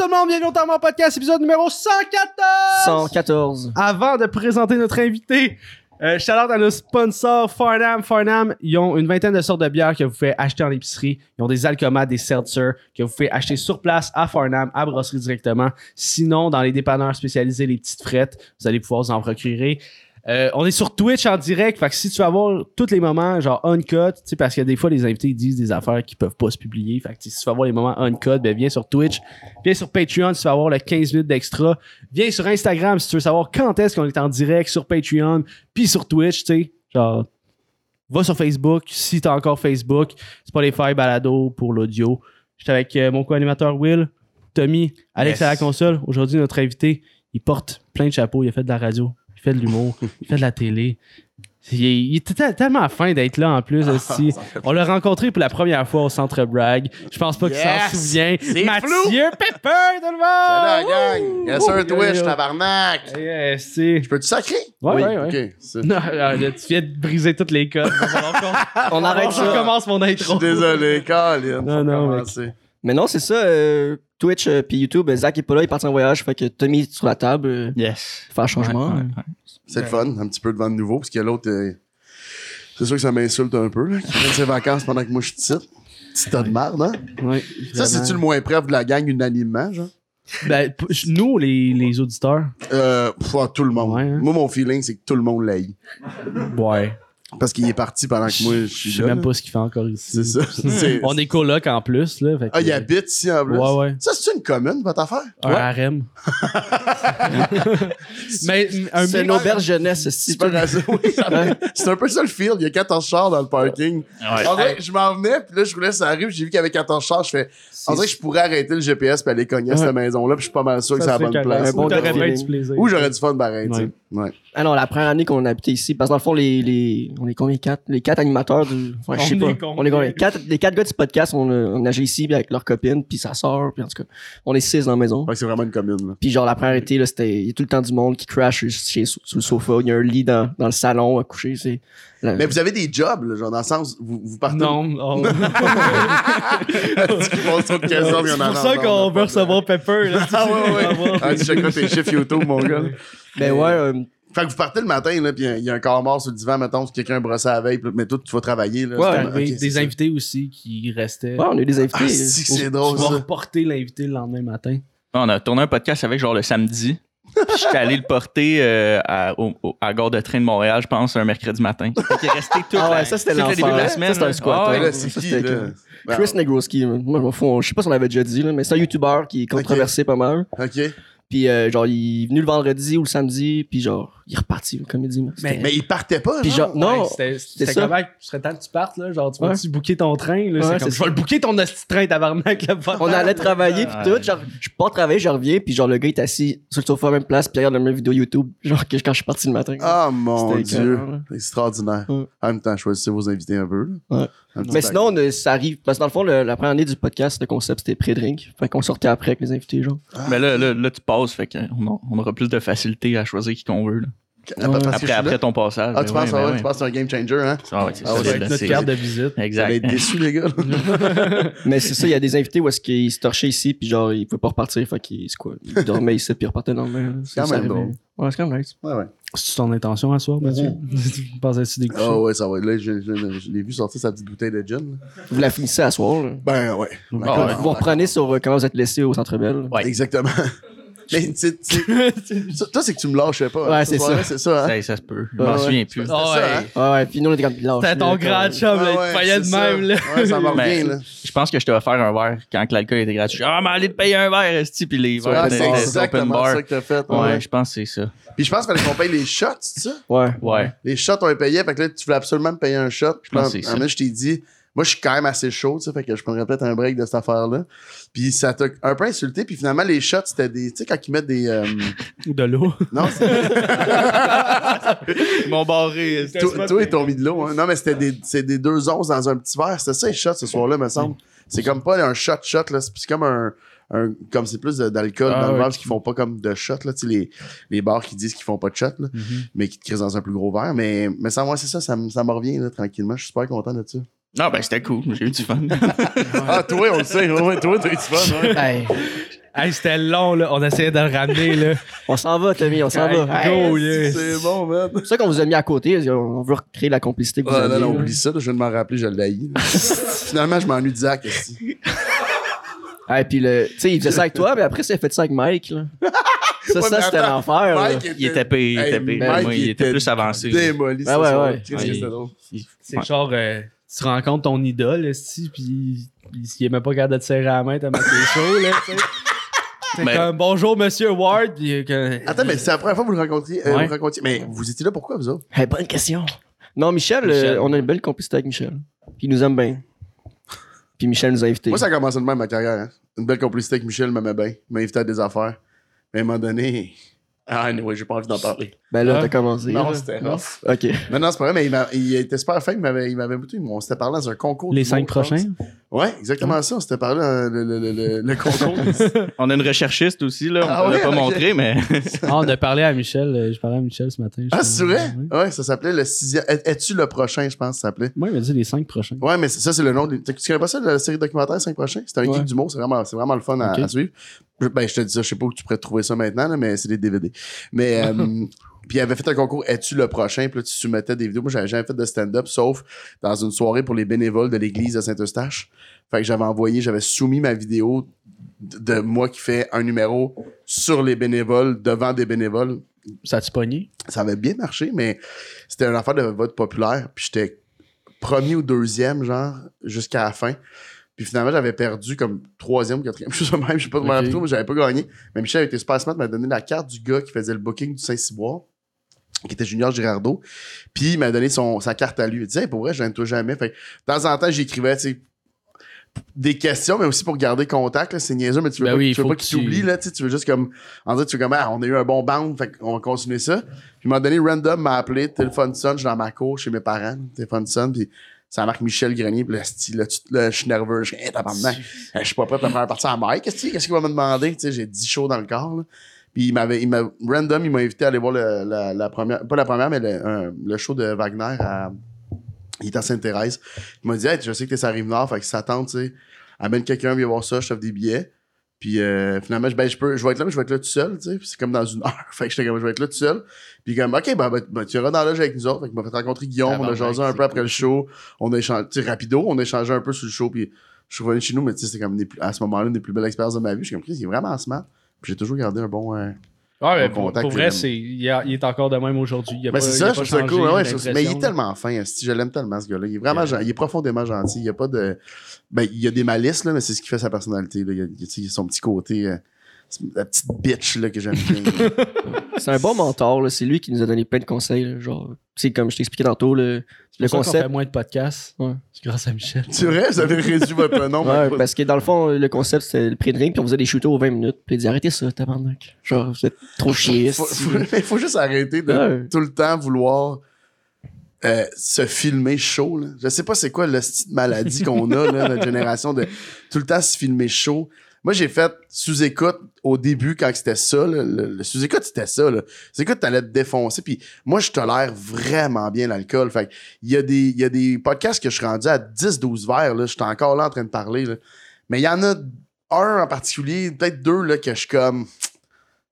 tout le monde? Bienvenue au Tarman Podcast, épisode numéro 114! 114. Avant de présenter notre invité, euh, shout out à nos sponsors Farnham. Farnham, ils ont une vingtaine de sortes de bières que vous pouvez acheter en épicerie. Ils ont des alcomates, des seltzer que vous pouvez acheter sur place à Farnham, à brasserie directement. Sinon, dans les dépanneurs spécialisés, les petites frettes, vous allez pouvoir vous en procurer. Euh, on est sur Twitch en direct, fait que si tu veux avoir tous les moments genre uncut, tu sais parce que des fois les invités ils disent des affaires qui peuvent pas se publier, fait que si tu veux avoir les moments uncut, ben viens sur Twitch, viens sur Patreon si tu veux avoir le 15 minutes d'extra, viens sur Instagram si tu veux savoir quand est-ce qu'on est en direct sur Patreon, puis sur Twitch, tu sais, genre va sur Facebook si t'as encore Facebook, Spotify, Balado pour l'audio. J'étais avec euh, mon co-animateur Will, Tommy, Alex Yes. à la console. Aujourd'hui notre invité, il porte plein de chapeaux, il a fait de la radio, il fait de l'humour, il fait de la télé. Il, est- il était te- tellement fin d'être là en plus. aussi. On l'a rencontré pour la première fois au Centre Bragg. Je pense pas qu'il s'en souvient. C'est Mathieu Pepper, tout le Salut monde! la gang! Yes, un Twitch, tabarnak! Yes, Je peux-tu sacrer? Ouais, Oui, ouais, ouais. Ok, c'est- Non, là, là, tu viens de briser toutes les codes. On arrête Je recommence mon Je intro. suis désolé, Colin. Non, non, commencer. Mais non, c'est ça. euh, Twitch euh, puis YouTube, euh, Zach est pas là, il est parti en voyage. Fait que Tommy est sur la table, euh, Yes. faire un changement. Ouais, ouais, ouais. C'est le fun, un petit peu de vent de nouveau, parce que l'autre, euh, c'est sûr que ça m'insulte un peu, là, qui prenne ses vacances pendant que moi je suis ici. Petit tas de merde, hein? Ouais, Ça, c'est-tu le moins bref de la gang unanimement, genre? Ben, p- nous, les, les auditeurs. Euh, pff, ah, tout le monde. Ouais, hein? Moi, mon feeling, c'est que tout le monde l'aille. Ouais. Parce qu'il est parti pendant que moi, je Je suis sais là. même pas ce qu'il fait encore ici. C'est ça. C'est- On est coloc en plus, là. fait que- Ah, il habite ici en plus? Ouais, ouais. Ça, c'est une commune, votre affaire? Un harem. Mais un C'est mix- l'auberge jeunesse, c'est C'est pas raison. Oui, ça- c'est un peu ça le feel. Il y a 14 chars dans le parking. Ouais. En vrai, je m'en venais, puis là, je roulais sur la rue, puis j'ai vu qu'il y avait 14 chars. Je fais, on dirait que je pourrais arrêter le GPS puis aller cogner à cette maison-là, puis je suis pas mal sûr que c'est la bonne place. Un bon Ou t'aurais feeling. bien du plaisir. Ou j'aurais du fun pareil, tu sais. Ouais. Ouais. Ah non, la première année qu'on a habité ici, parce que dans le fond, les, les, on est combien quatre? Les quatre animateurs du. Ouais, je sais On pas. est combien? on est combien? Quatre, les quatre gars du podcast, on, a- on nagé ici puis avec leur copine, puis sa sœur, puis en tout cas, on est six dans la maison. Que c'est vraiment une commune, là. Puis genre la première été, là, c'était. Il y a tout le temps du monde qui crash chez, sur le sofa. Il y a un lit dans, dans le salon à coucher. C'est. Mais vous avez des jobs, là, genre, dans le sens, vous, vous partez. Non. oh. En C'est pour ça qu'on veut recevoir Pepper. Là, Ah, ouais, ouais. Ah, tu checkeras tes chiffres YouTube, mon gars. Ben ouais, euh, Fait que vous partez le matin, là, puis il y a un corps mort sur le divan, mettons, si quelqu'un brossait la veille, mais toi, tu vas travailler, là. Ouais, ok, des ça. invités aussi qui restaient. ouais, on a eu des invités. Ah, si, que c'est Tu drôle, vas ça. reporter l'invité le lendemain matin. On a tourné un podcast avec genre le samedi. Puis j'étais allé le porter euh, à, au- au- à la gare de train de Montréal, je pense, un mercredi matin. Qu'il est resté tout Ah ouais, ça, c'était le début de l'enfer. la Ça, semaine. c'était un squat, Ah hein. ouais. Ouais, là, c'est Ça, qui, c'était là? que- Ben, Chris Negroski, moi, je m'en fous, je sais pas si on l'avait déjà dit, là, mais c'est un YouTuber qui est controversé pas mal. OK. Puis genre, il est venu le vendredi ou le samedi, puis genre, il est reparti, le comédie. Mais- C'était- Mais il partait pas, Puis genre? genre, non, Ouais, c'était comment ce serait temps que tu partes là genre tu Ouais. vas-tu booker ton train là? Ouais, c'est comme je vais le booker ton hostie train tabarnak là on allait travailler puis tout, genre, je pars travailler, je reviens, puis genre, le gars est assis sur le sofa à la même place, puis il regarde la même vidéo YouTube, genre, que quand je suis parti le matin. Ah, mon C'était Dieu. Extraordinaire. Ouais. En même temps, choisissez vos invités un peu. là. Un Mais sinon, on ça arrive, parce que dans le fond, le- la première année du podcast, le concept, c'était pré-drink. Fait qu'on sortait après avec les invités, genre. Mais là, là, là, tu passes, fait qu'on on aura plus de facilité à choisir qui qu'on veut. là. Ah, je Après, après là. ton passage. Ah, ben tu ouais, penses, ben ah ouais, ouais. tu penses que c'est un game changer, hein? Ah ouais, c'est Ah ça, ouais, notre carte de visite Vous allez Exact. être déçus, les gars. Mais c'est ça, il y a des invités où est-ce qu'ils se torchaient ici, puis genre, ils pouvaient pas repartir, fait qu'ils, c'est quoi, ils dormaient ici, puis ils repartaient dans le lendemain. C'est quand Ça même drôle. Ouais, c'est quand même nice. Ouais, ouais. c'est ton intention à soir Mathieu? Tu pensais-tu découcher Ah ouais, ça va. Là, je, je- je l'ai vu sortir sa petite bouteille de gin. Vous la finissez à soir, là? Ben ouais. Ah ouais. Vous reprenez sur euh, comment vous êtes laissé au Centre Bell? Ouais. Exactement. Mais tu sais, tu sais, ça- toi, c'est que tu me lâchais pas. Ouais, hein, c'est ce soir-là, ça. C'est ça, hein? Ça, ça se peut. Je Ouais, m'en ouais. souviens plus. Ah ça, ouais. hein? Ouais, ouais, puis nous, on était comme lâche. C'était ton grand chum là Ah il ouais, te payait de c'est ça. même là Ouais, ça me revient, Mais- là. Je pense que je t'ai offert un verre quand que l'alcool était gratuit. Ah, mais allez te payer un verre, esti, puis les verres Ah, étaient- c'est exactement ça que t'as fait. Ouais, Ouais. je pense que c'est ça. Puis je pense qu'il fallait qu'on paye les shots, c'est ça? Ouais. Ouais. Les shots, on les payait. Fait que là, tu voulais absolument me payer un shot. Je pense c'est un moment, je t'ai dit, moi, je suis quand même assez chaud, tu sais, fait que je prendrais peut-être un break de cette affaire-là. Puis ça t'a un peu insulté. Puis finalement, les shots, c'était des, tu sais, quand ils mettent des, euh, de l'eau non, c'est, Ils m'ont barré. toi, toi, ils t'ont mis de l'eau, hein. Non, mais c'était des, c'est des deux onces dans un petit verre. C'était ça, les shots, ce soir-là, me semble. C'est comme pas un shot-shot, là. C'est comme un, un- comme c'est plus d'alcool Ah, dans le verre, parce qu'ils font pas comme de shot, là. Tu sais, les, les bars qui disent qu'ils font pas de shot, là. mais qui te crisent dans un plus gros verre. Mais, mais ça, moi, c'est ça, ça, me- ça me revient, là, tranquillement. Je suis super content de ça. Non, ben c'était cool. J'ai eu du fun. Ah, toi, on le sait. Ouais, toi, t'as eu du fun. ouais. Hey, Hey, c'était long, là. On essayait de le ramener, là. on s'en va, Tommy, on s'en Hey, va. go, Hey, yes. C'est bon, man. C'est ça qu'on vous a mis à côté. On veut recréer la complicité que vous Ah, non, avez. non, là. oublie ça, là, je viens de m'en rappeler, je l'ai Finalement, je m'ennuie de Zach. esti. Ah, puis le, tu sais, il faisait ça avec toi, mais après, il a fait ça avec Mike, là. Ça, Ouais, ça, c'était l'enfer, Il était pire, il Hey, était pire. Mike, Moi, il était plus avancé. Démoli, Ouais, ouais. Qu'est-ce que Ouais, c'était il- drôle. C'est genre, euh, tu rencontres ton idole, esti, puis il, est même pas capable de te serrer la main est chaud, là, tu sais. C'est Mais- comme bonjour monsieur Ward. puis, euh, que- Attends, mais c'est la première fois que vous le rencontriez. euh, Ouais. vous rencontriez. Mais vous étiez là pourquoi, vous autres? Hey, bonne question. Non, Michel, Michel. euh, on a une belle complicité avec Michel. Puis il nous aime bien. Puis Michel nous a invités. Moi, ça a commencé de même ma carrière. hein. Une belle complicité avec Michel m'aimait bien. Il m'a invité à des affaires. Mais à un moment donné. Ah, anyway, j'ai pas envie d'en parler. Ben là, Ah. t'as commencé. Non, c'était Non? rough. OK. Non, non, c'est pas vrai, mais il, était super fin. Il m'avait, il m'avait. On s'était parlé dans un concours. Les cinq pense. Ouais, exactement ça. On s'était parlé dans le, le, le, le- le concours. On a une recherchiste aussi, là. On Ah ne l'a pas montré, mais. Ah, on a parlé à Michel. euh, Je parlais à Michel ce matin. ah, c'est vrai? Ouais. Ouais, ça s'appelait le sixième. Es- Es-tu le prochain, je pense, ça s'appelait. Moi, il m'a dit les cinq prochains. Ouais, mais ça, c'est le nom. de- Tu connais pas ça, la série documentaire 5 prochains? C'est un Ouais. geek d'humour, c'est vraiment, c'est vraiment le fun à, à suivre. Je- Ben, je te dis ça, je sais pas où tu pourrais trouver ça maintenant, là, mais c'est des DVD. Mais, euh, puis il avait fait un concours Es-tu le prochain? Puis là, tu soumettais des vidéos. Moi, j'avais jamais fait de stand-up, sauf dans une soirée pour les bénévoles de l'église de Saint-Eustache. Fait que j'avais envoyé, j'avais soumis ma vidéo de, moi qui fais un numéro sur les bénévoles, devant des bénévoles. Ça a-tu pogné? Ça avait bien marché, mais c'était une affaire de vote populaire. Puis j'étais premier ou deuxième, genre, jusqu'à la fin. Puis finalement, j'avais perdu comme troisième ou quatrième. Je sais pas même, je sais pas comment Ok. plutôt, mais j'avais pas gagné. Mais Michel était super smart, m'a donné la carte du gars qui faisait le booking du Saint-Cyboire, qui était Junior Girardeau. Puis il m'a donné son, sa carte à lui. Il disait, hey, pour vrai, je toi jamais. Fait de temps en temps, j'écrivais, tu sais, des questions, mais aussi pour garder contact. là. C'est niaiseux, mais tu veux Ben pas, oui, tu veux faut pas que qu'il t'oublie. Là, tu tu veux juste comme. En fait, tu veux comme, ah, on a eu un bon bound, fait qu'on va continuer ça. Puis il m'a donné random, m'a appelé, téléphone sonne, je suis dans ma cour chez mes parents, téléphone sonne, puis ça marque Michel Grenier, puis là, je suis nerveux, je suis, hey, je suis pas prêt à faire partie à Mike, qu'est-ce qu'il qu'est-ce qu'il va me demander, tu sais, j'ai 10 shows dans le corps, là. Puis il m'avait, il m'a, random, il m'a invité à aller voir le- la, la première, pas la première, mais le, un- le show de Wagner à, il était à Sainte-Thérèse. Il m'a dit, hey, je sais que t'es la Rive-Nord, fait que ça tente, tu sais, amène quelqu'un, viens voir ça, je t'offre des billets. Puis euh, finalement, je- ben, je, peux, je vais être là, mais je vais être là tout seul, tu sais. C'est comme dans une heure. fait que j'étais comme, je vais être là tout seul. Puis comme, OK, ben, ben, ben, tu iras dans la loge avec nous autres. Fait qu'il m'a fait rencontrer Guillaume, on a Tabarnak, jasé un c'est peu après le show. On a échangé, tu sais, rapido, on a échangé un peu sur le show. Puis je suis revenu chez nous, mais tu sais, c'était comme, à ce moment-là, une des plus belles expériences de ma vie. Je suis comme, Chris, il est vraiment smart. J'ai toujours gardé un bon. euh, Ouais, mais Bon pour, contact, pour vrai, c'est, il, est encore de même aujourd'hui. Mais c'est il ça, je trouve ça cool. Ouais, je mais il est tellement fin, je l'aime tellement ce gars-là. Il est vraiment, gen- il est profondément gentil. Il y a pas de, ben, il y a des malices là, mais c'est ce qui fait sa personnalité. Là. Il, y a, il y a- tu sais, son petit côté, euh, la petite bitch là que j'aime bien. C'est un bon mentor, là. C'est lui qui nous a donné plein de conseils, là. Genre, sais, comme je t'expliquais tantôt, le, C'est le pour ça qu'on concept. fait moins de podcasts. Ouais. C'est grâce à Michel. c'est vrai, vous avez réduit votre nom. Ouais, mais- parce que dans le fond, le concept, c'était le prix de ring, puis on faisait des shooters aux 20 minutes. Puis il dit, arrêtez ça, tabarnak. Genre, vous êtes trop chiés. faut, il faut juste arrêter de Ouais. tout le temps vouloir euh, se filmer chaud. Là. Je sais pas c'est quoi le style de maladie qu'on a, là, notre génération, de tout le temps se filmer chaud. Moi, j'ai fait sous-écoute au début quand c'était ça. le, sous-écoute, c'était ça. Sous-écoute, t'allais te défoncer. Puis moi, je tolère vraiment bien l'alcool. Fait il y, a des- y a des podcasts que je suis rendu à 10-12 verres. Là. J'étais encore là en train de parler. Mais il y en a un en particulier, peut-être deux, là, que je suis comme...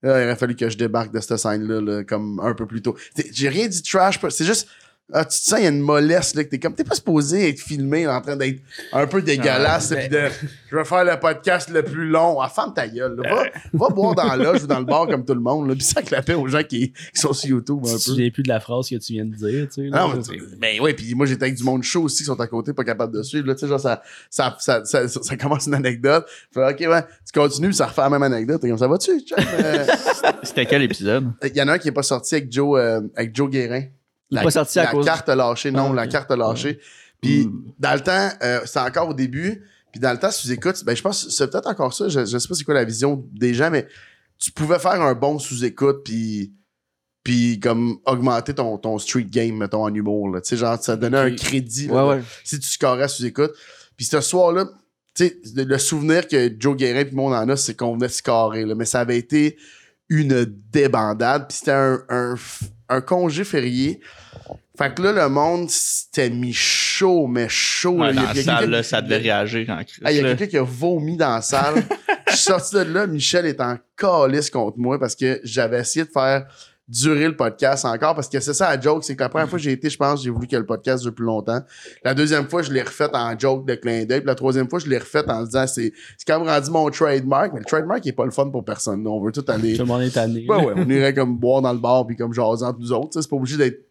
Là, il aurait fallu que je débarque de cette scène-là, là, comme un peu plus tôt. J'ai rien dit trash, c'est juste. Ah, tu te sens, il y a une mollesse, là, que t'es comme, t'es pas supposé être filmé en train d'être un peu dégueulasse, Ah, pis de, je vais faire le podcast le plus long. Ah, ferme ta gueule, là. Va, va boire dans la loge ou dans le bar comme tout le monde, là, pis ça clapait aux gens qui, qui sont sur YouTube un Si peu. j'ai plus de la phrase que tu viens de dire, tu sais. là. Ah, mais tu- ben ouais, puis moi j'étais avec du monde chaud aussi qui sont à côté, pas capables de suivre. Là, tu sais, genre, ça, ça, ça, ça, ça- ça commence une anecdote. Fait, ok, ouais, tu continues, puis ça refait la même anecdote. T'es comme ça, va-tu? Euh, C'était quel épisode? Il y en a un qui est pas sorti avec Joe, euh, avec Joe Guérin. La, pas sorti à la cause- carte a lâché. Non, Ah, la carte a lâché. Puis Mm. dans le temps, euh, c'était encore au début. Puis dans le temps, si écoutes, ben je pense que c'est peut-être encore ça. Je, je sais pas c'est quoi la vision des gens, mais tu pouvais faire un bon sous-écoute puis puis comme augmenter ton, ton street game, mettons, en humour. là. Tu sais, genre, ça donnait un crédit là, Ouais, ouais. si tu scorais sous-écoute. Puis ce soir-là, tu sais, le souvenir que Joe Guérin puis moi on en a, c'est qu'on venait scorer, là. Mais ça avait été une débandade. Puis c'était un, un congé férié. Fait que là, le monde s'était mis chaud, mais chaud. Ouais, là. Il y a dans la quelqu'un salle, qui- là, ça devait réagir. Ah, il y a quelqu'un qui a vomi dans la salle. Je suis sorti de là, Michel est en calice contre moi parce que j'avais essayé de faire durer le podcast encore parce que c'est ça la joke, c'est que la première fois que j'ai été, je pense, j'ai voulu que le podcast dure plus longtemps. La deuxième fois, je l'ai refait en joke de clin d'œil. Puis la troisième fois, je l'ai refait en disant c'est c'est quand même rendu mon trademark, mais le trademark il est pas le fun pour personne. On veut tout aller. Tout le monde est tanné. Ouais, ouais, on irait comme boire dans le bar puis comme jaser entre nous autres. C'est pas obligé d'être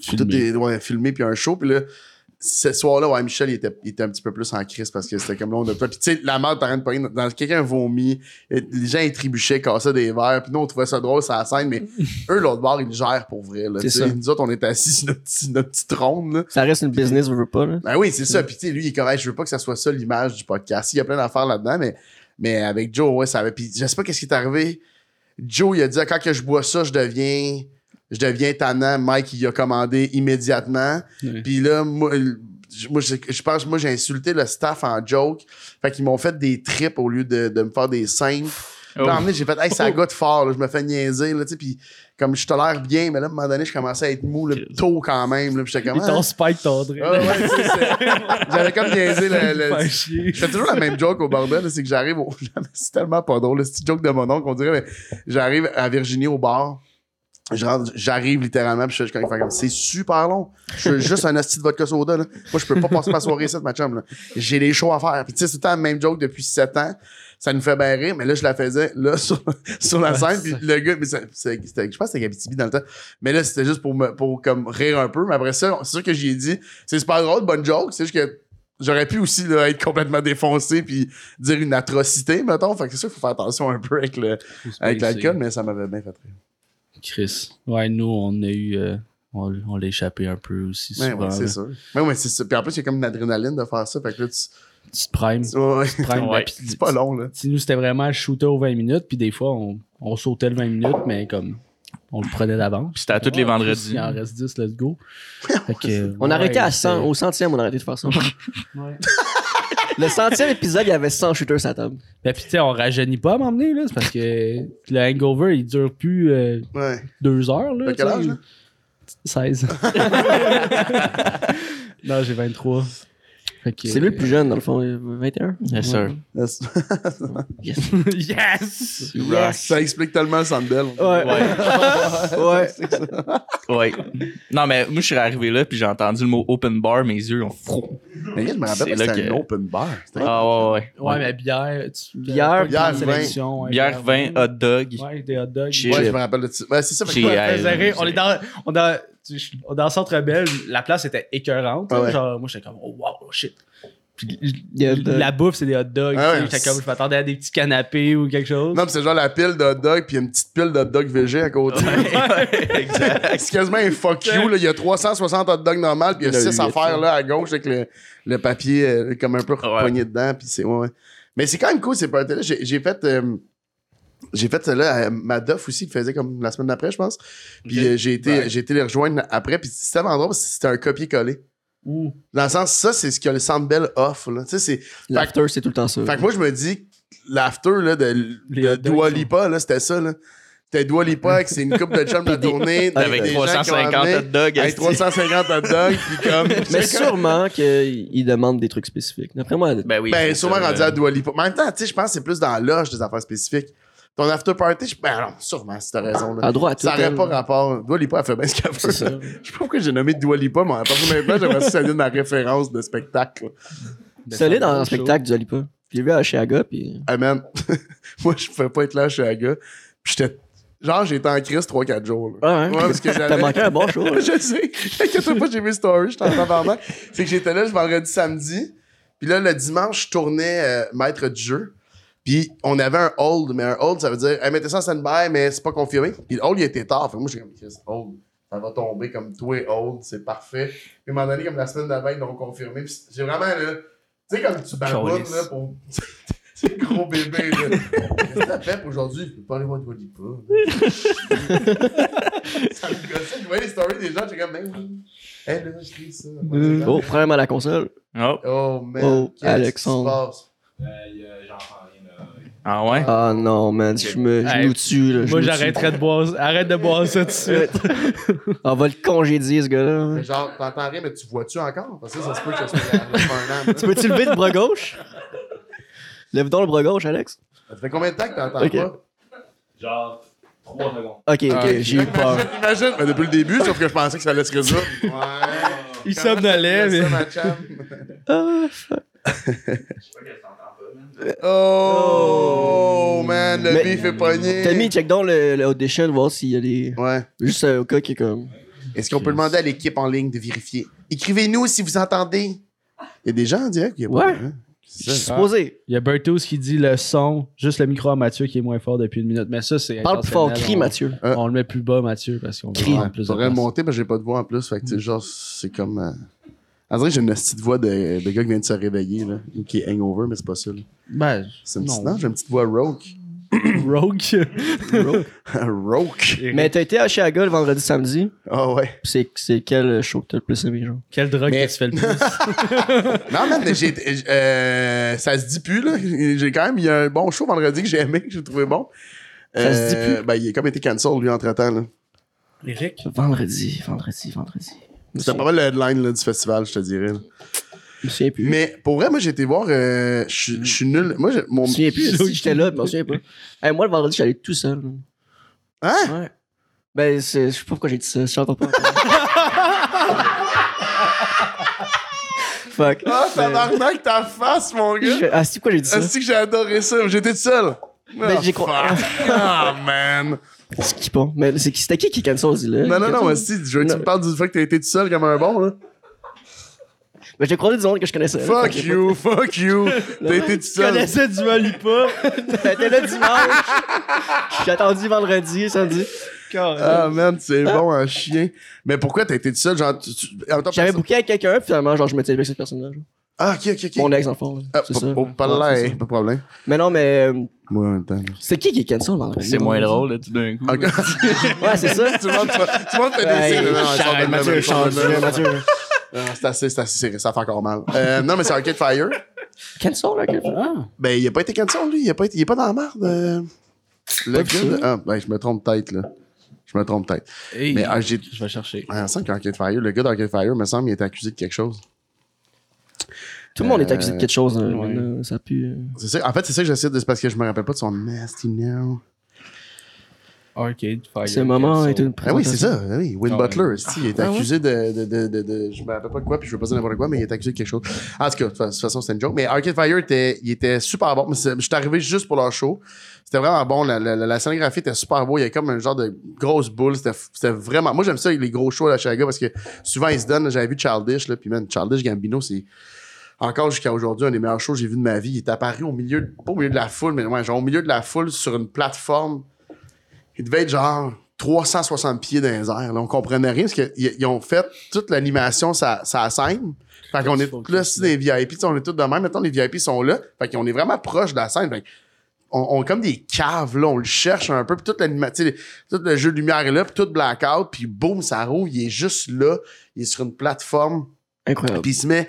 Filmé. tout est ouais, filmé puis un show. Puis là, ce soir-là, ouais, Michel, il était, il était un petit peu plus en crise parce que c'était comme là, on a pas. Puis tu sais, la merde t'as rien de pogner. Dans, quelqu'un vomit, les gens ils trébuchaient, cassaient des verres. Puis nous, on trouvait ça drôle, ça la scène, mais eux, l'autre bar, ils le gèrent pour vrai. Là, ça. Nous autres, on était assis sur notre, petit- notre petite ronde. Là. Ça reste une business, je veux pas, là. Ben oui, c'est ça. Puis tu sais, lui, il est comme, Hey, je veux pas que ça soit ça l'image du podcast. Il y a plein d'affaires là-dedans, mais, mais avec Joe, ouais, ça avait. Puis je sais pas qu'est-ce qui est arrivé. Joe, il a dit, quand que je bois ça, je deviens, je deviens tannant. Mike, il a commandé immédiatement. Ouais. Puis là, moi, je- moi, je, je pense, moi, j'ai insulté le staff en joke. Fait qu'ils m'ont fait des trips au lieu de, de me faire des scènes. Puis là, à un moment donné, j'ai fait, hey, ça goûte fort, là, je me fais niaiser, là, tu sais, puis comme je tolère bien, mais là, à un moment donné, je commençais à être mou, là, tôt quand même, là, puis j'étais comme, t'ont ah, spike ton ah, ouais, j'avais comme niaisé le, le- je fais toujours la même joke au bordel, là, c'est que j'arrive au. C'est tellement pas drôle, le petit joke de mon oncle, on dirait, mais j'arrive à Virginie au bar. J'arrive littéralement, puis je suis comme, c'est super long. Je suis juste un asti de vodka soda, là. Moi, je peux pas passer ma soirée ici, ma chum, là. J'ai des shows à faire. Puis, tu sais, c'est tout le temps la même joke depuis 7 ans. Ça nous fait bien rire, mais là, je la faisais, là, sur, sur la scène, puis le gars, mais c'est- c'était- je pense que c'était Gabitibi dans le temps. Mais là, c'était juste pour me, pour comme rire un peu. Mais après ça, c'est sûr que j'y ai dit, c'est super drôle, bonne joke. C'est juste que j'aurais pu aussi là, être complètement défoncé puis dire une atrocité, mettons. Fait que c'est sûr qu'il faut faire attention un peu avec le, avec l'alcool, mais ça m'avait bien fait rire. Chris. Ouais, nous, on a eu. euh, on on l'a échappé un peu aussi Ouais, souvent. ouais, c'est là. sûr. Ouais, ouais, c'est ça. Puis en plus, il y a comme une adrénaline de faire ça. Fait que là, tu. Tu te primes. Ouais, ouais. tu te primes, Ouais. ben, C'est pas long, là. Si nous, c'était vraiment shooter aux 20 minutes, puis des fois, on, on sautait le 20 minutes, mais comme on le prenait d'avance. Puis c'était à tous les vendredis. Il en reste 10, let's go. Fait que, On a ouais, arrêté à c'était- 100. Au centième, on a arrêté de faire ça. Ouais. Le centième épisode, il y avait 100 shooters à table. Ben, puis tu sais, on rajeunit pas à m'emmener, là. C'est parce que le hangover, il dure plus euh, Ouais. deux heures, là. T'as quel tu sais. âge, là? 16. non, j'ai 23. C'est lui le plus jeune, dans le fond. euh, 21. Yes, sir. Yes. yes! Yes. Ça explique tellement le Sandbell. Ouais. ouais. Ouais. Non, mais moi, je suis arrivé là, puis j'ai entendu le mot open bar, mes yeux ont froid. Mais je me rappelle C'est que là c'était un open bar. Ah, ouais, ouais. Ouais, mais bière. tu- Bière, bière, vin. Bière, vin, hot dog. Ouais, des hot dogs. Ouais, je me rappelle de ça. Ouais, c'est ça. On est dans, dans, le centre rebelle, la place était écœurante. Ah ouais. Genre, moi, j'étais comme, oh, wow, shit. Puis, dogs. la bouffe, c'est des hot dogs. Ah ouais. j'étais comme, je m'attendais à des petits canapés ou quelque chose. Non, c'est genre la pile de hot dog, puis une petite pile de hot dog VG à côté. exact. c'est quasiment un fuck you, là. Il y a 360 hot dogs normales, puis il y a Il y en a 6 huit, affaires, là, à gauche, avec le, le papier, euh, comme un peu Ouais. poigné dedans, puis c'est, ouais, ouais. Mais c'est quand même cool, ces parties-là. J'ai, j'ai fait, euh, j'ai fait celle-là à Madoff aussi, qui faisait comme la semaine d'après, je pense. Puis euh, j'ai été, Ouais. j'ai été les rejoindre après, puis c'était vraiment drôle, parce que c'était un copier-coller. Ouh. Dans le sens, ça, c'est ce que le Sandbell offre, là. Tu sais, c'est, L'after, c'est tout le temps ça. fait que moi, je me dis, l'after là, de, Les de Dua Lipa, là, c'était ça. Là. C'était Dua Lipa, c'est une coupe de chum de tournée. Avec des gens qui ont 350 amené- hot dogs. Avec 350 hot dogs, puis comme. Mais sûrement qu'il demande des trucs spécifiques. D'après moi, Ben oui. Ben, sûrement rendu là. à Dua Lipa. Mais en même temps, tu sais, je pense que c'est plus dans l'âge des affaires spécifiques. Ton after party, je... ben non, sûrement, si t'as raison. Là. à droit à tout. Ça aurait elle. pas rapport. Dua Lipa, elle fait bien ce qu'elle veut. ça. Je sais pas pourquoi j'ai nommé Dua Lipa, mais à partir de maintenant, j'aimerais ça de ma référence de spectacle. C'est allé dans un Show. spectacle du Alipa. J'ai vu à Chiaga, puis. Ah, man. Moi, je pouvais pas être là chez Aga. Puis j'étais. Genre, j'ai été en crise 3-4 jours. là. Ouais, hein? Ouais, parce que T'as j'avais. manqué un bon show. hein? je sais. Inquiète-toi pas, j'ai vu story, j'étais en tabarnak. C'est que j'étais là le vendredi, samedi. Puis là, le dimanche, je tournais euh, maître du jeu. Puis on avait un hold, mais un hold, ça veut dire, hey, mettez ça en stand-by, mais c'est pas confirmé. Puis le hold, il était tard. Fait que moi, j'étais comme, Chris, hold, ça va tomber comme toi, hold, c'est parfait. Puis à un moment donné, comme la semaine d'avant, ils l'ont confirmé. Puis j'ai vraiment, là, tu sais, comme tu baboutes, là, pour. C'est gros bébé, là. Qu'est-ce que t'as fait pour aujourd'hui? Je peux pas aller voir de pas. ça me gossait. Je voyais les stories des gens, j'étais comme, ben oui. Hé, là, je lis ça. Oh, problème à la console. Oh. Oh, man. Oh, qu'est-ce qui se Alexandre. passe? Euh, y a- J'entends rien là. Ah ouais? Ah non, man, je me Hey, genoux dessus. Là, Moi, genoux j'arrêterais de boire. Arrête de boire ça tout de suite. On va le congédier, ce gars-là. Mais genre, t'entends rien, mais tu vois-tu encore? Parce que ça se peut que ça soit la- la- Tu peux-tu lever le bras gauche? Lève donc le bras gauche, Alex. Ça fait combien de temps que t'entends Ok. pas? Genre, 3 secondes. Ok, ok, Ah, j'ai eu peur. Imagine, imagine, mais depuis le début, sauf que je pensais que ça allait se résoudre. Ouais. Il somnolait, mais- ça, ma chum? Ah, fuck. Oh, man, le Mais- beef est pogné. Tammy, check donc le, le audition, voir s'il y a des. Ouais. Juste euh, au cas qui est comme. Est-ce qu'on peut demander à l'équipe en ligne de vérifier? Écrivez-nous si vous entendez. Il y a des gens en direct? Il y a pas- Ouais. hein? Je C'est suis ça. supposé. Il y a Bertus qui dit le son, juste le micro à Mathieu qui est moins fort depuis une minute. Mais ça, c'est. Parle plus fort, crie, On- Mathieu. On, le met plus bas, Mathieu, parce qu'on Crie. Ouais, plus de faudrait le place. monter, mais j'ai pas de voix en plus. Fait que, tu sais, genre, c'est comme. Euh... On dirait que j'ai une petite voix de, de gars qui vient de se réveiller, là, ou qui est hangover, mais c'est pas ça. là. Ben, C'est une petite, Non. non, j'ai une petite voix rauque. Rogue. rauque? Mais t'as été à Chiaga le vendredi samedi? Ah ouais. C'est, c'est quel show que t'as le plus aimé, genre? Quel drogue Mais- que tu fais le plus? Non, man, mais j'ai, euh, ça se dit plus, là. J'ai quand même, il y a un bon show vendredi que j'ai aimé, que j'ai trouvé bon. Ça se dit Euh, plus? Ben, il a comme été cancel, lui, entre-temps, là. Eric? Vendredi, vendredi, vendredi. Je C'était pas mal le headline, là, du festival, je te dirais. là. me souviens plus. Mais, pour vrai, moi, j'ai été voir, euh, je suis- je suis nul. Moi, j'ai- mon. Je me souviens plus. Si j'étais là, je me souviens pas. Hey, moi, le vendredi, j'allais tout seul. Hein? Ouais. Ben, c'est- je sais pas pourquoi j'ai dit ça. Je chante pas. Fuck. Ah, tabarnak, ta face, mon Je gars! fais, Ah, c'est pourquoi j'ai dit ça? Ah, c'est que j'ai adoré ça. J'étais tout seul. Ben, Ah, j'ai con- fuck. Ah, man. C'est qui pas? Mais c'est qui- c'était qui qui cancel, dis-le? Non, non, non, mais si, je veux que tu me parles du fait que t'as été tout seul comme un bon, là. Ben, j'ai croisé du monde que je connaissais. là. Fuck you, fuck you. T'as été tout seul. connaissais du Malipa? pas- T'étais là dimanche. J'ai attendu vendredi, samedi. Ah, man, c'est bon, un chien. Mais pourquoi t'as été tout seul? Genre, tu, tu- en même temps, J'avais personne- booké avec quelqu'un, finalement, genre, je m'étais avec cette personne-là. genre. Ah, ok, ok, ok. Mon ex, en fond. là. Ah, c'est pas- ça. hein, de problème. Mais non, mais euh, Moi, en même temps. c'est qui qui est cancel vendredi? C'est moins drôle, là, tout d'un coup. Ouais, c'est ça. tout le monde, fait des Mathieu. Mathieu. Non, C'est assez, c'est assez, ça fait encore mal. Euh, non, mais c'est Arcade Fire. Cancel, là, quelqu'un? Ah. Ben, il a pas été cancel, lui. Il, a pas été, il est pas dans la merde. euh. Le gars. Ah, ben, je me trompe peut-être, là. Je me trompe peut-être. Mais ah, j'ai. je vais chercher. Ah, il me semble qu'Arcade Fire, le gars d'Arcade Fire, me semble, il était accusé de quelque chose. Tout le monde est Euh, accusé de quelque chose. hein, ouais. Ça pue. euh. C'est ça. En fait, c'est ça que j'essaie de. C'est parce que je me rappelle pas de son nasty now. Arcade Fire. Ce moment est une Ah oui, c'est ça. ah oui, Win Ah, Butler, esti, il est Ah ouais? accusé de, de, de, de, de- Je me rappelle pas de quoi, puis je veux pas dire n'importe quoi, mais il est accusé de quelque chose. En tout cas, de toute façon, c'était une joke. Mais Arcade Fire, était, il était super bon. Je suis arrivé juste pour leur show. C'était vraiment bon. La, la, la- la scénographie était super beau. Il y avait comme un genre de grosse boule. C'était c'était vraiment. Moi, j'aime ça, les gros shows à la Chaga, parce que souvent, ils se donnent. J'avais vu Childish, là, puis man, Childish Gambino, c'est encore jusqu'à aujourd'hui un des meilleurs shows que j'ai vu de ma vie. Il est apparu au milieu, pas au milieu de la foule, mais ouais, genre au milieu de la foule sur une plateforme. Il devait être genre 360 pieds dans les airs. Là. On comprenait rien parce qu'ils ils ont fait toute l'animation sa, sa scène. Fait qu'on est là, si des VIP, on est tous de même. Maintenant, les VIP sont là. Fait qu'on est vraiment proche de la scène. Fait on, on est comme des caves, là. On le cherche un peu. Puis toute l'animation, tout le jeu de lumière est là. Puis tout blackout. Puis boum, ça roule. Il est juste là. Il est sur une plateforme. Incroyable. Puis il se met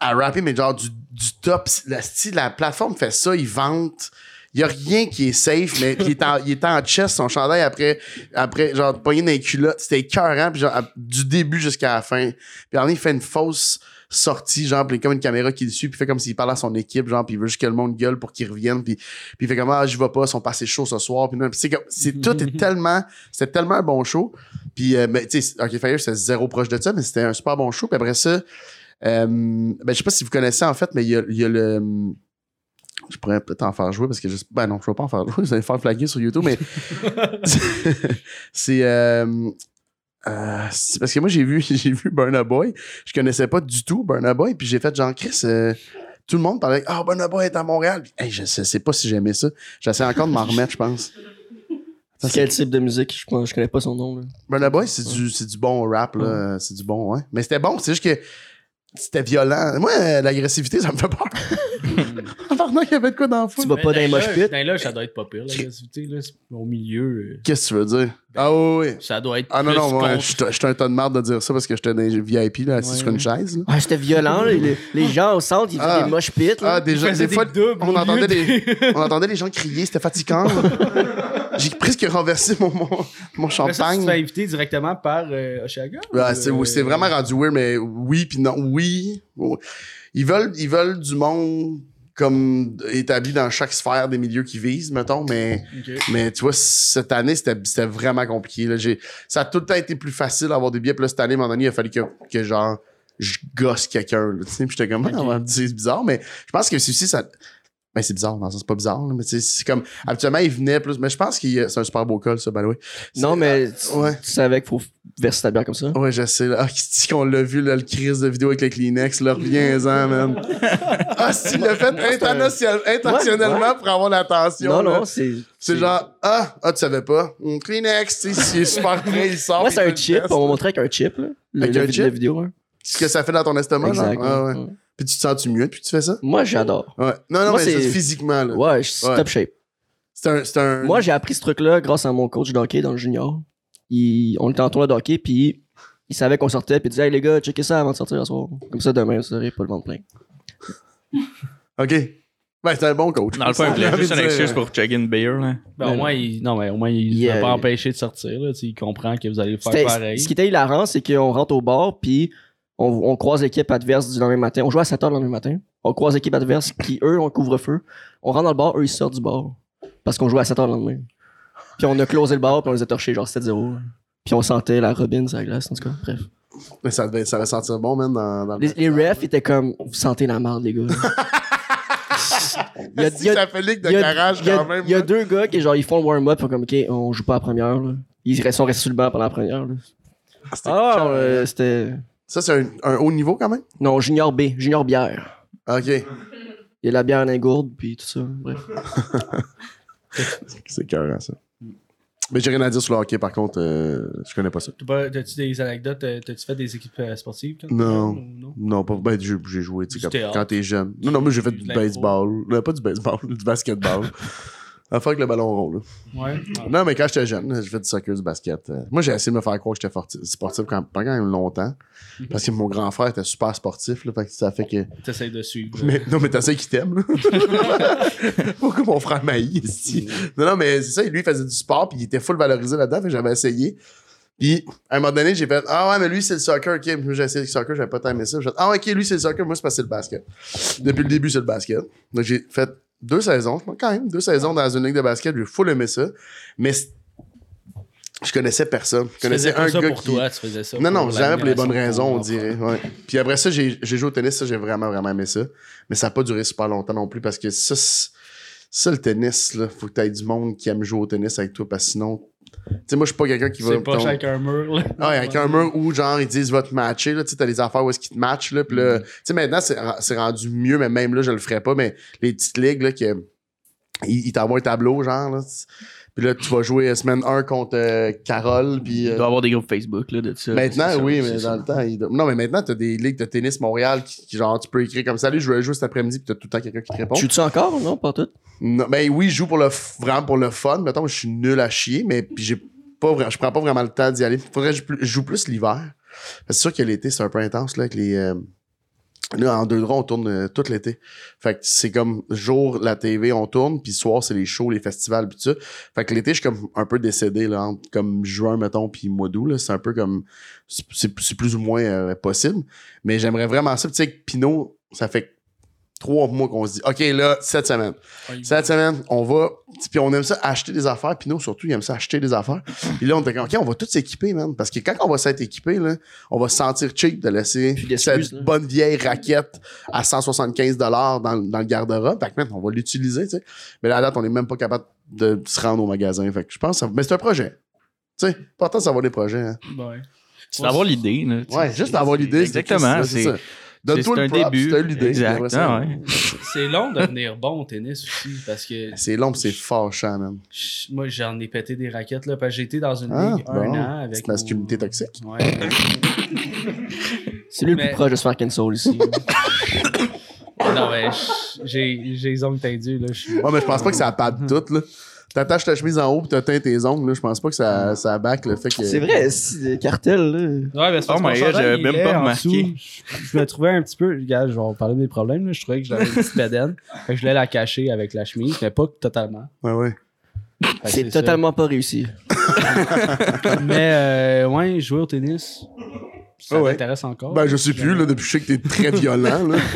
à rapper, mais genre du, du top. La, style, la plateforme fait ça, il vante. Il y a rien qui est safe, mais il est en, il est en chest, son chandail après, après genre, pogné dans les culottes. C'était écœurant, puis genre, à- du début jusqu'à la fin. Puis en il fait une fausse sortie, genre, puis il y a comme une caméra qui le suit, puis il fait comme s'il parlait à son équipe, genre, puis il veut juste que le monde gueule pour qu'il revienne, puis, puis il fait comme, ah, je vais pas, ils sont passés chauds ce soir, puis c'est comme, c'est, tout est tellement, c'était tellement un bon show. Puis, euh, ben, tu sais, OK Fire, c'était zéro proche de ça, mais c'était un super bon show. Puis après ça, ben, je sais pas si vous connaissez, en fait, mais il y a, il y a le... Je pourrais peut-être en faire jouer parce que je Ben non, je vais pas en faire jouer, vous allez faire flaguer sur YouTube, mais c'est euh, euh, c'est parce que moi j'ai vu j'ai vu Burna Boy, je connaissais pas du tout Burna Boy, puis j'ai fait Jean Chris euh, tout le monde parlait ah Burna Boy est à Montréal. Puis, hey, je sais, sais pas si j'aimais ça. J'essaie encore de m'en remettre, je pense. Ça, quel type de musique? Je, pense- je connais pas son nom. Là. Burna Boy, c'est du, c'est du bon rap, là. C'est du bon, ouais. Mais c'était bon, c'est juste que c'était violent. Moi, euh, l'agressivité, ça me fait peur. Pardon, il y avait de quoi dans le Tu foule? vas pas dans les mosh pits? Dans là, ça doit être pas pire, l'agressivité, là. c'est Au milieu. euh. Qu'est-ce que tu veux dire? Ah oui, oui. Ça doit être. Ah non, plus non, moi, contre- je suis un tas de marde de dire ça parce que j'étais dans les VIP, là, assis Ouais, sur une ouais. chaise. là. Ah, c'était violent, là. les, les gens au centre, ils faisaient Ah. des mosh pits. là. Ah, des fois, des doubles on entendait, des, on entendait les gens crier, c'était fatigant. là. J'ai presque renversé mon, mon, mon Après ça, tu te champagne. fais inviter directement par euh, Oshaga? Ouais, ou, c'est euh, vraiment rendu weird, mais oui, puis non, oui. Ils veulent, ils veulent du monde comme établi dans chaque sphère des milieux qu'ils visent, mettons, mais, mais tu vois, cette année, c'était c'était vraiment compliqué. Là. J'ai- Ça a tout le temps été plus facile d'avoir des billets, puis là, cette année, à un moment donné, il a fallu que, que genre, je gosse quelqu'un, là, tu sais, puis j'étais comme, Ah, c'est bizarre, mais je pense que c'est aussi ça... Ben, c'est bizarre, dans le sens, c'est pas bizarre, là, mais c'est comme, habituellement, il venait plus, mais je pense que c'est un super beau col, ça, the way. Non, mais tu, Ouais. tu savais qu'il faut verser ta bière comme ça? Ouais, je sais. Là. Ah, qui dit qu'on l'a vu, là, le crise de vidéo avec le Kleenex, là, reviens-en, man. Ah, si, il l'a fait intentionnel- intentionnellement Ouais, ouais. pour avoir l'attention. Non, là. non, c'est. C'est genre, ah, ah, tu savais pas? Hum, Kleenex, tu sais, super prêt, il sort. Moi, c'est un chip. le test. On va montrer avec un chip, là. Le, Avec le un chip? la vidéo, hein. Ce que ça fait dans ton estomac, Exact. genre. Ah, ouais. ouais. Puis tu te sens-tu mieux depuis que tu fais ça? Moi, j'adore. Ouais. Non, non, Moi, mais c'est- physiquement, là. Ouais, je suis top shape. C'est un, c'est un. Moi, j'ai appris ce truc-là grâce à mon coach de hockey dans le junior. Il- on était en tournoi de hockey, puis il savait qu'on sortait, puis il disait Hey les gars, checkez ça avant de sortir ce soir. Comme ça, demain, vous aurez pas le ventre plein. OK. Ben, c'est un bon coach. Dans le fond, il juste une excuse pour chugger une beer, là. Ben, au moins, il, non, mais au moins, il ne pas empêcher de sortir. Là, il comprend que vous allez faire C'était- pareil. Ce qui était hilarant, c'est qu'on rentre au bar, puis on, on croise l'équipe adverse du lendemain matin. On joue à 7h le lendemain matin. On croise l'équipe adverse qui, eux, ont couvre-feu. On rentre dans le bar, eux, ils sortent du bar. Parce qu'on joue à 7h le lendemain. Puis on a closé le bar, puis on les a torchés genre 7-0. Puis on sentait la robine sur la glace, en tout cas. Bref. Mais ça, devait, ça va sentir bon, man, dans, dans le. Les, les refs étaient comme, vous sentez la merde, les gars. Il y a- Si il y a- ça fait ligue de Il y a, garage il y a- quand même. il y a là. deux gars qui genre ils font le warm-up ils font comme ok on joue pas à la première là. Ils sont restés sur le banc pendant la première là. C'était Ah cœur, euh, c'était Ça, c'est un, un haut niveau quand même? non junior B junior bière. OK. Il y a la bière dans les gourdes puis tout ça. Bref. C'est cœur, ça. Mais j'ai rien à dire sur le hockey, par contre, euh, je connais pas ça. T'as-tu des anecdotes? euh, T'as-tu fait des équipes euh, sportives? quand Non. ou non? Non, pas. Ben, j'ai joué, tu sais, Du quand, t'es jeune. Non, non, moi, j'ai fait du l'impro. baseball. Non, pas du baseball, du basketball. Enfin, avec le ballon rond, là. Ouais. Non, mais quand j'étais jeune, j'ai fait du soccer, du basket. Euh, Moi, j'ai essayé de me faire croire que j'étais sportif quand, pendant quand même longtemps. Parce que mon grand frère était super sportif, là. Fait que ça fait que. T'essayes de suivre. Mais, non, mais t'as ça qui t'aime, là. Pourquoi mon frère m'haït ici? Non, non, mais c'est ça, lui, il faisait du sport, puis il était full valorisé là-dedans, fait que j'avais essayé. Puis, à un moment donné, j'ai fait Ah ouais, mais lui, c'est le soccer, ok. Moi, j'ai essayé le soccer, j'avais pas tant aimé ça. J'ai fait Ah, ok, lui, c'est le soccer, moi, c'est parce que c'est le basket. Depuis le début, c'est le basket. Donc, j'ai fait deux saisons, quand même, deux saisons dans une ligue de basket, j'ai full aimé ça. Mais je connaissais personne. Je Tu connaissais faisais un ça gars pour qui. toi, tu faisais ça Non, non, jamais pour les bonnes raisons, on dirait. Ouais. Puis après ça, j'ai joué au tennis, ça, j'ai vraiment, vraiment aimé ça. Mais ça n'a pas duré super longtemps non plus parce que ça, c'est- ça le tennis, là, faut que tu aies du monde qui aime jouer au tennis avec toi parce que sinon. Tu sais, moi, je suis pas quelqu'un qui va. C'est pas ton- avec un mur, là. ah, avec un mur où, genre, ils disent, va te matcher, là, tu sais, t'as des affaires où est-ce qu'ils te matchent, là, pis là, Mm. tu sais, maintenant, c'est c'est rendu mieux, mais même là, je le ferais pas, mais les petites ligues, là, que, ils, ils t'envoient un tableau, genre, là, puis là, tu vas jouer euh, semaine 1 contre euh, Carole, puis... Il euh, doit y avoir des groupes Facebook là, de ça. Maintenant, ça, oui, mais ça. dans le temps, il doit- non, mais maintenant, t'as des ligues de tennis Montréal qui, qui, genre, tu peux écrire comme Salut, je veux jouer cet après-midi, puis t'as tout le temps quelqu'un qui te répond. Tu tu encore non pas tout? Non, ben oui, je joue pour le f- vraiment pour le fun. Mettons, je suis nul à chier, mais puis j'ai pas je prends pas vraiment le temps d'y aller. Faudrait que je, je joue plus l'hiver. C'est sûr que l'été, c'est un peu intense, là, avec les. euh, Là, en deux droits, on tourne euh, tout l'été. Fait que c'est comme jour, la TV, on tourne, puis soir, c'est les shows, les festivals, puis tout ça. Fait que l'été, je suis comme un peu décédé, là, entre comme juin, mettons, puis mois d'août. C'est un peu comme. C'est plus ou moins euh, possible. Mais j'aimerais vraiment ça. Tu sais, Pinot, ça fait trois mois qu'on se dit, OK, là, cette semaine. Cette semaine, on va. Puis on aime ça acheter des affaires. Pinot, surtout, il aime ça acheter des affaires. Puis là, on était comme, OK, on va tous s'équiper, man. Parce que quand on va s'être équipé, là, on va se sentir cheap de laisser Puis cette là. bonne vieille raquette à 175 dans, dans le garde-robe. Fait que, man, on va l'utiliser, tu sais. Mais là, à date, on n'est même pas capable de se rendre au magasin. Fait que je pense, que ça- mais c'est un projet. Tu sais, important de savoir des projets. Hein. Ouais. C'est d'avoir l'idée. Ouais, juste d'avoir l'idée. Exactement. c'est C'est ça. Donne-toi c'est le un début. l'idée. Exact. Ça, Ah ouais. C'est long de devenir bon au tennis aussi parce que C'est long, c'est fâchant, man. je- moi j'en ai pété des raquettes là parce que j'ai été dans une Ah, ligue un bon. an avec Petite masculinité mon- toxique. Ouais. C'est lui le plus proche de se faire cancel ici. non mais j'ai j'ai les ongles tendus là, Ouais, mais je pense pas que ça patte tout, là. T'attaches ta chemise en haut pis t'as teint tes ongles, là. Je pense pas que ça, ça back le fait que. C'est vrai, si, le cartel, là. Ouais, mais c'est Oh my God, j'avais même pas remarqué. Je, me trouvais un petit peu. Regarde, je vais parler de mes problèmes. là. Je trouvais que j'avais une petite bedaine. Fait que je voulais la cacher avec la chemise, mais pas totalement. Ouais, ouais. C'est ça. totalement pas réussi. Mais, euh, ouais, jouer au tennis, ça Ah ouais. t'intéresse encore? Ben, je sais plus, là, depuis que je sais que t'es très violent, là.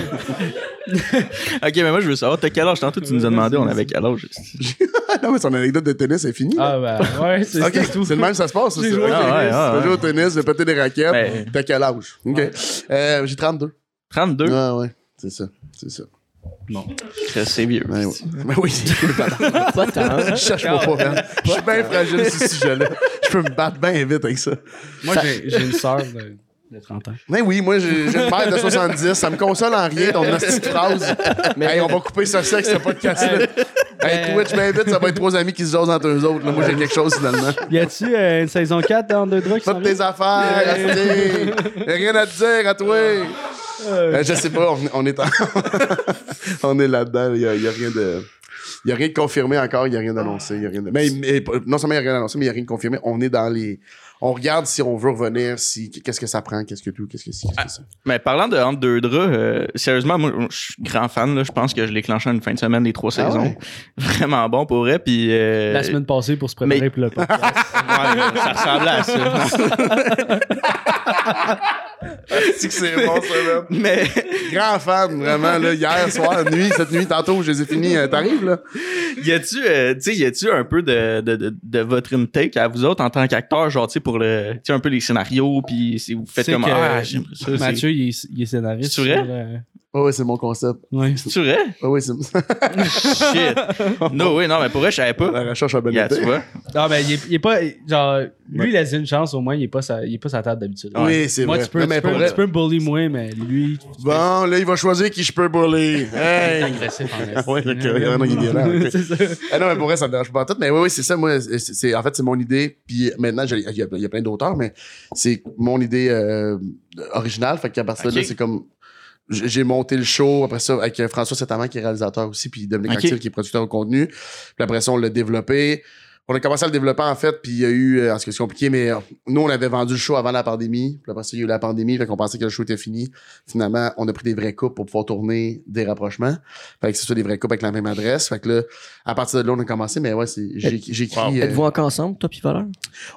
Ok, mais moi, je veux savoir, t'as quel âge? Tantôt, tu nous as demandé, on avait quel âge? non, mais son anecdote de tennis est finie. Ah, ben, ouais, c'est Ok, c'est tout. c'est le même ça se passe. ça, J'ai c'est- joué ok. Ah ouais, ah ouais. au tennis, de péter des raquettes. Ben- T'as quel âge? OK. Ouais. Euh, j'ai 32. 32? Ah ouais, c'est ça. C'est ça. C'est vieux. Ben, ouais. Ben oui. Pas tant. Cherche-moi pas, man. Je suis bien fragile sur ce sujet-là. Je peux me battre bien vite avec ça. Moi, j'ai j'ai une sœur de, de 30 ans. Mais oui, moi, j'ai une mère de 70. Ça me console en rien, ton petite phrase. Mais- hey, on va couper ça sec, c'était pas de casser. là. Hey, Twitch, bien vite, ça va être trois amis qui se jasent entre eux autres. là. Moi, j'ai quelque chose, finalement. Y a-tu euh, une saison 4 dans Underdog qui Pas s'en de tes affaires. Y'a rien à te dire à toi. Euh, je sais pas, on, on est en- on est là-dedans. Il y a, y a rien de. Il y a rien de confirmé encore, il y a rien d'annoncé, il y a rien de. Mais, mais non seulement il y a rien d'annoncé, mais il y a rien de confirmé. On est dans les. On regarde si on veut revenir, si qu'est-ce que ça prend, qu'est-ce que tout, qu'est-ce que si, qu'est-ce que ça. Mais parlant de Entre deux draps, euh, sérieusement, moi, je suis grand fan. Là, je pense que je l'ai clenché en une fin de semaine des trois Ah saisons. ouais? Vraiment bon pour vrai. Puis, euh, La semaine passée pour se préparer mais- pour le podcast. ouais, ça ressemblait à ça. C'est que c'est bon, ça, man. Mais Grand fan, vraiment, là. Hier soir, nuit, cette nuit, tantôt, je les ai finis. euh, T'arrives, là? y a-tu, euh, tu sais, y a-tu un peu de, de, de, de votre intake à vous autres en tant qu'acteur, genre, tu sais, pour le, tu sais, un peu les scénarios, puis si vous faites comme que ah, j'aimerais ça. Mathieu, il est, il est scénariste. C'est vrai? sur, euh, Ouais, ouais, c'est mon concept. ouais. C'est vrai? Ouais, ouais, c'est. Shit. Non, oui, non, mais pour vrai, je savais pas. La recherche a bien Yeah, tu vois. Non, ben, il est, il est pas. Genre, lui, il a dit une chance, au moins, il est pas sa, il est pas sa table d'habitude. Oui, c'est Moi, vrai. tu peux, mais tu, peux, pour vrai- tu peux me bully moi, mais lui. Bon, là, il va choisir qui je peux bully. Hey! agressif en ok, il y en a qui est violent, ok. C'est ça. Ah non, mais pour vrai, ça me dérange pas tout. Mais oui, oui, c'est ça. Moi, c'est, en fait, c'est mon idée. Puis maintenant, j'ai- il y, a, il y a plein d'auteurs, mais c'est mon idée euh, originale. Fait qu'à partir de là, c'est comme. J'ai monté le show, après ça, avec François Septamant, qui est réalisateur aussi, puis Dominique Ok. Anctil, qui est producteur au contenu. Puis après ça, on l'a développé. On a commencé à le développer, en fait, puis il y a eu... euh, ce que c'est compliqué, mais euh, nous, on avait vendu le show avant la pandémie. Puis après ça, il y a eu la pandémie, fait qu'on pensait que le show était fini. Finalement, on a pris des vrais coupes pour pouvoir tourner des rapprochements. Fait que ce soit des vrais coupes avec la même adresse. Fait que là, à partir de là, on a commencé, mais ouais, c'est, j'ai, j'ai écrit... euh, Êtes-vous encore ensemble, toi pis Valeur?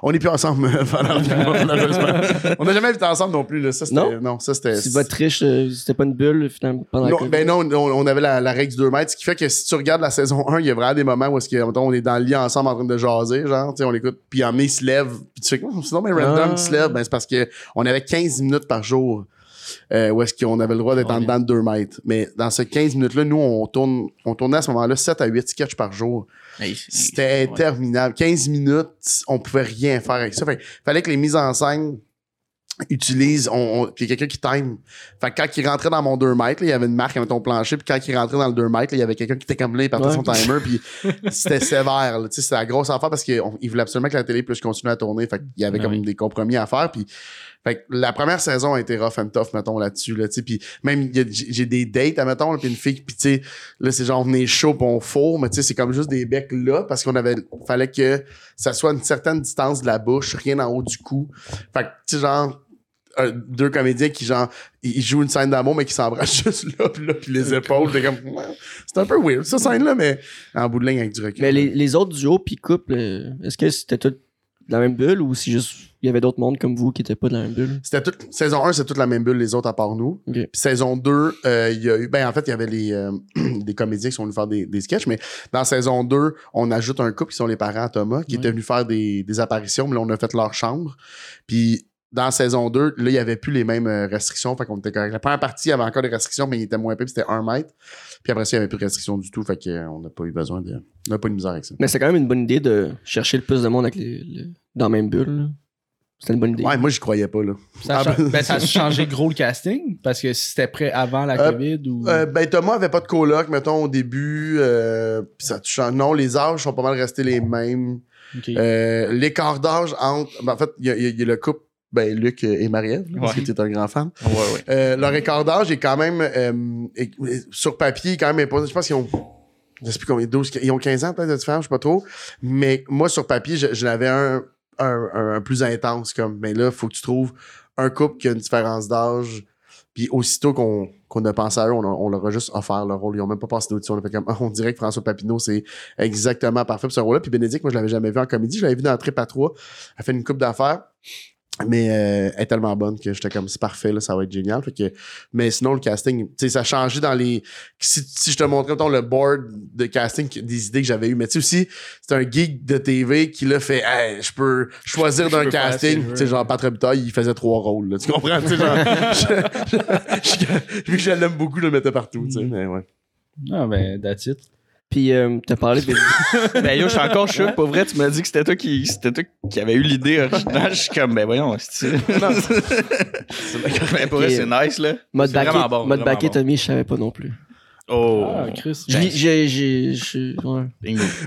on n'est plus ensemble, Valère puis. On n'a jamais été ensemble non plus, là. Ça, c'était, Non? non? ça, c'était... Si votre triche, euh, c'était pas une bulle, finalement, pendant la Non, COVID? ben non, on, on avait la, la règle du 2 mètres, ce qui fait que si tu regardes la saison 1, il y a vraiment des moments où est-ce que, on est dans le lit ensemble en train de jaser, genre, tu sais, on écoute, puis en mai, il se lève, puis tu fais, oh, c'est non, mais random, Ah. il se lève, ben c'est parce que on avait 15 minutes par jour. Euh, où est-ce qu'on avait le droit d'être en dedans de 2 mètres. Mais dans ces 15 minutes-là, nous, on tourne, on tournait à ce moment-là 7 à 8 sketchs par jour. Hey, C'était ouais. interminable. 15 minutes, on pouvait rien faire avec ça. Fait, fallait que les mises en scène utilisent, on, on- puis quelqu'un qui time. Fait que quand il rentrait dans mon 2 mètres, il y avait une marque avec ton plancher, puis quand il rentrait dans le 2 mètres, il y avait quelqu'un qui était comme là, il partait Ouais. son timer, puis c'était sévère. là. Tu sais, C'était la grosse affaire parce qu'il voulait absolument que la télé puisse continuer à tourner. Fait qu'il y avait comme oui. des compromis à faire, puis fait que la première saison a été rough and tough, mettons, là-dessus, là, tu sais, puis même, j'ai des dates, mettons, puis une fille, puis tu sais, là, c'est genre, on est chaud, puis on fourre, mais tu sais, c'est comme juste des becs là, parce qu'on avait, fallait que ça soit une certaine distance de la bouche, rien en haut du cou. Fait que, tu sais, genre, un- deux comédiens qui, genre, ils jouent une scène d'amour, mais qui s'embrassent juste là, puis là, puis les épaules, comme, c'est un peu weird, cette scène-là, mais en bout de ligne avec du recul. Mais les, les autres duos puis couples, euh, est-ce que c'était tout de la même bulle ou si juste il y avait d'autres mondes comme vous qui étaient pas de la même bulle? C'était toute, saison 1, c'est toute la même bulle, les autres à part nous. Puis saison 2, euh, il y a eu, ben en fait, il y avait les, euh, des comédiens qui sont venus faire des, des sketchs, mais dans saison 2, on ajoute un couple qui sont les parents à Thomas, qui Ouais. étaient venus faire des, des apparitions, mais là, on a fait leur chambre. Puis dans saison 2, là, il n'y avait plus les mêmes euh, restrictions, fait qu'on était correct. La première partie, il y avait encore des restrictions, mais il était moins épais, puis c'était un mètre. Puis après ça, il n'y avait plus de restrictions du tout, fait qu'on n'a pas eu besoin de... On n'a pas eu de misère avec ça. Mais c'est quand même une bonne idée de chercher le plus de monde avec les, le- dans la même bulle. là. C'était une bonne idée. Ouais, moi, j'y croyais pas, là. Ça a, Ah, ben- ben, ça a changé gros le casting parce que si c'était prêt avant la Euh, COVID ou. Euh, ben Thomas avait pas de coloc, mettons, au début. Euh, pis ça change. Non, les âges sont pas mal restés les mêmes. Ok. Euh, L'écart d'âge entre. ben, en fait, il y, y a le couple, ben, Luc et Marie-Ève, parce que tu es un grand fan. Ouais, ouais. Euh, leur écart d'âge est quand même. euh, sur papier, quand même. Je pense qu'ils ont je sais plus combien, 12, ils ont 15 ans peut-être de différence, je sais pas trop. Mais moi, sur papier, je, je l'avais un, un, un- un plus intense, comme, mais là, faut que tu trouves un couple qui a une différence d'âge. Puis aussitôt qu'on qu'on a pensé à eux, on, a- on leur a juste offert le rôle. Ils ont même pas passé d'audition. On a fait comme, on dirait que François Papineau, c'est exactement parfait pour ce rôle-là. Puis Bénédicte, moi, je l'avais jamais vu en comédie. Je l'avais vu dans Trip à 3. Elle fait une coupe d'affaires. Mais euh, elle est tellement bonne que j'étais comme c'est parfait là, ça va être génial. Fait que, mais sinon le casting, tu sais, ça a changé dans les. Si, si je te montrais mettons, le board de casting des idées que j'avais eues, mais tu sais aussi, c'est un geek de TV qui l'a fait Hey, je peux choisir d'un casting. Tu sais, genre Patrick Butaille, il faisait trois rôles. là, tu comprends? Tu sais, genre, je- je- je- vu que je l'aime beaucoup, je le mettais partout. Tu sais, mais ouais. Ah, ben, that's it. Puis, euh, t'as parlé de. Ben yo, je suis encore choqué. Pour vrai, tu m'as dit que c'était toi qui, c'était toi qui avait eu l'idée originale. Je suis comme, ben voyons, c'est Ben pour vrai, c'est nice, là. Mode C'est baquet, vraiment bon, mode vraiment baquet bon. Tommy, je savais pas non plus. Oh. Ah, Chris. J'ai. j'ai- j'ai- ouais.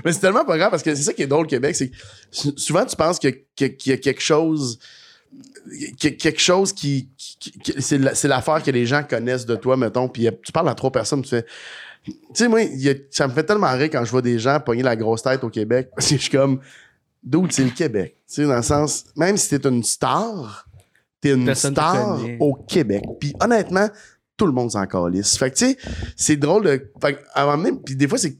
Mais c'est tellement pas grave parce que c'est ça qui est drôle au Québec, c'est que sou- souvent tu penses qu'il y a quelque chose que- quelque chose qui, qui- qui- c'est la- c'est l'affaire que les gens connaissent de toi mettons puis euh, tu parles à trois personnes tu fais tu sais moi il y a- ça me fait tellement rire quand je vois des gens pogner la grosse tête au Québec parce que je suis comme d'où c'est le Québec. Tu sais dans le sens même si t'es une star t'es une Personne star au Québec. Puis honnêtement tout le monde s'en calisse. Fait que tu sais c'est drôle de fait moment donné puis des fois c'est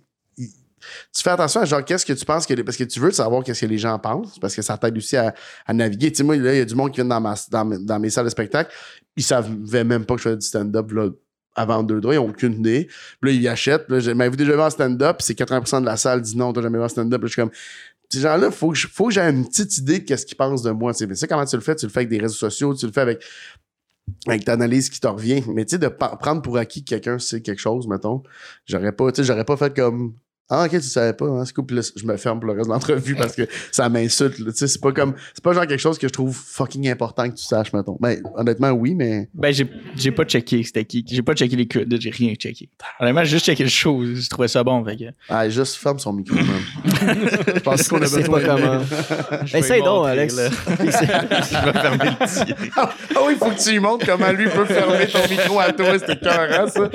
tu fais attention à genre qu'est-ce que tu penses que parce que tu veux savoir qu'est-ce que les gens pensent parce que ça t'aide aussi à, à naviguer. Tu sais moi là il y a du monde qui vient dans ma dans, mes- dans mes salles de spectacle. Ils savaient même pas que je faisais du stand-up là avant deux droits, ils ont aucune idée. Puis là, ils achètent. Puis là, m'avez-vous déjà vu en stand-up? C'est 80% de la salle dit non, t'as jamais vu en stand-up. Puis là, je suis comme, ces gens-là, faut que, faut que j'ai une petite idée de qu'est-ce qu'ils pensent de moi. Tu sais, comment tu le fais? Tu le fais avec des réseaux sociaux, tu le fais avec, avec ta analyse qui te revient. Mais tu sais, de prendre pour acquis que quelqu'un sait quelque chose, mettons, j'aurais pas, tu sais, j'aurais pas fait comme, ah, ok, tu savais pas, hein, c'est cool. Puis là, je me ferme pour le reste de l'entrevue parce que ça m'insulte. Tu sais, c'est pas comme, c'est pas genre quelque chose que je trouve fucking important que tu saches, mettons. Ben, honnêtement, oui, mais. Ben, j'ai, pas checké c'était qui. J'ai pas checké les codes, j'ai rien checké. Honnêtement, j'ai juste checké le show. Je trouvais ça bon. Fait que. Ah, juste ferme son micro, man. Je pense qu'on a besoin pas comment. Essaye donc, Alex. je vais fermer le petit. Ah oui, faut que tu lui montres comment lui peut fermer ton micro à toi. C'était écœurant, ça.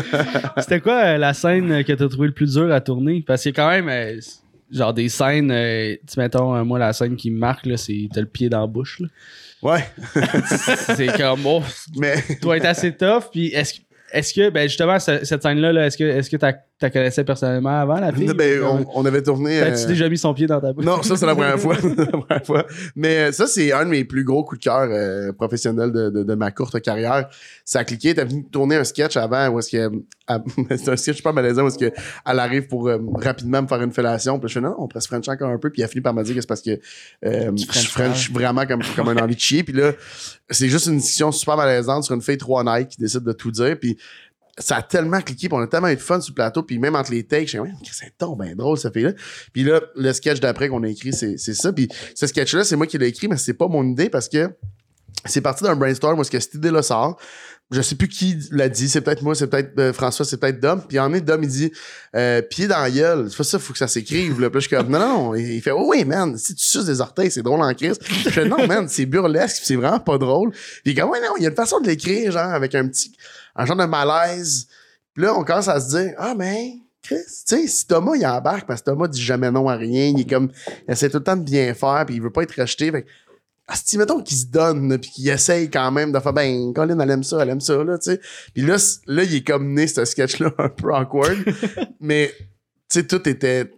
C'était quoi euh, la scène que t'as trouvé le plus dur à tourner? Parce que quand même, euh, genre des scènes, euh, tu mettons, moi, la scène qui me marque, c'est t'as le pied dans la bouche. là. Ouais, c'est comme, oh, mais doit être assez tough. Puis est-ce que, est-ce que, ben justement, ce- cette scène-là, là, est-ce que est-ce que t'as t'as connaissais personnellement avant la fille? ben, on, on avait tourné. T'as-tu euh, déjà mis son pied dans ta bouche? Non, ça, c'est la première fois. la première fois. Mais euh, ça, c'est un de mes plus gros coups de cœur euh, professionnels de, de, de ma courte carrière. Ça a cliqué. T'as venu tourner un sketch avant où est-ce que. c'est un sketch pas malaisant où est-ce que elle arrive pour euh, rapidement me faire une fellation. Puis je fais non, on presse French encore un peu. Puis elle a fini par me dire que c'est parce que euh, je French French vraiment comme, comme un envie de chier. Puis là, c'est juste une discussion super malaisante sur une fille trop honnête qui décide de tout dire. Puis ça a tellement cliqué, puis on a tellement eu de fun sur le plateau, puis même entre les takes, suis comme, c'est tant bien drôle, ça fait là. Puis là, le sketch d'après qu'on a écrit, c'est ça. Puis ce sketch-là, c'est moi qui l'ai écrit, mais c'est pas mon idée parce que c'est parti d'un brainstorm où que cette idée-là sort. Je sais plus qui l'a dit, c'est peut-être moi, c'est peut-être euh, François, c'est peut-être Dom. Puis en est Dom, il dit euh, pied dans la gueule, c'est pas ça, faut que ça s'écrive. Là. Puis je suis comme non, non, il fait oh, oui, man, si tu suces des orteils, c'est drôle en crise. Je fais non, man, c'est burlesque, c'est vraiment pas drôle. Il comme ouais, non, il y a une façon de l'écrire, genre avec un petit, un genre de malaise. Puis là, on commence à se dire ah, mais Chris, tu sais, si Thomas, il embarque, parce que Thomas dit jamais non à rien, il est comme, il essaie tout le temps de bien faire, puis il veut pas être rejeté. Fait si mettons qu'il se donne, puis qu'il essaye quand même de faire, ben, Colin, elle aime ça, elle aime ça, là, tu sais. Puis là, là, il est comme né, ce sketch-là, un peu awkward. mais, tu sais, tout était.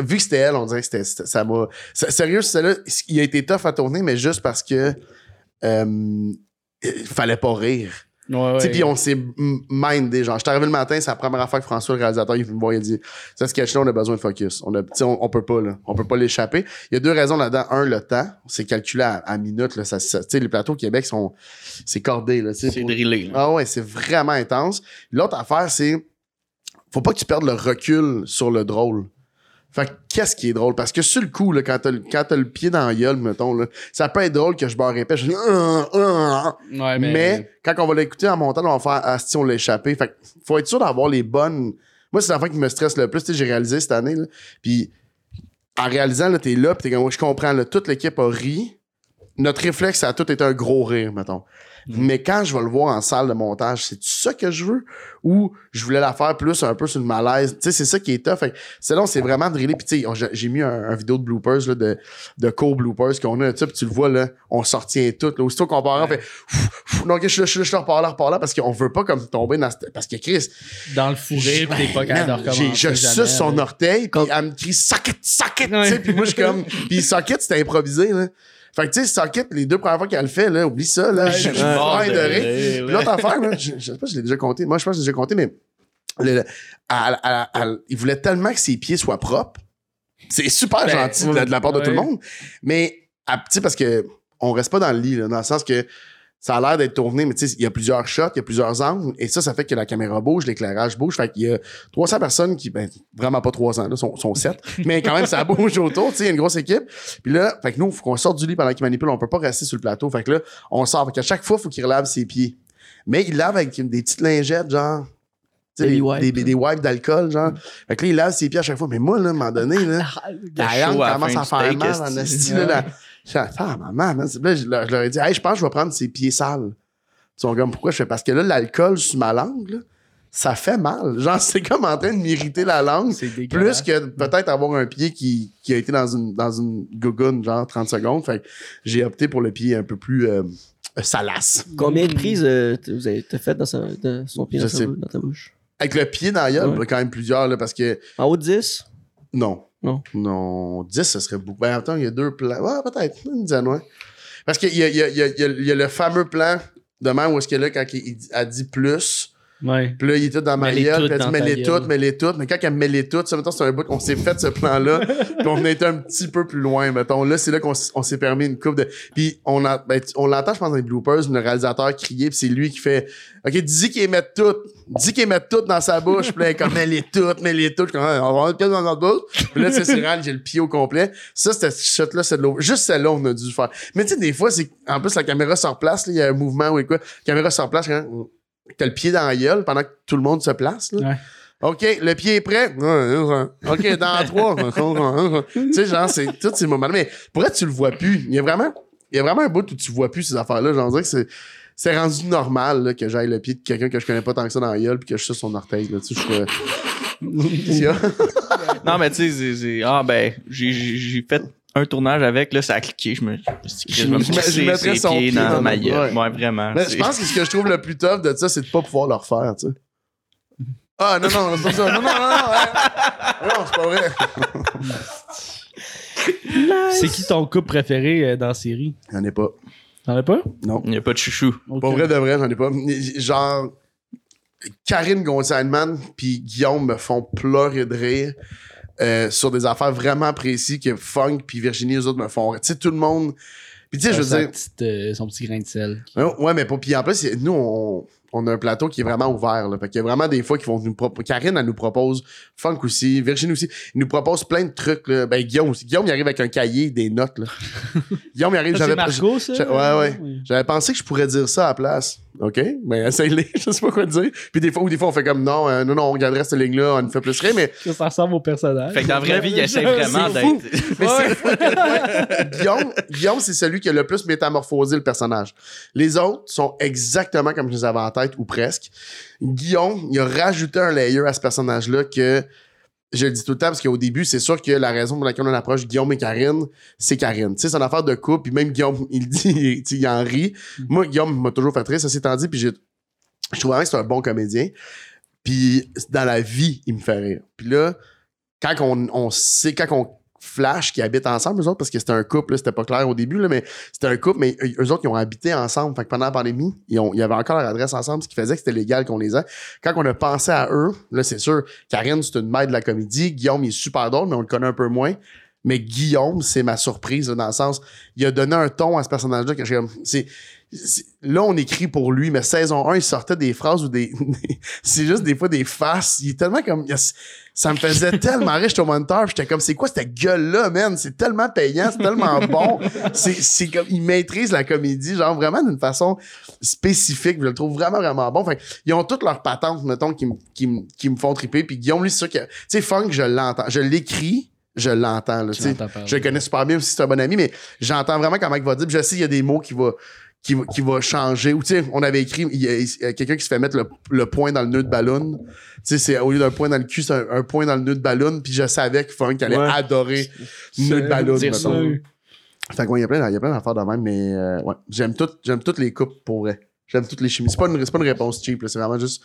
Vu que c'était elle, on dirait que c'était, ça m'a. Sérieux, celle-là, il a été tough à tourner, mais juste parce que. euh, il fallait pas rire. Ouais. Puis on s'est mindé. Genre, j'étais arrivé le matin, c'est la première fois que François, le réalisateur, il me voir, il a dit Ce sketch-là, on a besoin de focus. On, a, tu sais, on, on peut pas, là. On peut pas l'échapper. Il y a deux raisons là-dedans. Un, le temps. C'est calculé à, à minute. Là, ça, ça- tu sais, les plateaux au Québec sont. C'est cordé. Là, tu sais, C'est pour- drillé. là. ah ouais, c'est vraiment intense. L'autre affaire, c'est faut pas que tu perdes le recul sur le drôle. Fait que qu'est-ce qui est drôle? Parce que sur le coup, là, quand t'as le, quand t'as le pied dans la gueule, mettons, là, ça peut être drôle que je barre épais. Je dis, Ah, ah. Ouais, mais... quand on va l'écouter en montant, on va faire Ah, si on l'a échappé. Fait que faut être sûr d'avoir les bonnes. Moi, c'est l'affaire qui me stresse le plus. Tu sais, j'ai réalisé cette année. Là. Puis en réalisant, là, t'es là, puis t'es comme, je comprends, là, toute l'équipe a ri. Notre réflexe, ça a tout été un gros rire, mettons. Mais quand je vais le voir en salle de montage, c'est ça que je veux? Ou je voulais la faire plus un peu sur le malaise? Tu sais, c'est ça qui est tough. Sinon, c'est vraiment drillé. Puis tu sais, j'ai mis un, un vidéo de bloopers, là, de, de co-bloopers qu'on a, tu puis tu le vois, là, on sortient tout. Là, aussitôt qu'on part, on fait, non, ok, je suis là, je suis là, je suis là, repars là, repars là, parce qu'on veut pas comme tomber dans cette- parce que Chris, Dans le fourré, pis t'es pas capable de Je suce son orteil, puis elle me crie socket, socket, tu sais, puis moi je suis comme, puis socket c'était improvisé là. Fait que tu sais, socket, les deux premières fois qu'elle le fait là, oublie ça là, je suis mort de rire. l'autre affaire, là, je, je sais pas si je l'ai déjà compté. Moi, je pense que je l'ai déjà compté, mais le- le- elle- elle- elle- il voulait tellement que ses pieds soient propres. C'est super Ben, gentil de, de la part de tout le monde. Mais, à- tu sais, parce que on reste pas dans le lit, là, dans le sens que ça a l'air d'être tourné, mais tu sais, il y a plusieurs shots, il y a plusieurs angles, et ça, ça fait que la caméra bouge, l'éclairage bouge. Fait qu'il y a 300 personnes qui, ben, vraiment pas 300, là, sont, sont 7, mais quand même, ça bouge autour, tu sais, il y a une grosse équipe. Puis là, fait que nous, faut qu'on sorte du lit pendant qu'il manipule, on peut pas rester sur le plateau. Fait que là, on sort. Fait qu'à chaque fois, faut qu'il relave ses pieds. Mais il lave avec des petites lingettes, genre. tu sais, Baby des, wipes, des, là. des wipes d'alcool, genre. Fait que là, il lave ses pieds à chaque fois. Mais moi, là, à un moment donné, là, la langue commence à faire mal en esti, là. Ah, maman, man. Là, je leur, je leur ai dit, hey, je pense que je vais prendre ses pieds sales. Ils sont comme, pourquoi je fais? Parce que là, l'alcool sur ma langue, là, ça fait mal. Genre, c'est comme en train de m'irriter la langue. C'est Plus que peut-être avoir un pied qui, qui a été dans une, dans une gougoune, genre 30 secondes. Fait que j'ai opté pour le pied un peu plus euh, salace. Combien de prises euh, vous avez t'as fait dans, sa, dans son pied dans, sa ta bouche? Avec le pied dans la gueule, Ouais. il y en a quand même plusieurs, là, parce que En haut de 10? non. Non? Non. 10, ce serait beaucoup. Ben, attends, il y a deux plans. Ouais, peut-être. Une dizaine, ouais. Parce qu'il y y, a, il y, a, il y a- il y a le fameux plan de même où est-ce que là, quand il, a dit plus, Ouais. Puis là, il est tout dans ma gueule, puis elle dit ta gueule. toutes, mets-les toutes. Mais quand elle met les toutes, ça, mettons, c'est un bout qu'on s'est fait ce plan-là, puis on venait être un petit peu plus loin, mettons. Là, c'est là qu'on s'est permis une coupe de... Puis on, a, ben, on l'entend, je pense, dans les bloopers, le réalisateur crier, puis c'est lui qui fait « Ok, dis qu'il met toutes. Dis qu'il met toutes dans sa bouche. » Puis là, il est comme « Mets-les toutes, mets-les toutes. » Je comme, Ah, On va une pièce dans notre bouche. Puis là, c'est réel, j'ai le pied au complet. Ça, c'était ce shot-là, c'est de l'eau. Juste celle-là, on a dû faire. Mais tu sais, des fois, c'est... En plus, la caméra se replace, là, il y a un mouvement ou quoi. La caméra se replace quand... T'as le pied dans la gueule pendant que tout le monde se place. Là. Ouais. OK, le pied est prêt. OK, dans trois. tu sais, genre, c'est tous ces moments Mais pourquoi tu le vois plus? Il y a vraiment, il y a vraiment un bout où tu vois plus ces affaires-là. J'en dirais que c'est, c'est rendu normal là, que j'aille le pied de quelqu'un que je connais pas tant que ça dans la gueule puis que je suce son orteil. Là, tu sais, je fais- Qu'est-ce qu'il y a? Non, mais tu sais, ah ben, j'ai- fait un tournage avec, là, ça a cliqué. Je me, je me suis je mettrais son pied dans dans ma le- gueule. ouais. Ouais, vraiment. Mais je pense que ce que je trouve le plus tough de ça, c'est de pas pouvoir le refaire, tu sais. Ah, non, non, c'est pas ça. Non, non, non, non. ouais. Non, c'est pas vrai. C'est qui ton couple préféré euh, dans la série? J'en ai pas. T'en as pas? Non. Il n'y a pas de chouchou. Ok. Pour vrai de vrai, j'en ai pas. Genre, Karine Gonzalman puis Guillaume me font pleurer de rire euh, sur des affaires vraiment précises que Funk puis Virginie, eux autres me font rire. Tu sais, tout le monde... Puis tu sais, je veux dire... petite, euh, son petit grain de sel. Ouais, Ouais, mais pas. Puis en plus, nous, on, on a un plateau qui est vraiment ouvert. Là. Fait qu'il y a vraiment des fois qui vont nous proposer. Karine, elle nous propose. Funk aussi. Virginie aussi. Ils nous proposent plein de trucs. Là. Ben, Guillaume aussi. Guillaume, il arrive avec un cahier, des notes. Là. Guillaume, il arrive. J'avais Marco, ça? je- ouais, ouais. Oui. j'avais pensé que je pourrais dire ça à la place. OK? Mais essaye-les. je sais pas quoi dire. Puis des fois, ou des fois, on fait comme non, euh, non, non, on regarderait cette ligne-là, on nous fait plus rire. Mais Ça, ça ressemble au personnage. Fait que dans la vraie vie, il essaie vraiment d'être. Mais c'est fou Guillaume, Guillaume c'est celui qui a le plus métamorphosé le personnage. Les autres sont exactement comme je les avais en tête, ou presque. Guillaume, il a rajouté un layer à ce personnage-là que je le dis tout le temps parce qu'au début, c'est sûr que la raison pour laquelle on approche Guillaume et Karine, c'est Karine. Tu sais, c'est une affaire de couple, puis même Guillaume, il dit, il en rit. Moi, Guillaume m'a toujours fait rire, ça s'est dit, puis j'ai- je trouve vraiment que c'est un bon comédien. Puis dans la vie, il me fait rire. Puis là, quand on, on sait, quand on flash qu'ils habitent ensemble, eux autres, parce que c'était un couple, c'était pas clair au début, là, mais c'était un couple, mais eux autres, ils ont habité ensemble. Fait que pendant la pandémie, ils, ont, ils avaient encore leur adresse ensemble, ce qui faisait que c'était légal qu'on les ait. Quand on a pensé à eux, là, c'est sûr, Karine, c'est une maître de la comédie. Guillaume, il est super drôle, mais on le connaît un peu moins. Mais Guillaume, c'est ma surprise, là, dans le sens, il a donné un ton à ce personnage-là que j'ai là, on écrit pour lui, mais saison 1, il sortait des phrases ou des, c'est juste des fois des faces. Il est tellement comme, ça me faisait tellement riche au moniteur, j'étais comme, c'est quoi cette gueule-là, man? C'est tellement payant, c'est tellement bon. C'est, comme, il maîtrise la comédie, genre vraiment d'une façon spécifique. Je le trouve vraiment, vraiment bon. Fait ils ont toutes leurs patentes, mettons, qui, me- qui, qui me font triper. Puis Guillaume, lui, c'est sûr que, tu sais, Funk, je l'entends. Je l'écris, je l'entends, là, tu. Je le connais super bien aussi, c'est un bon ami, mais j'entends vraiment comment il va dire. Puis je sais, il y a des mots qui va qui, va- qui va changer. Ou tu sais, on avait écrit, il y a, quelqu'un qui se fait mettre le, le point dans le nœud de ballon. Tu sais, c'est au lieu d'un point dans le cul, c'est un, un point dans le nœud de ballon. Puis je savais que Funk allait Ouais. adorer nœud de ballon. Fait il y a plein, y a plein d'affaires de même, mais euh, ouais. J'aime tout, j'aime toutes les coupes pour vrai. J'aime toutes les chimies. C'est pas une, pas une réponse cheap. C'est vraiment juste,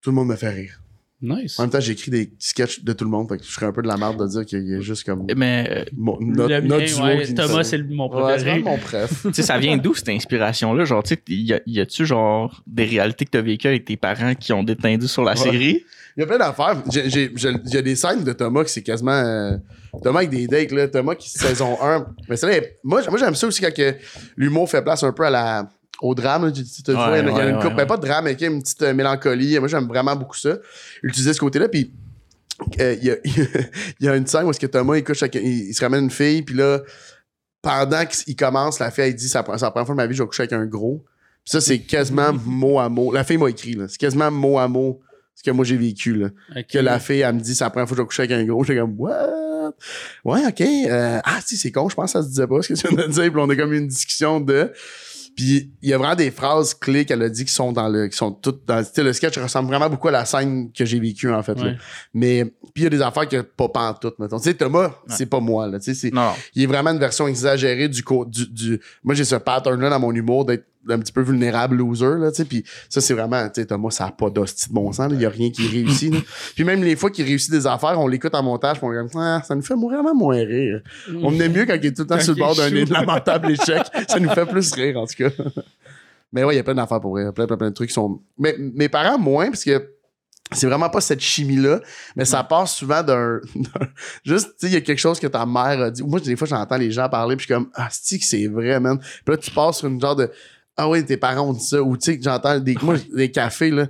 tout le monde me fait rire. Nice. En même temps, j'écris des sketchs de tout le monde, fait que je serais un peu de la merde de dire qu'il y a juste comme Mais euh, mon- notre, Le notre mien, duo ouais, qui nous Thomas, c'est mon Ouais, c'est préféré. vraiment mon préf. tu sais, ça vient d'où cette inspiration-là? Genre, tu sais, y, a-tu genre des réalités que t'as vécues avec tes parents qui ont détendu sur la Ouais. série? Il y a plein d'affaires. J'ai- des scènes de Thomas qui c'est quasiment. euh, Thomas avec des dates, là. Thomas qui, saison 1. Mais c'est là, moi, moi j'aime ça aussi quand que l'humour fait place un peu à la, au drame. Tu- vois, Ouais, il y a une coupe. ouais, ben, pas de drame, mais une petite euh, mélancolie. Moi, j'aime vraiment beaucoup ça. Utiliser ce côté-là. Puis. euh, Il y, a, il y a une scène où est-ce que Thomas il couche avec- il, il se ramène une fille puis là pendant qu'il commence la fille elle dit c'est la c'est la première fois de ma vie je vais coucher avec un gros puis ça c'est quasiment mot à mot la fille m'a écrit là c'est quasiment mot à mot ce que moi j'ai vécu là que la fille, elle me dit, c'est la première fois que je vais coucher avec un gros. J'étais comme, what? Ouais, ok. Euh, ah, si, c'est con, je pense que ça se disait pas ce que tu viens de dire. Puis on a comme une discussion de. Puis il y a vraiment des phrases clés qu'elle a dit qui sont dans le. qui sont toutes dans. Le sketch ressemble vraiment beaucoup à la scène que j'ai vécue, en fait. là. Mais. Puis il y a des affaires que pas pantoute, mettons. Tu sais, Thomas, c'est pas moi, là. Tu sais, il est vraiment une version exagérée du, du, du moi j'ai ce pattern là dans mon humour d'être un petit peu vulnérable loser là tu sais puis ça c'est vraiment tu sais Thomas ça a pas d'hostie de bon sens il y a rien qui réussit là. puis même les fois qu'il réussit des affaires on l'écoute en montage puis on est comme ah, ça nous fait vraiment moins rire on aime mieux quand il est tout le temps Quand sur le bord d'un lamentable échec ça nous fait plus rire en tout cas mais ouais il y a plein d'affaires pour rire plein plein plein de trucs qui sont mais mes parents moins parce que c'est vraiment pas cette chimie-là, mais ça passe souvent d'un. d'un- Juste, tu sais, il y a quelque chose que ta mère a dit. Moi, des fois, j'entends les gens parler, puis je suis comme, ah, c'est que c'est vrai, man? Puis là, tu passes sur une genre de, ah oui, tes parents ont dit ça. Ou tu sais, j'entends des, moi, des cafés, là,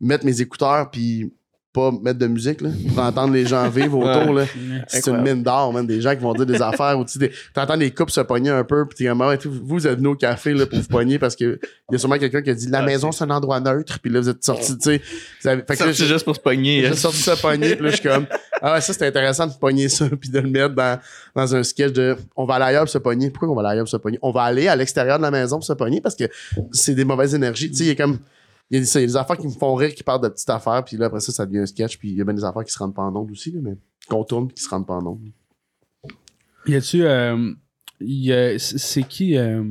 mettre mes écouteurs, puis pas mettre de musique, là, pour entendre les gens vivre autour, là. C'est une mine d'or, man. Des gens qui vont dire des affaires, ou tu des- t'entends des couples se pogner un peu, puis ah, vous, vous êtes venu au café, là, pour vous pogner, parce que il y a sûrement quelqu'un qui a dit, la Ah, maison, c'est un endroit neutre, puis là, vous êtes sortis, tu sais. C'est juste pour se pogner. j'ai hein. sorti ça pogné, puis là, je suis comme, ah ouais, ça, c'est intéressant de pogner ça, puis de le mettre dans, dans un sketch de, on va aller ailleurs pour se pogner. Pourquoi on va aller ailleurs pour se pogner? On va aller à l'extérieur de la maison pour se pogner parce que c'est des mauvaises énergies. Tu sais, il y a comme, il y a, des, il y a des affaires qui me font rire, qui partent de petites affaires, puis là, après ça, ça devient un sketch, puis il y a bien des affaires qui se rendent pas en ondes aussi, là, mais qu'on tourne, puis qui se rendent pas en ondes. Y a-tu. euh, y a- c'est qui, euh,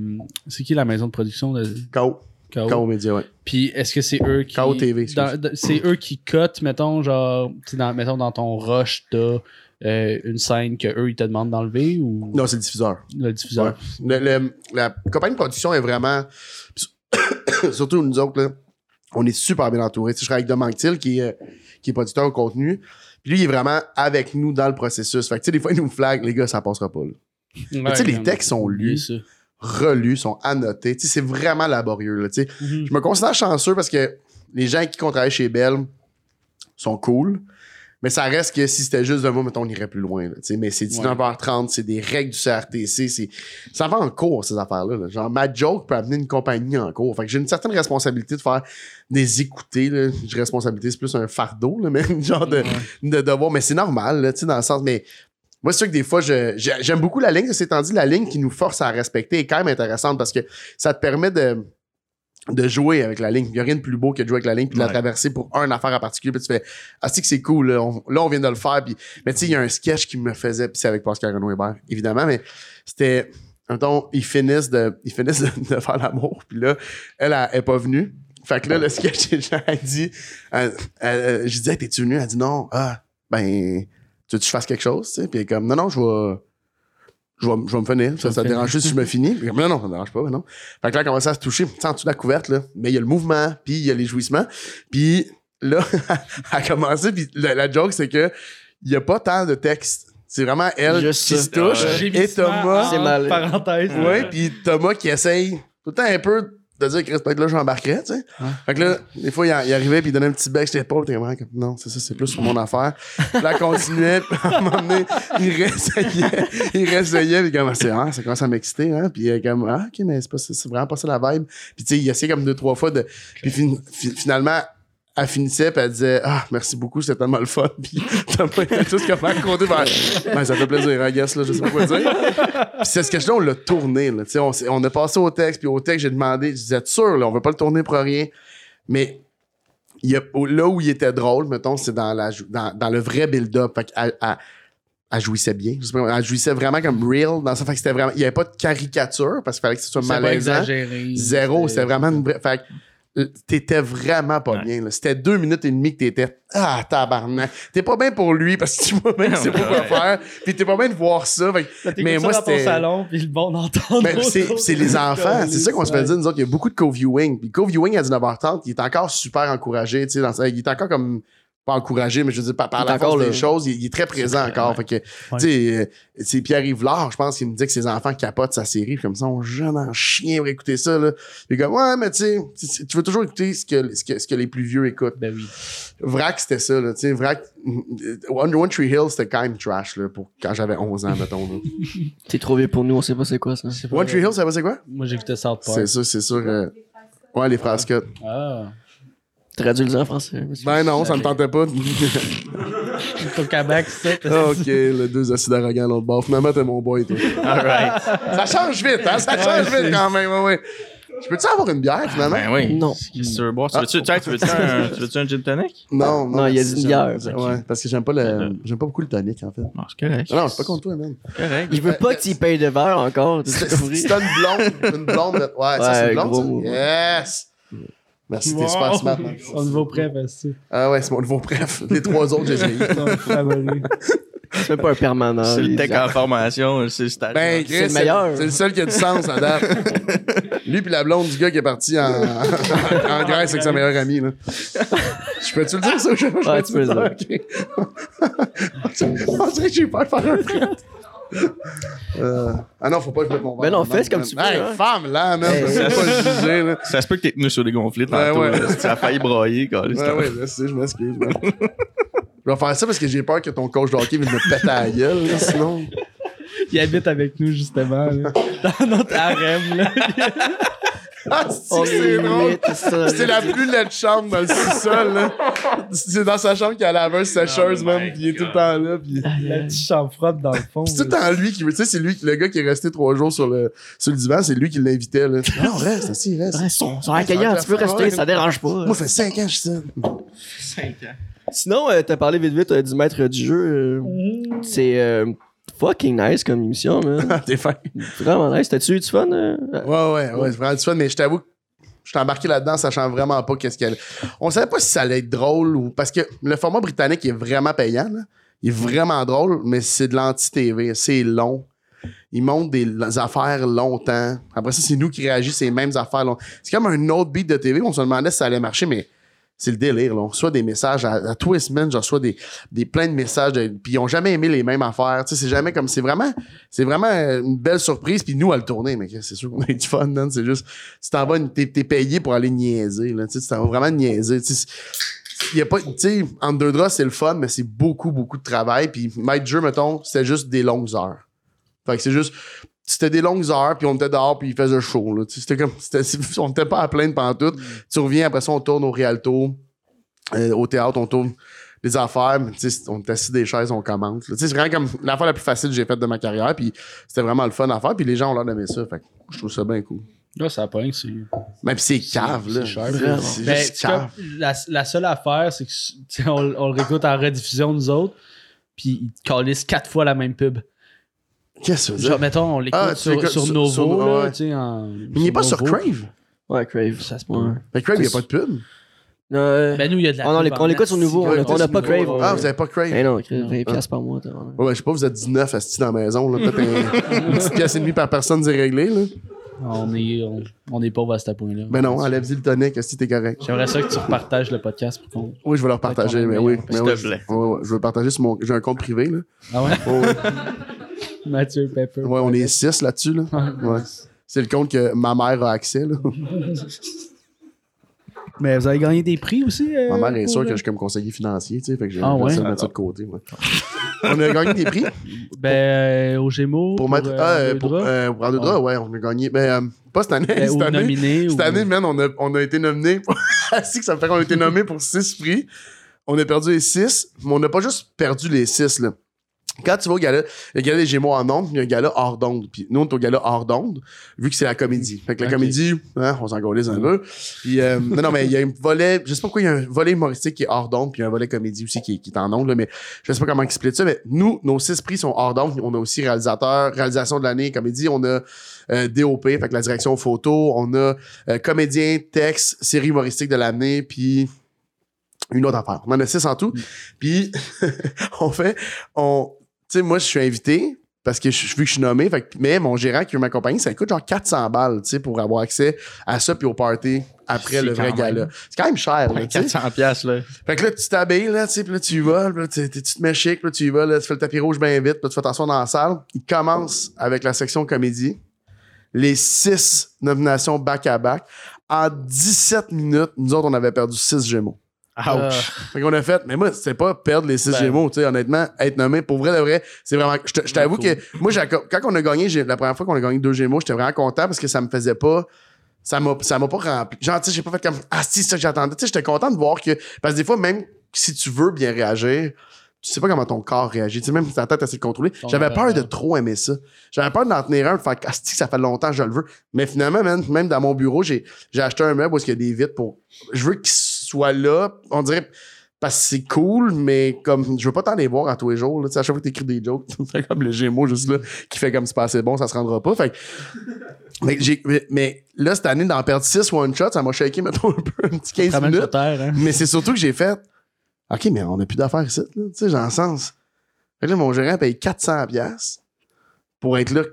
c'est qui la maison de production de KO. KO? KO Média, ouais. Puis est-ce que c'est eux qui. KO TV, dans- C'est eux qui cotent, mettons, genre. Dans, mettons, dans ton rush, t'as euh, une scène que eux ils te demandent d'enlever ou? Non, c'est le diffuseur. le diffuseur? Le- le- la compagnie de production est vraiment. Surtout nous autres, là, on est super bien entourés. Tu sais, je travaille avec Dom Anctil, qui est, qui est producteur au contenu. Puis lui, il est vraiment avec nous dans le processus. Fait que, tu sais, des fois, il nous flag, les gars, ça passera pas. là. Ouais, tu sais, les textes sont lus. Relus, sont annotés. Tu sais, c'est vraiment laborieux. Là, tu sais. Mhm. Je me considère chanceux parce que les gens qui ont travaillé chez Bell sont cool. Mais ça reste que si c'était juste de moi, mettons, on irait plus loin. là, mais c'est 19h30, c'est des règles du CRTC. C'est... Ça va en cours, ces affaires-là. là. Genre, ma joke peut amener une compagnie en cours. Fait que j'ai une certaine responsabilité de faire des écoutés. Là. J'ai responsabilité, c'est plus un fardeau, là, mais genre de, de devoir. Mais c'est normal, là, tu sais, dans le sens. Mais moi, c'est sûr que des fois, je- j'ai- j'aime beaucoup la ligne. C'est étant dit, la ligne qui nous force à respecter est quand même intéressante parce que ça te permet de, de jouer avec la ligne. Il n'y a rien de plus beau que de jouer avec la ligne puis de la traverser pour une affaire en particulier. Puis tu fais, ah, c'est que c'est cool. Là on, là, on vient de le faire. Puis, mais tu sais, il y a un sketch qui me faisait, puis c'est avec Pascal Renaud Hébert, évidemment, mais c'était, mettons, ils finissent de, ils finissent de, de faire l'amour. Puis là, elle, elle, elle est pas venue. Fait que là, le sketch, elle dit, elle, elle- je disais, t'es-tu venu? Elle dit non. Ah, ben, tu veux que je fasse quelque chose? Tu sais? Puis elle est comme, non, non, je vais. Je vais, je vais me finir. Ça, ça te dérange juste si je me finis? Non, non, ça me dérange pas, mais non. Fait que là, elle commence à se toucher, en dessous de la couverte, là. Mais il y a le mouvement, puis il y a les jouissements. Puis là, elle a commencé, puis la, la joke, c'est que il y a pas tant de texte. C'est vraiment elle Juste qui ça. se touche. Ouais. Et Thomas, C'est mal. Parenthèse. Ouais, puis Thomas qui essaye tout le temps un peu de dire que peut-être là, j'embarquerais, tu sais. Fait que là, des fois, il, il arrivait puis il donnait un petit bec, j'étais pas, t'es vraiment comme, non, c'est ça, c'est plus sur mon affaire. Puis là, il continuait, puis à un moment donné, il réessayait, il réessayait, puis comme, c'est, ah, ça commence à m'exciter, hein, puis il est comme, ah, ok, mais c'est pas c'est vraiment pas ça la vibe. Puis tu sais, il essayait comme deux, trois fois de, puis fin- fi- finalement, elle finissait, puis elle disait Ah, merci beaucoup, c'était tellement le fun. Puis comme à côté. Ben, ben, ça fait plaisir, I guess, là, je sais pas quoi dire. Puis c'est ce sketch-là, on l'a tourné. Là, Tu sais, on, on a passé au texte, puis au texte, j'ai demandé, je disais sûr, là, on veut pas le tourner pour rien. Mais il a, là où il était drôle, mettons, c'est dans, la, dans, dans le vrai build-up. Fait qu'elle- elle, elle jouissait bien. Elle jouissait vraiment comme real. Dans ça, fait que c'était vraiment. Il n'y avait pas de caricature parce qu'il fallait que ce soit C'est pas malaisant. exagéré. Zéro, c'était vraiment une vraie. Fait t'étais vraiment pas Ouais. bien. là. C'était deux minutes et demie que t'étais. Ah, tabarnak. T'es pas bien pour lui parce que tu vois bien que c'est pas quoi faire. Puis t'es pas bien de voir ça. Fait mais ça moi, dans ton c'était- salon, puis le bon d'entendre. ben, c'est les enfants. C'est ça qu'on se fait dire, nous autres. Il y a beaucoup de co-viewing. Puis co-viewing à 19h30, il est encore super encouragé. Tu sais, dans il est encore comme. Pas encouragé, mais je veux dire, par, Il la force des choses, il, il est très présent encore. ouais. Fait que, Ouais. tu sais, euh, c'est Pierre-Yves Lard, je pense, qu'il me dit que ses enfants capotent sa série. Comme ça, on jeune en chien pour écouter ça, là. Il est comme, ouais, mais tu sais, tu- veux toujours écouter ce que, ce que, ce que les plus vieux écoutent. Ben oui. Vrac, c'était ça, là. Tu sais, Vrac, euh, One, Tree Hill, c'était quand même trash, là, pour quand j'avais 11 ans, mettons, là. T'es trop vieux pour nous, on sait pas c'est quoi ça. One Tree Hill, ça va, c'est quoi? Moi, j'écoutais South Park. C'est sûr, c'est sûr. euh, Ouais, les phrases cut. Ah. Traduis le en français. monsieur. Ben non, ça me tentait pas. Au Québec, c'est ça. ok, le deux acides arrogants à l'autre bord. Finalement, t'es mon boy, toi. Alright. Ça change vite, hein? Ça change vite quand même, ouais, ouais. Je peux-tu avoir une bière, finalement? Ben oui. Non. Qu'est-ce que tu veux boire? Tu veux-tu, un, tu veux-tu un gin tonic? Non, Non, il y a une bière. Ouais, parce que j'aime pas le, j'aime pas beaucoup le tonic, en fait. Non, c'est correct. Non, non, c'est pas contre toi, man. correct. Il veut pas que tu payes de verre encore. C'est une blonde, une blonde. de- Ouais, ça, c'est une blonde. Yes! Merci, t'es super smart, man. Au niveau prêt, c'est Ah ouais, c'est mon nouveau bref. Les trois autres, j'ai essayé. C'est même pas un permanent. C'est le tech en formation, c'est le stage. Ben, C'est Chris, le meilleur. C'est le seul qui a du sens à date. Lui puis la blonde du gars qui est parti en, en Grèce avec sa meilleure amie. Là. Je peux-tu le dire ça? Je, je Ouais, tu peux le dire? dire. On dirait que j'ai peur de faire un prêt. Euh, ah non, faut pas que je mette mon Ben non, fais ce comme tu veux, Hey, hein. femme, là, man. Hey. Je pas le juger, là. Ça se peut que t'es tenu sur des gonflés Ouais, tantôt. ouais. là. Ça a failli broyer, quoi. Ouais, ouais, là, c'est, je m'excuse. man. Je vais faire ça parce que j'ai peur que ton coach de hockey vienne me péter à la gueule, là, sinon. Il habite avec nous, justement, là. dans notre harem. Là. Ah, c'est, On c'est est drôle. C'est la plus laide chambre dans le sous-sol, là. C'est dans sa chambre qu'il y a la laveuse sécheuse, Oh même, pis il est tout le temps là, pis... La petite chambre froide dans le fond. C'est tout le temps lui qui veut, tu sais, c'est lui, le gars qui est resté trois jours sur le, sur le divan, c'est lui qui l'invitait, là. Non, reste, assis, reste. Ils sont, sont accueillants, tu peux rester, Ouais. ça dérange pas. Moi, ça fait cinq ans que je suis ça. Cinq ans. Sinon, euh, t'as parlé vite vite euh, du maître du jeu. euh, Mhm. c'est euh, fucking nice comme émission, man. T'es fin. Vraiment nice. T'as-tu eu du fun? euh? Ouais, ouais, ouais, c'est vraiment du fun, mais je t'avoue que je suis embarqué là-dedans, sachant vraiment pas qu'est-ce qu'elle. On savait pas si ça allait être drôle ou. Parce que le format britannique est vraiment payant, là. Il est vraiment drôle, mais c'est de l'anti-TV. C'est long. Ils montent des affaires longtemps. Après ça, c'est nous qui réagissons ces mêmes affaires. long- C'est comme un autre beat de TV. On se demandait si ça allait marcher, mais c'est le délire. Là. On reçoit des messages à, à tous les semaines. Reçois des, des plein de messages. puis ils ont jamais aimé les mêmes affaires. Tu sais, c'est jamais comme. C'est vraiment, c'est vraiment euh, une belle surprise. Puis nous, à le tourner, mais c'est sûr qu'on a du fun, man. C'est juste. Tu t'en vas, t'es, payé pour aller niaiser. Là. Tu sais, t'en vas vraiment niaiser. Tu sais, c'est- il y a pas, tu sais, entre deux draps, c'est le fun, mais c'est beaucoup, beaucoup de travail. Puis maître jeu, mettons, c'était juste des longues heures. Fait que c'est juste, c'était des longues heures, puis on était dehors, puis il faisait chaud. Là. C'était comme, c'était, on n'était pas à plaindre pendant tout. Tu reviens, après ça, on tourne au Rialto, euh, au théâtre, on tourne des affaires, mais tu sais, on est assis des chaises, on commente. là. Tu sais, c'est vraiment comme l'affaire la plus facile que j'ai faite de ma carrière, puis c'était vraiment le fun à faire, puis les gens ont l'air d'aimer ça. Fait que je trouve ça bien cool. Là, ça pogne, c'est. Même c'est cave, là. c'est Ben, la, la seule affaire, c'est que on, on le réécoute en rediffusion, nous autres, puis ils te calissent quatre fois la même pub. Qu'est-ce que ça veut Genre, dire? mettons, on l'écoute Ah, tu sur, l'écoutes sur sur- Novo, sur- là, ouais. tu sais, en- Mais il est pas sur. Crave. Ouais, Crave. Ça se peut. Ouais. Que Crave, il n'y a pas de pub. Euh, Ben, nous, il y a de la on, on pub en on l'écoute sur nouveau. On Ouais, a- on n'a pas Crave. Ah, vous avez pas Crave. Eh non, Crave, 20$ piastres par mois. t'as- Ouais, ouais, je sais pas, vous êtes 19 assis dans la maison, là. Peut-être un- une petite pièce et demie par personne, c'est réglé, là. On est, on, on est pauvre à ce point-là. Ben non, enlève-y le tonic, si t'es correct. J'aimerais ça que tu repartages le podcast pour qu'on. Oui, je vais leur partager, mais oui. mais S'il oui, te plaît. je- ouais, ouais, je vais le partager sur mon. J'ai un compte privé, là. Ah ouais? Ouais, ouais. Mathieu Pepper. Ouais, on est 6 là-dessus, là. Ouais. C'est le compte que ma mère a accès, là. Mais vous avez gagné des prix aussi? euh, Ma mère est pour, sûre que je suis comme conseiller financier, tu sais, fait que j'ai Ah ouais? de mettre ça de côté. on a gagné des prix? Ben, euh, au Gémeaux. pour mettre. euh, ah, euh, pour, euh, pour André Dra, ouais, on a gagné. Ben, euh, pas cette année. Ben, cette ou année, nominé. cette ou- année, man, on a, on a été nominé. Pour... si que ça me fait qu'on a été nommé pour six prix. On a perdu les six, mais on n'a pas juste perdu les six, là. Quand tu vas au gala, le gala des Gémeaux en ondes, il y a un gala hors d'onde. Puis nous, on est au gala hors d'onde, vu que c'est la comédie. Fait que la comédie, hein, on s'en gaulise un peu. Puis, euh, non, non, mais il y a un volet, je sais pas pourquoi il y a un volet humoristique qui est hors d'onde, puis il y a un volet comédie aussi qui est, qui est en onde, là, mais je sais pas comment expliquer ça, mais nous, nos six prix sont hors d'onde. On a aussi réalisateur, réalisation de l'année, comédie, on a euh, DOP, fait que la direction photo, on a euh, comédien, texte, série humoristique de l'année, puis une autre affaire. On en a six en tout. Puis on fait, on, sais, moi je suis invité parce que je, vu que je suis nommé, fait mais mon gérant qui veut m'accompagner, ça coûte genre 400 balles, tu sais, pour avoir accès à ça puis au party après le vrai gala. C'est quand même cher, là, tu sais. 400 pièces là. Fait que là, tu t'habilles, là, tu sais, puis là, tu y vas, là, tu, tu te mets chic, là, tu y vas, là, tu fais le tapis rouge bien vite, puis là, tu fais t'asseoir dans la salle. Il commence avec la section comédie. Les six nominations back-à-back. En 17 minutes, nous autres, on avait perdu six Gémeaux. Euh, Fait qu'on a fait, mais moi, c'est pas perdre les six Ben. Gémeaux, tu sais, honnêtement, être nommé, pour vrai de vrai, c'est vraiment, je t'avoue Cool. que, moi, quand on a gagné, la première fois qu'on a gagné deux Gémeaux, j'étais vraiment content parce que ça me faisait pas, ça m'a, ça m'a pas rempli. Genre, tu sais, j'ai pas fait comme, ah, si, c'est ça que j'attendais. Tu sais, j'étais content de voir que, parce que des fois, même si tu veux bien réagir, tu sais pas comment ton corps réagit. Tu sais, même si ta tête essaie de contrôler. J'avais peur de trop aimer ça. J'avais peur d'en tenir un, de faire, ah, si, ça fait longtemps que je le veux. Mais finalement, man, même dans mon bureau, j'ai, j'ai acheté un meuble où il y a des vitres pour, je veux qu'il soit là. On dirait, parce que c'est cool, mais comme je veux pas t'en les voir à tous les jours. Là, à chaque fois que t'écris des jokes, c'est comme le Gémeaux juste là, qui fait comme c'est pas assez bon, ça se rendra pas. Fait mais, mais, là, cette année, d'en perdre 6 one shot, ça m'a shaké, mettons, un peu, un petit 15 ramène sur minutes. terre, hein. Mais c'est surtout que j'ai fait OK, mais on n'a plus d'affaires ici. là. Tu sais, j'ai un sens. Fait que là, mon gérant paye 400$ piastres pour être là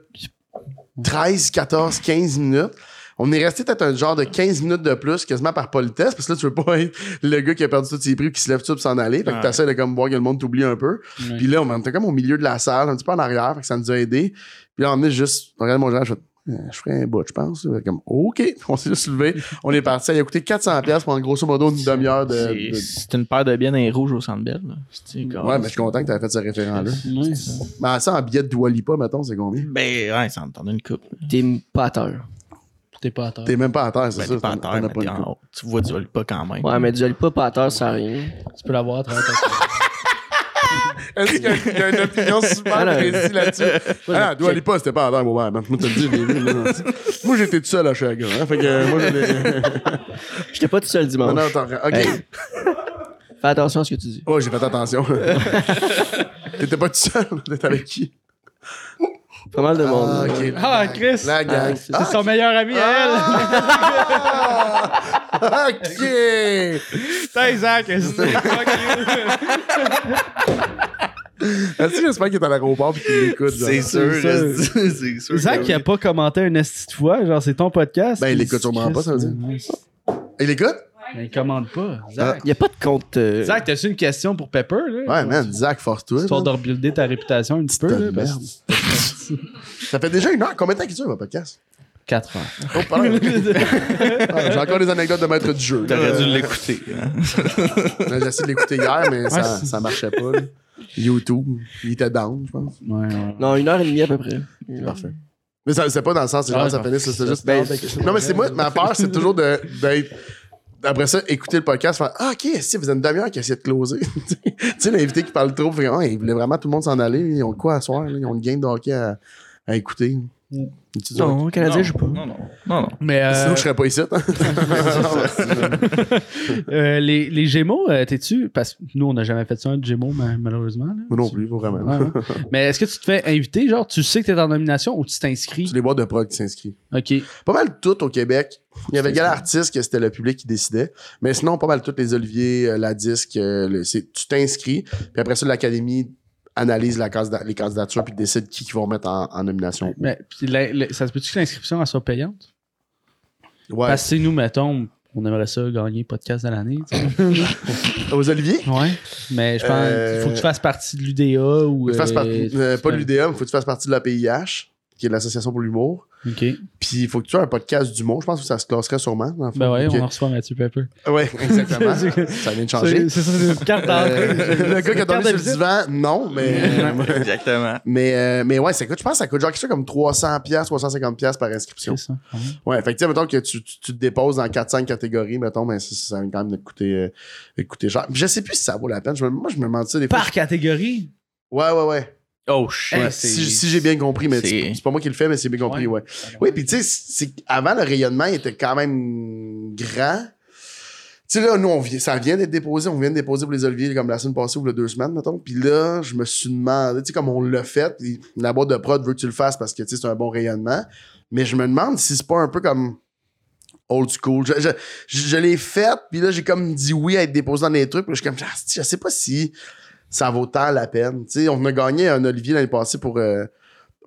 13, 14, 15 minutes. On est resté peut-être un genre de 15 minutes de plus, quasiment par politesse, parce que là, tu veux pas être le gars qui a perdu tous ses prix qui se lève tout pour s'en aller. Fait que Ouais. t'essaies de comme voir que le monde t'oublie un peu. Ouais. Puis là, on était comme au milieu de la salle, un petit peu en arrière, fait que ça nous a aidé. Puis là, on est juste, on regarde mon gérant, je fais, Euh, je ferais un bout, je pense. Comme, OK. On s'est juste levé. On est parti. Ça a coûté 400$ piastres pendant grosso modo une demi-heure de, C'est de- c'est une paire de biens dans rouges au centre belle. Ouais, mais je suis content que tu aies fait ce référent-là. Mais ça, en billet de Doualipa, mettons, c'est combien? Ben, ouais, ça en donne une coupe. T'es pas à terre. T'es pas à terre. T'es même pas à terre, c'est Ben, ça. t'es pas à terre, mais pas en haut. Tu vois, tu vas pas quand même. Ouais, mais du pas pas à terre, ça rien. Tu peux l'avoir à travers Est-ce qu'il y, a- il y a une opinion super Ah, non. précise là-dessus? Ah, non, Doualipa, c'était pas à terre, ouais. Moi, te le dis, vu. Moi, j'étais tout seul à Chicago, hein. Fait que, moi, je l'ai- J'étais pas tout seul Non, dimanche. non, attends, OK. Hey. Fais attention à ce que tu dis. Ouais, j'ai fait attention. T'étais pas tout seul, t'étais avec qui? Pas mal de monde. Ah. Ah, Chris! La gang. c'est C'est son meilleur ami à Ah! OK! elle! T'as Isaac! est-ce que- Fuck Est-ce que j'espère qu'il est à l'aéroport et qu'il l'écoute? C'est sûr, C'est sûr. you. Isaac que qui a pas commenté un esti de fois, genre c'est ton podcast. Ben, il l'écoute sûrement pas, ça veut dire. Il l'écoute? Mais il commande pas. Zach, Il y a pas de compte. euh, Zach t'as-tu une question pour Pepper? Là? Ouais, man, Zach, force-toi. Histoire de rebuilder ta réputation un petit peu. Putain Là, de parce- merde. Ça fait déjà une heure. Combien de temps qu'il dure, votre podcast? 4 heures. Oh, pardon. Ah, J'ai encore des anecdotes de maître du jeu. T'aurais dû l'écouter. hein. J'ai essayé de l'écouter hier, mais ça, c'est- ça marchait pas. là. YouTube, il était down, je pense. Ouais, ouais. Non, une heure et demie à peu près. Parfait. Mais ça- c'est pas dans le sens, c'est genre, Ouais, ça finit, juste. Ben, non, mais c'est moi, ma peur, c'est toujours de- d'être. Après ça, écouter le podcast, faire Ah, ok, si, vous êtes une demi-heure qui essaie de closer. tu sais, l'invité qui parle trop, Ah, il voulait vraiment tout le monde s'en aller. Ils ont quoi à soir, ils ont une game de à, à écouter. Tu Non, Canadien Non, joue pas. Non, non. Non, non. Mais euh, Sinon, je serais pas ici. hein. euh, les, les Gémeaux, euh, t'es-tu. Parce que nous, on n'a jamais fait ça, un Gémeaux, ma- malheureusement. là. Moi non plus, pas vraiment. Ouais, ouais. Mais est-ce que tu te fais inviter, genre, tu sais que t'es en nomination ou tu t'inscris? C'est les boîtes de prog qui s'inscrivent. Ok. Pas mal tout au Québec. Il y avait Gala Artiste que c'était le public qui décidait. Mais sinon, pas mal toutes les Olivier, euh, la disque, euh, le- tu t'inscris. Puis après ça, l'Académie analyse la candida- les candidatures puis décide qui, qui vont mettre en, en nomination. Mais puis la- la- ça se peut-tu que l'inscription elle soit payante? Ouais. Parce que si nous, mettons, on aimerait ça gagner podcast de l'année. Aux Olivier? ouais. Mais je pense Euh, qu'il faut que tu fasses partie de l'UDA ou. Faut que tu fasses euh, partie- euh, pas de l'UDA, mais faut que tu fasses partie de la PIH. Qui est l'association pour l'humour. OK. Puis il faut que tu aies un podcast d'humour. Je pense que ça se classerait sûrement. dans le fond. Ben ouais, on en reçoit Mathieu Pepper. Ouais, exactement. C'est- ça vient de changer. C'est c'est ça, c'est une carte d'entrée. Euh, le gars qui a dormi sur le divan, non, mais. Exactement. mais, euh, mais ouais, ça coûte, je pense que ça coûte genre quelque chose comme 300$, 350$ piastres par inscription. C'est ça. même. Ouais, fait que, tu sais, mettons que tu, tu, tu te déposes dans 4-5 catégories, mettons, mais ça, ça va quand même de coûter, euh, de coûter cher. Puis je sais plus si ça vaut la peine. Je me- moi, je me demande ça des fois. Par catégorie? Ouais, ouais, ouais. Oh shit. Si, si j'ai bien compris, mais c'est- pas moi qui le fais, mais c'est bien compris, ouais. Oui, puis tu sais, c'est avant le rayonnement il était quand même grand. Tu sais, là, nous, on vient, ça vient d'être déposé. On vient de déposer pour les Oliviers comme la semaine passée ou les deux semaines, mettons. Puis là, je me suis demandé, tu sais, comme on l'a fait, la boîte de prod veut que tu le fasses parce que, tu sais, c'est un bon rayonnement. Mais je me demande si c'est pas un peu comme old school. Je, je, je, je l'ai fait, puis là, j'ai comme dit oui à être déposé dans les trucs. Puis là, je suis comme, Ah, je sais pas si ça vaut tant la peine. Tu sais, on a gagné un Olivier l'année passée pour, euh,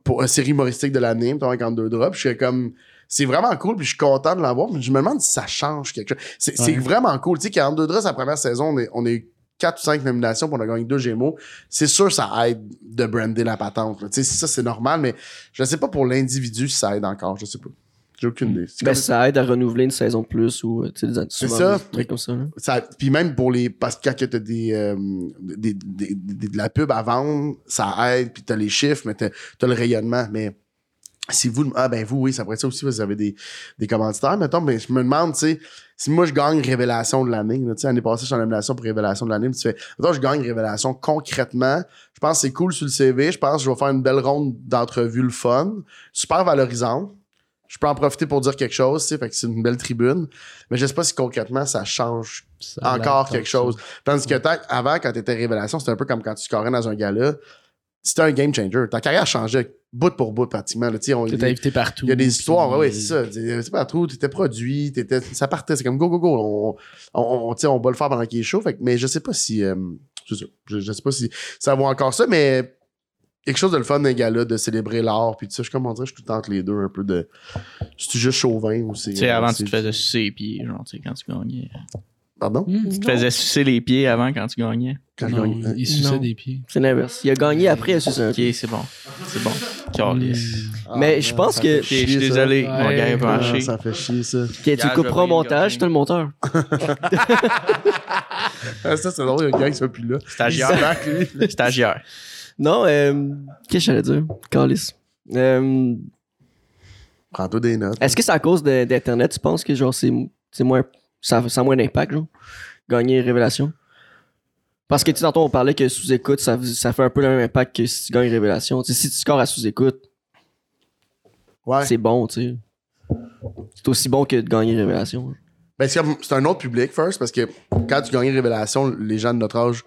pour une série humoristique de l'année, mettons, avec en deux drops. Je suis comme, c'est vraiment cool, puis je suis content de l'avoir, mais je me demande si ça change quelque chose. C'est Ouais. vraiment cool. Tu sais, qu'en deux drops, la première saison, on, est, on a eu quatre ou cinq nominations, puis on a gagné deux Gémeaux. C'est sûr, ça aide de brander la patente. là. Tu sais, ça, c'est normal, mais je sais pas pour l'individu si ça aide encore. Je sais pas. J'ai aucune idée. Ben, ça aide à renouveler une saison de plus ou euh, tu sais, des C'est ça. des trucs comme ça. ça, puis même pour les parce que quand que t'as des, euh, des, des- de la pub à vendre ça aide puis t'as les chiffres mais t'as as le rayonnement mais si vous ah ben vous oui ça pourrait être ça aussi vous avez des, des commanditaires mettons mais je me demande tu sais si moi je gagne révélation de l'année tu sais l'année passée je suis en nomination pour révélation de l'année tu fais mettons je gagne révélation concrètement je pense que c'est cool sur le CV je pense que je vais faire une belle ronde d'entrevues le fun super valorisante je peux en profiter pour dire quelque chose, tu sais, fait que c'est une belle tribune. Mais je sais pas si concrètement ça change Ça encore quelque chose. Tandis que avant, quand t'étais révélation, c'était un peu comme quand tu scorais dans un gala. C'était un game changer. Ta carrière changeait bout pour bout pratiquement. T'es invité partout. il y a des histoires, ouais, c'est ça. Tu sais, partout, t'étais produit, t'étais, ça partait, c'est comme go, go, go. On, on, on, va le faire pendant qu'il est chaud. Fait mais je sais pas si, euh. Je, je sais pas si ça vaut encore ça, mais quelque chose de le fun d'un gala, de célébrer l'art, puis tu sais, je comment dire, je suis tout le temps entre les deux, un peu de, c'est juste chauvin ou c'est. Tu sais, avant, euh, tu te faisais sucer les pieds, genre, tu sais, quand tu gagnais. Pardon? Hmm. Tu te faisais sucer les pieds avant quand tu gagnais? Quand Non, gagne- il suçait des pieds. C'est l'inverse. Il a gagné après, il a sucé un Ok, c'est bon. C'est bon. Hmm. Mais Ah, je pense ça que- je suis désolé, Ouais. mon gars est Ah, branché. ça fait chier, ça. Ok, tu couperas au montage, t'es le monteur. Ah, ça, c'est drôle, il y a un gars qui soit plus là. Stagiaire. Stagiaire. Non, euh, qu'est-ce que j'allais dire? Calice. Euh, Prends-toi des notes. Est-ce que c'est à cause de- d'Internet, tu penses que genre c'est c'est moins. Ça, ça a moins d'impact, genre? Gagner Révélation? Parce que tu sais, tantôt on parlait que sous-écoute, ça, ça fait un peu le même impact que si tu gagnes Révélation. Tu sais, si tu scores à sous-écoute, Ouais. c'est bon, tu sais. C'est aussi bon que de gagner Révélation. Ben, c'est un autre public, first, parce que quand tu gagnes Révélation, les gens de notre âge,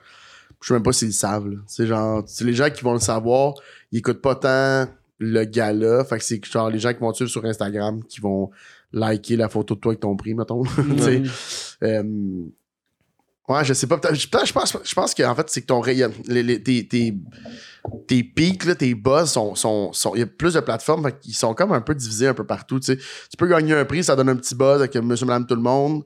je sais même pas s'ils le savent. C'est genre, c'est les gens qui vont le savoir, ils écoutent pas tant le gala. Fait que c'est genre les gens qui vont suivre sur Instagram, qui vont liker la photo de toi avec ton prix, mettons. Euh, ouais, je sais pas. Je pense, je pense qu'en fait, c'est que ton rayon, les, les- tes, tes, tes pics, là, tes buzz sont, sont, sont- il y a plus de plateformes, fait qu'ils sont comme un peu divisés un peu partout. Tu peux gagner un prix, ça donne un petit buzz avec monsieur, madame, tout le monde.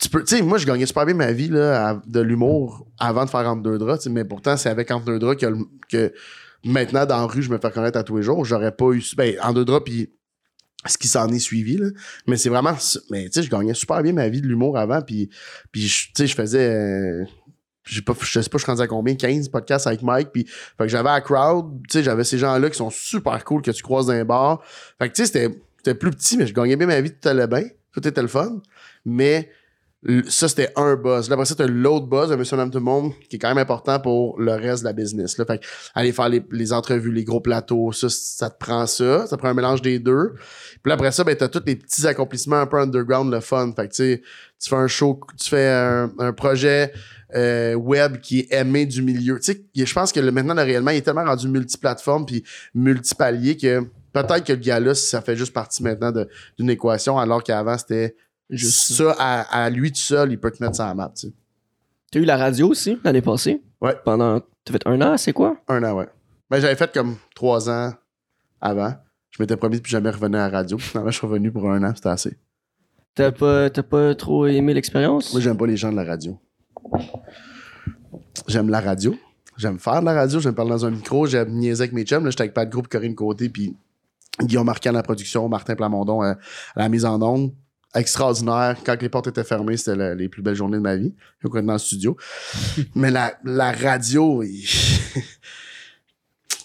Tu peux, tu sais, moi, je gagnais super bien ma vie, là, à- de l'humour avant de faire Entre deux draps, mais pourtant, c'est avec Entre deux draps que, que maintenant, dans la rue, je me fais connaître à tous les jours. J'aurais pas eu, ben, Entre deux draps, puis ce qui s'en est suivi, là. Mais c'est vraiment. Mais tu sais, je gagnais super bien ma vie de l'humour avant. Puis, tu sais, je faisais. euh, j'ai pas, je sais pas, je suis rendu à combien? 15 podcasts avec Mike. Puis, fait que j'avais la crowd. Tu sais, j'avais ces gens-là qui sont super cool que tu croises dans les bars. Fait que tu sais, c'était, plus petit, mais je gagnais bien ma vie. Tout allait bien. Tout était le fun. Mais ça, c'était un buzz. Là, après ça, t'as l'autre buzz de Monsieur Madame Tout le Monde qui est quand même important pour le reste de la business. Là. Fait aller faire les, les entrevues, les gros plateaux, ça, ça te prend ça. Ça prend un mélange des deux. Puis là, après ça, ben, t'as tous les petits accomplissements un peu underground, le fun. Fait que, tu sais, tu fais un show, tu fais un, un projet euh, web qui est aimé du milieu. Tu sais, je pense que le, maintenant, le réellement, il est tellement rendu multiplateforme puis multipalier que peut-être que le gars-là, ça fait juste partie maintenant d'une équation, alors qu'avant, c'était juste ça, à, à lui tout seul, il peut te mettre ça à la map, tu sais. T'as eu la radio aussi l'année passée? Ouais. Pendant. T'as fait un an, c'est quoi? Un an, ouais. Ben, j'avais fait comme trois ans avant. Je m'étais promis de plus jamais revenir à la radio. Finalement, je suis revenu pour un an, c'était assez. T'as pas, t'as pas trop aimé l'expérience? Moi, j'aime pas les gens de la radio. J'aime la radio. J'aime faire de la radio, j'aime parler dans un micro, j'aime niaiser avec mes chums. Là, j'étais avec Pat Groupe, Corinne Côté, puis Guillaume Marquand à la production, Martin Plamondon euh, à la mise en onde. Extraordinaire. Quand les portes étaient fermées, c'était la- les plus belles journées de ma vie. Je suis dans le studio. Mais la, la radio, il-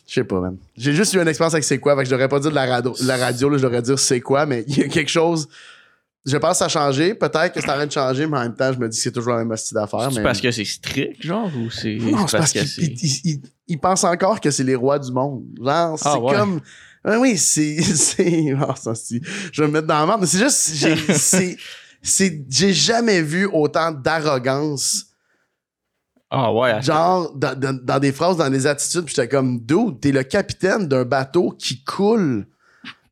je sais pas, man. J'ai juste eu une expérience avec c'est quoi. Fait que je devrais pas dire de la radio, la radio là, je devrais dire c'est quoi, mais il y a quelque chose. Je pense que ça a changé. Peut-être que c'est en train de changer, mais en même temps, je me dis que c'est toujours la même style d'affaire. C'est mais... parce que c'est strict, genre, ou c'est Non, c'est parce que qu'ils c'est. ils- ils- ils pensent encore que c'est les rois du monde. Genre, c'est Ah, ouais. comme. Ouais, oui, c'est. c'est... oh, ça, c'est- Je vais me mettre dans la merde, mais c'est juste. J'ai, c'est, c'est, j'ai jamais vu autant d'arrogance. Ah ouais, Genre, dans, dans- dans des phrases, dans des attitudes, puis j'étais comme, dude, t'es le capitaine d'un bateau qui coule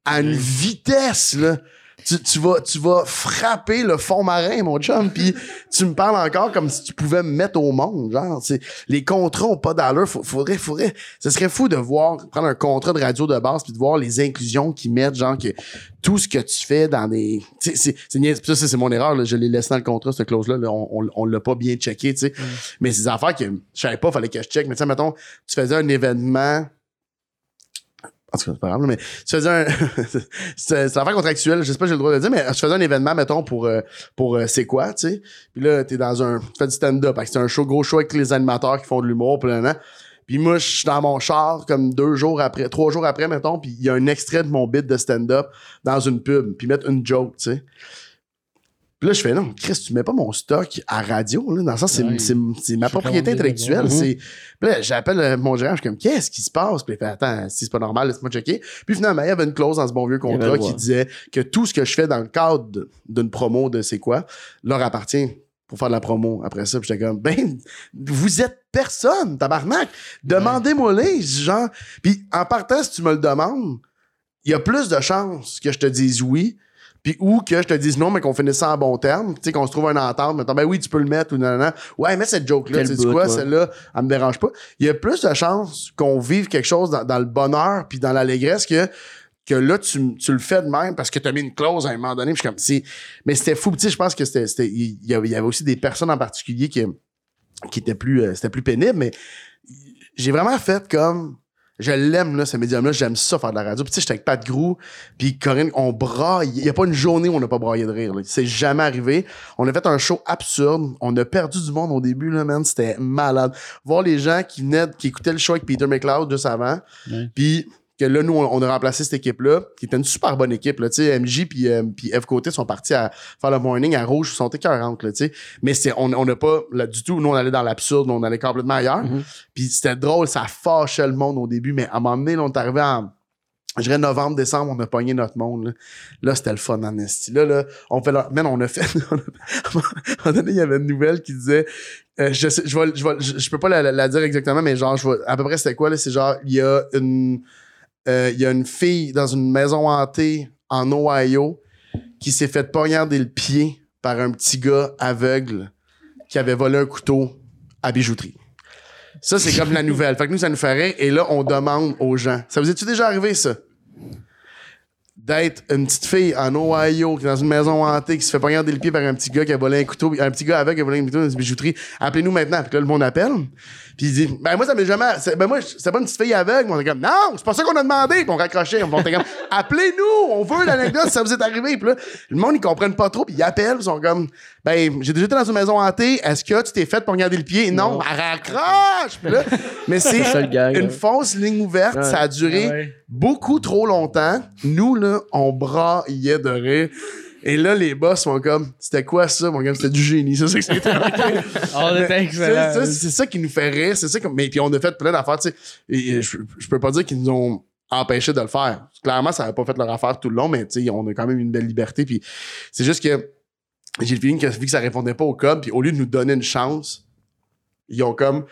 à une vitesse, là. Tu, tu vas, tu vas frapper le fond marin, mon chum, puis tu me parles encore comme si tu pouvais me mettre au monde. Genre, c'est, les contrats ont pas d'allure. Faudrait, faudrait, ce serait fou de voir, prendre un contrat de radio de base puis de voir les inclusions qu'ils mettent, genre que tout ce que tu fais dans des, c'est, c'est, ça, c'est mon erreur, là. Je l'ai laissé dans le contrat, cette clause-là, là. On, on, on l'a pas bien checké, tu sais. Mais c'est des affaires que je savais pas, fallait que je check. Mais tu sais, mettons, tu faisais un événement. En tout cas, c'est pas grave, mais tu faisais un. c'est l'affaire contractuelle, je sais pas si j'ai le droit de le dire, mais tu faisais un événement, mettons, pour, euh, pour euh, c'est quoi, tu sais. Puis là, t'es dans un. Tu fais du stand-up. C'est un show, gros show avec les animateurs qui font de l'humour, là. Puis moi, je suis dans mon char comme deux jours après, trois jours après, mettons, puis il y a un extrait de mon bit de stand-up dans une pub, puis mettre une joke, tu sais. Puis là, je fais non, Chris, tu mets pas mon stock à radio, là. Dans le sens, c'est, Ouais. c'est, c'est ma propriété intellectuelle. C'est, puis là, j'appelle euh, mon gérant, je suis comme, qu'est-ce qui se passe? Puis il fait, attends, si c'est pas normal, laisse-moi checker. Puis finalement, il y avait une clause dans ce bon vieux contrat qui disait que tout ce que je fais dans le cadre d'une promo de c'est quoi, leur appartient pour faire de la promo après ça. Puis j'étais comme, ben, vous êtes personne, tabarnak. Demandez-moi les, genre. Puis en partant, si tu me le demandes, il y a plus de chances que je te dise oui, puis ou que je te dise non, mais qu'on finisse ça en bon terme, tu sais, qu'on se trouve une entente, mettons, ben oui, tu peux le mettre ou non, non, non. Ouais, mets cette joke-là, tu sais quoi, ouais. celle-là, elle me dérange pas. Il y a plus de chances qu'on vive quelque chose dans, dans le bonheur puis dans l'allégresse que que là, tu, tu le fais de même parce que tu as mis une clause à un moment donné. puis je suis comme, c'est- mais c'était fou. Tu sais, je pense que c'était, c'était- il y avait il y avait aussi des personnes en particulier qui, qui étaient plus, euh, c'était plus pénible, mais j'ai vraiment fait comme, je l'aime, là, ce médium-là, j'aime ça faire de la radio. Puis tu sais, j'étais avec Pat Grou, puis Corinne, on braille. Il y a pas une journée où on n'a pas braillé de rire. là. C'est jamais arrivé. On a fait un show absurde. On a perdu du monde au début, là, man. C'était malade. Voir les gens qui venaient, qui écoutaient le show avec Peter McLeod juste avant, Ouais. puis que là, nous, on, a remplacé cette équipe-là, qui était une super bonne équipe. Là, tu sais, MJ puis euh, F Côté sont partis à faire le morning à Rouge, ils sont sais. Mais on on n'a pas, là, du tout, nous, on allait dans l'absurde, on allait complètement ailleurs. Mhm. Puis c'était drôle, ça fâchait le monde au début, mais à un moment donné, là, on est arrivé en, je dirais novembre, décembre, on a pogné notre monde. Là, Là, c'était le fun en esti. Là, là, on fait, la- man, on a fait, à un moment donné, il y avait une nouvelle qui disait, euh, je, sais, je, vais, je, vais- je, je peux pas la, la- la dire exactement, mais genre, je vais, à peu près c'était quoi, là, c'est genre, il y a une, euh, il y a une fille dans une maison hantée en Ohio qui s'est fait poignarder le pied par un petit gars aveugle qui avait volé un couteau à bijouterie. Ça, c'est comme la nouvelle. Fait que nous, ça nous rire. Et là, on demande aux gens. Ça vous est-tu déjà arrivé, ça? D'être une petite fille en Ohio, qui est dans une maison hantée, qui se fait poignarder le pied par un petit gars qui a volé un couteau, un petit gars aveugle qui a volé un couteau dans une bijouterie. Appelez-nous maintenant. Puis là, le monde appelle. Puis il dit, ben moi, ça m'est jamais. c'est- Ben moi, c'est pas une petite fille aveugle. Mais on est comme, non, c'est pas ça qu'on a demandé. Puis on raccrochait. On était comme, appelez-nous, on veut l'anecdote si ça vous est arrivé. Puis là, le monde, ils comprennent pas trop. Puis ils appellent. Ils sont comme, ben, j'ai déjà été dans une maison hantée. Est-ce que tu t'es fait poignarder le pied? Non, elle raccroche. Puis là, mais c'est une fausse ligne ouverte. Ouais. Ça a duré Ouais. beaucoup trop longtemps. Nous, là, on braillait de rire. Et là, les boss sont comme, c'était quoi ça, mon gars? C'était du génie, ça, c'est excellent. ça, c'est ça qui nous fait rire. C'est ça comme, mais puis on a fait plein d'affaires, tu sais. Et, je, je peux pas dire qu'ils nous ont empêché de le faire. Clairement, ça n'a pas fait leur affaire tout le long, mais tu sais, on a quand même une belle liberté. Puis c'est juste que j'ai le feeling que vu que ça répondait pas au code, puis au lieu de nous donner une chance, ils ont comme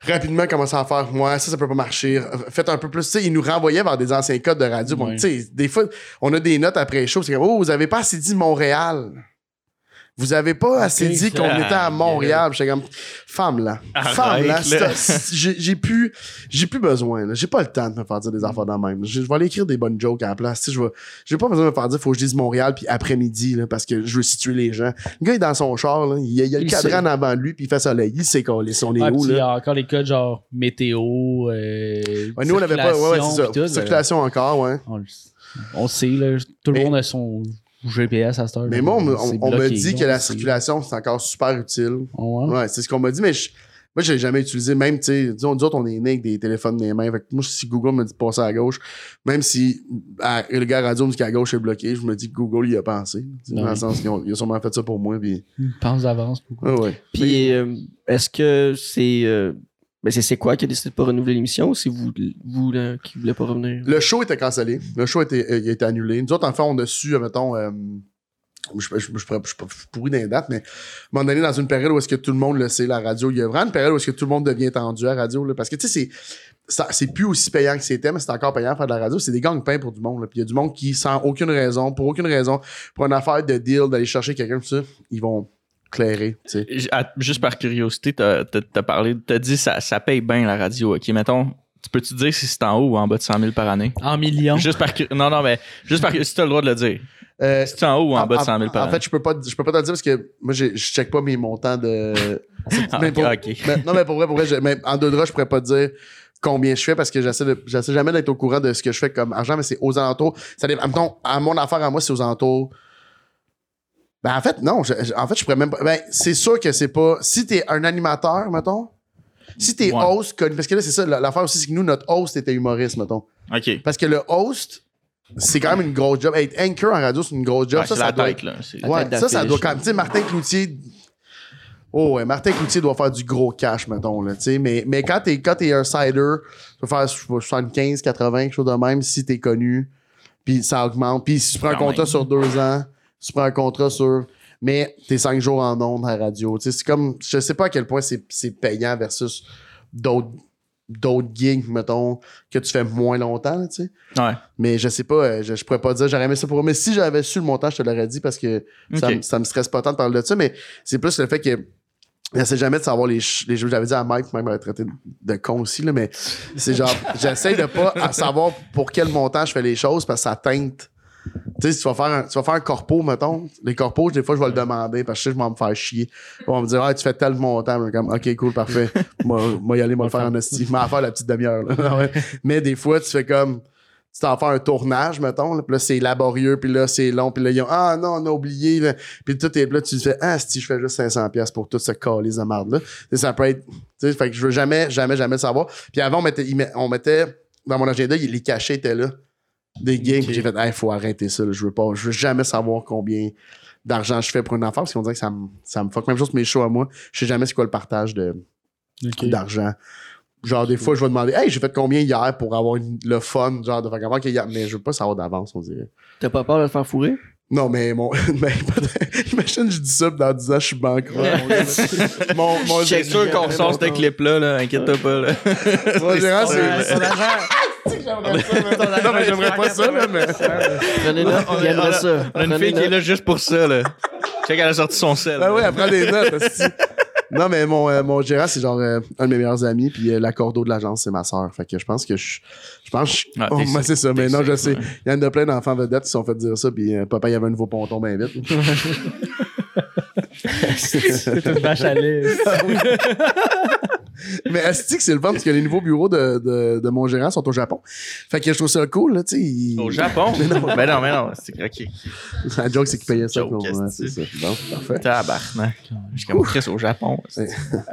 rapidement commencé à faire moi ça ça peut pas marcher. Faites un peu plus. Tu sais ils nous renvoyaient vers des anciens codes de radio. Bon, tu sais des fois on a des notes après les shows c'est comme oh vous avez pas assez dit Montréal Vous avez pas assez dit qu'on Ah, était à Montréal. J'étais comme, femme là. Arrête, Femme là. là. J'ai plus, j'ai plus besoin, là. J'ai pas le temps de me faire dire des affaires dans même. Je, vais aller écrire des bonnes jokes à la place. Tu sais, je vais, j'ai pas besoin de me faire dire, faut que je dise Montréal puis après-midi, là, parce que je veux situer les gens. Le gars est dans son char, là. Il y a, il a le Il cadran sait. avant lui puis il fait soleil. Il sait qu'on est, on est Ouais, où, puis il y là. a encore les codes genre météo, euh, Ouais, nous, on avait pas, ouais, ouais, c'est ça. circulation, euh, encore, ouais. on, le- on sait, là, tout Mais- le monde a son GPS à cette heure. Mais moi, on, me- C'est on- on me bloqué, dit que la circulation, c'est encore super utile. Ouais? Ouais, c'est ce qu'on m'a dit, mais je- moi, je l'ai jamais utilisé. Même, tu sais, disons, nous autres, on est nés avec des téléphones dans les mains. Fait que moi, si Google me dit de passer à gauche, même si à- le gars radio me dit qu'à gauche est bloqué, je me dis que Google y a pensé. Tu sais, Dans le sens qu'il a, il a sûrement fait ça pour moi. Puis, Pense d'avance. beaucoup. ouais, ouais. Puis, euh, est-ce que c'est. euh, ben, c'est quoi qui a décidé de pas renouveler l'émission ou c'est vous, vous là, qui voulez pas revenir? Le show était cancellé. Le show euh, a été annulé. Nous autres, en fait, on a su, euh, mettons, euh, je, je, je, je, dans les mais à un moment donné, dans une période où est-ce que tout le monde le sait, la radio, il y a vraiment une période où est-ce que tout le monde devient tendu à la radio, parce que, tu sais, c'est, plus aussi payant que c'était, mais c'est encore payant de faire de la radio. C'est des gangs-pains pour du monde. là. Puis il y a du monde qui, sans aucune raison, pour aucune raison, pour une affaire de deal, d'aller chercher quelqu'un, tout ça, ils vont tu sais. À- Juste par curiosité, t'as t'as parlé, t'as dit ça, ça paye bien la radio. Ok, mettons, tu peux-tu dire si c'est en haut ou en bas de 100 000 par année? En millions. Juste par non non mais juste par si t'as le droit de le dire. Euh, Si c'est en haut ou en, bas de 100 000 par en année. fait, je peux pas, je peux pas te le dire parce que moi, je check pas mes montants de. Ah, mais pour- ok. mais- non, mais pour vrai, pour vrai, je- mais en deux draps, je pourrais pas te dire combien je fais parce que j'essaie de, j'essaie jamais d'être au courant de ce que je fais comme argent, mais c'est aux alentours. Ça dépend. Mettons, à mon affaire à moi, c'est aux alentours. Ben, en fait, non. je- en fait, je pourrais même pas. Ben, c'est sûr que c'est pas. Si t'es un animateur, mettons. Si t'es Ouais. host, connu- parce que là, c'est ça, l'affaire aussi, c'est que nous, notre host était humoriste, mettons. Ok. Parce que le host, c'est quand même une grosse job. Être anchor en radio, c'est une grosse job. Ouais, ça, c'est ça la doit tête là. Ouais, tête ça, ça doit quand même. Tu sais, Martin Cloutier. Oh, ouais, Martin Cloutier doit faire du gros cash, mettons, là, tu sais. Mais, mais quand t'es, quand t'es un cider, tu peux faire je sais pas, 75, 80, quelque chose de même, si t'es connu. Puis ça augmente. Puis si tu prends un contrat sur deux ans, tu prends un contrat sur. Mais t'es cinq jours en ondes à la radio. Tu sais, c'est comme. Je sais pas à quel point c'est, c'est payant versus d'autres, d'autres gigs, mettons, que tu fais moins longtemps, tu sais. Ouais. Mais je sais pas, euh, je, je pourrais pas dire, j'aurais aimé ça pour eux. Mais si j'avais su le montant, je te l'aurais dit parce que ça, ça me stresse pas tant de parler de ça. Mais c'est plus le fait que j'essaie jamais de savoir les, les jeux. J'avais dit à Mike, même m'avait traité de, de con aussi, là, mais c'est genre, j'essaie de pas à savoir pour quel montant je fais les choses parce que ça teinte. Tu sais, si tu vas faire un, tu vas faire un corpo, mettons, les corpos, des fois, je vais le demander parce que je sais que je vais me faire chier. On va me dire, ah, tu fais tel montant. Mais comme, ok, cool, parfait. moi, moi, y aller, moi, le faire en hostie. Mais faire la petite demi-heure. Ah ouais. Mais des fois, tu fais comme, tu t'en fais un tournage, mettons, là, puis là, c'est laborieux, puis là, c'est long, puis là, ils ont, ah non, on a oublié, puis tout est là, tu te fais, ah, si je fais juste 500$ piastres pour tout ce calice de sais, Ça peut être, tu sais, fait que je veux jamais, jamais, jamais le savoir. Puis avant, on mettait, on mettait dans mon agenda, les cachets étaient là, des games, puis j'ai fait, il faut arrêter ça, là. je veux pas, je veux jamais savoir combien d'argent je fais pour une affaire, parce qu'on dirait que ça me, ça me fuck. Même chose mes shows à moi, je sais jamais c'est quoi le partage de, d'argent. Genre, des fois, je vais demander, hey, j'ai fait combien hier pour avoir une- le fun, genre, de faire comment qu'il y a. Mais je veux pas savoir d'avance, on dirait. T'as pas peur de te faire fourrer? Non, mais mon. mais Imagine, je dis ça, dans 10 ans, je suis banqueroute. mon, mon, C'est sûr qu'on sort ce clip-là, là, inquiète-toi pas. Là. Mon gérant, c'est. Son agent. Non, mais j'aimerais pas ça, là, mais. Prenez-le, il aimerait ça. On a une fille qui est là juste pour ça. Là. Check, elle a sorti son sel. Ah oui, elle prend des notes. esti. Non, mais mon, euh, mon gérant, c'est genre euh, un de mes meilleurs amis, puis euh, la cordeau de l'agence, c'est ma soeur. Fait que je pense que je. Je pense que je- Ah, oh, moi, c'est ça, mais non, je sais. Il y en a plein d'enfants vedettes qui se sont fait dire ça, puis euh, papa, il y avait un nouveau ponton bien vite. C'est une vache à lait. Mais est-ce que c'est le fun parce que les nouveaux bureaux de, de, de mon gérant sont au Japon. Fait que je trouve ça cool, là, tu sais. il- Au Japon? Mais non. Ben non, mais non, c'est craqué. La joke, c'est qu'il payait ça. Joke, ouais, c'est ça. Bon, parfait. Tabarnak. Je suis comme Chris au Japon.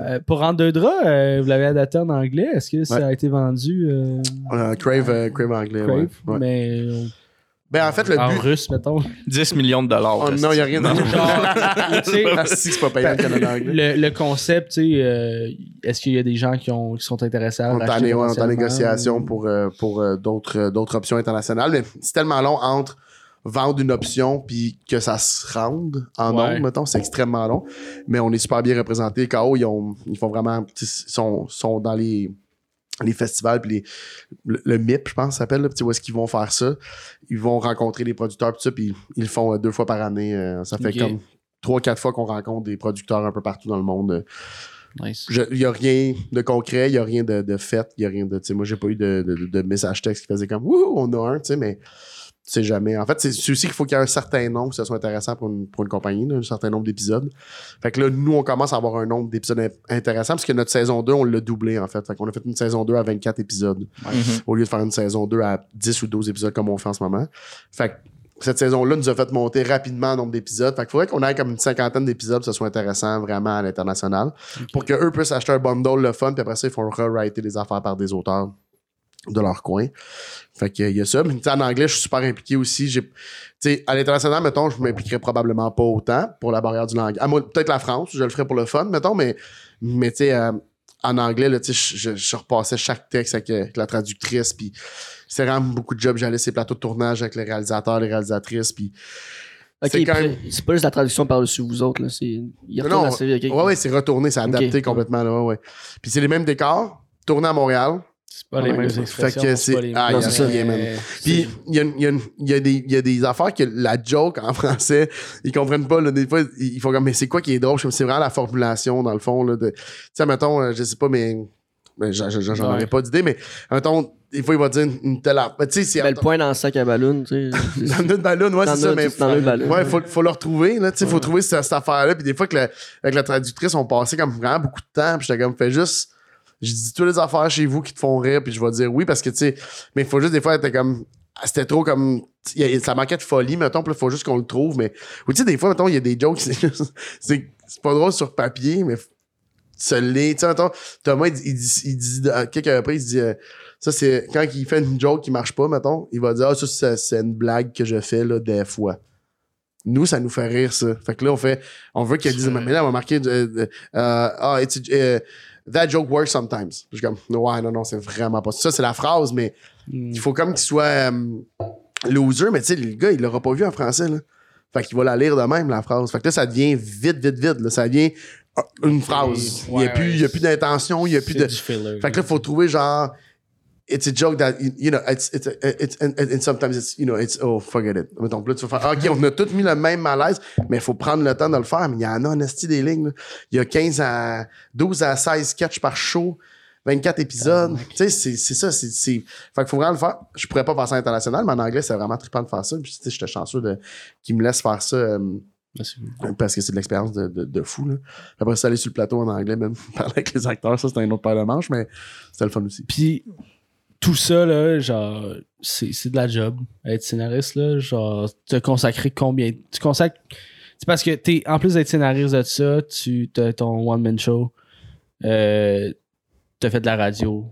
Euh, pour Rendre deux draps, euh, vous l'avez adapté en anglais. Est-ce que ça Ouais. a été vendu euh, Euh, Crave, euh, Crave anglais, Crave? ouais. ouais. Mais euh, Ben, en fait, le en but. russe, mettons. 10 millions de dollars. Oh, non, il n'y a rien dans le Genre, Ah, si, c'est pas payant le le, le concept, tu sais, euh, est-ce qu'il y a des gens qui, ont, qui sont intéressés à On est en, on est en négociation ou- pour, euh, pour euh, d'autres, d'autres options internationales. Mais c'est tellement long entre vendre une option puis que ça se rende en Ouais. nombre, mettons. C'est extrêmement long. Mais on est super bien représentés. KO, ils, ont, ils font vraiment. Ils sont, sont dans les les festivals puis les, le, le MIP je pense ça s'appelle là, où est-ce qu'ils vont faire ça ils vont rencontrer les producteurs puis ça puis ils le font euh, deux fois par année euh, ça fait comme trois, quatre fois qu'on rencontre des producteurs un peu partout dans le monde. euh, Nice. Il n'y a rien de concret, il n'y a rien de, de fait, il y a rien de. Moi, j'ai pas eu de, de, de message texte qui faisait comme Wouh, on a un, tu sais, mais tu sais jamais. En fait, c'est c'est aussi qu'il faut qu'il y ait un certain nombre, que ce soit intéressant pour une, pour une compagnie, là, un certain nombre d'épisodes. Fait que là, nous, on commence à avoir un nombre d'épisodes in- intéressants parce que notre saison 2, on l'a doublé, en fait. Fait qu'on a fait une saison 2 à 24 épisodes Mhm. au lieu de faire une saison 2 à 10 ou 12 épisodes comme on fait en ce moment. Fait que cette saison-là nous a fait monter rapidement le nombre d'épisodes. Fait qu'il faudrait qu'on ait comme une cinquantaine d'épisodes, que ce soit intéressant vraiment à l'international. Pour qu'eux puissent acheter un bundle, le fun, puis après ça, ils font rewriter les affaires par des auteurs de leur coin. Fait qu'il y a ça. Mais en anglais, je suis super impliqué aussi. J'ai, tu sais, à l'international, mettons, je m'impliquerais probablement pas autant pour la barrière du langage. À moi, peut-être la France, je le ferais pour le fun, mettons, mais, mais tu sais, euh, en anglais, là, tu sais, je, je, je repassais chaque texte avec, euh, avec la traductrice, puis c'était vraiment beaucoup de jobs. J'allais les plateaux de tournage avec les réalisateurs, les réalisatrices, puis Ok, C'est même- c'est pas juste la traduction par-dessus vous autres, là. C'est. Il Non, ouais, ouais, c'est retourné, c'est adapté complètement, là, ouais. Puis c'est les mêmes décors, tourné à Montréal, C'est pas les Ouais. mêmes Fait expressions. que c'est- les ah, mêmes- il y a ça, Puis il y a, il y a- il y a des- il y a des affaires que la joke en français, ils comprennent pas. Là, des fois, ils font comme, mais c'est quoi qui est drôle? Je me dis, C'est vraiment la formulation, dans le fond. Là, de, tu sais, mettons, euh, je sais pas, mais. mais j'en Ouais. aurais pas d'idée, mais mettons, des fois, il va dire une, une telle affaire. Mais Tu sais, c'est. Le point dans le sac à ballon, tu sais. Dans notre ballon, ouais, c'est ça, mais. dans le ballon. Ouais, faut, faut le retrouver, là, tu sais, faut trouver cette, cette affaire-là. Puis des fois, que avec la traductrice, on passait comme vraiment beaucoup de temps, puis j'étais comme, fais juste. Je dis toutes les affaires chez vous qui te font rire, puis je vais dire oui, parce que, tu sais, mais il faut juste, des fois, être comme. C'était trop comme. il y a- ça manquait de folie, mettons, puis il faut juste qu'on le trouve, mais. Ou tu sais, des fois, mettons, il y a des jokes, c'est juste- c'est pas drôle sur papier, mais ça l'est. Tu sais, mettons, Thomas, il dit, il dit, il dit quelques après, il se dit, euh, ça, c'est quand il fait une joke qui marche pas, mettons, il va dire, ah, ça, c'est c'est une blague que je fais, là, des fois. Nous, ça nous fait rire, ça. Fait que là, on fait, on veut qu'elle dise, mais là, on va marquer, euh, euh, ah, it's, euh, that joke works sometimes. Je suis comme, ouais, non, non, c'est vraiment pas ça. c'est la phrase, mais Hmm. il faut comme qu'il soit euh, loser, mais tu sais, le gars, il l'aura pas vu en français, là. Fait qu'il va la lire de même, la phrase. Fait que là, ça devient vite, vite, vite, là. Ça devient euh, une phrase. il y a Ouais, a plus d'intention, il y a plus de. filler. Fait que là, il faut trouver genre. It's a joke that, you know, it's, it's, it's, and, and sometimes it's, you know, it's, oh, forget it. Donc là, tu vas faire, OK, on a tous mis le même malaise, mais il faut prendre le temps de le faire. Mais il y en a en esti des lignes, là. Il y a 15 à, 12 à 16 sketchs par show, 24 épisodes. tu sais, c'est, c'est ça, c'est, c'est, fait qu'il faut vraiment le faire. Je pourrais pas faire ça international, mais en anglais, c'est vraiment trippant de faire ça. Puis, tu sais, j'étais chanceux de, qu'ils me laissent faire ça, euh, parce que c'est de l'expérience de, de, de fou, là. Après, ça, aller sur le plateau en anglais, même, parler avec les acteurs, ça, c'était un autre paire de manches, mais c'était le fun aussi. Puis tout ça, là, genre, c'est de la job. Être scénariste, là, genre, te consacrer combien. Tu consacres. C'est parce que t'es, en plus d'être scénariste de ça, tu as ton one-man show, euh, t'as fait de la radio,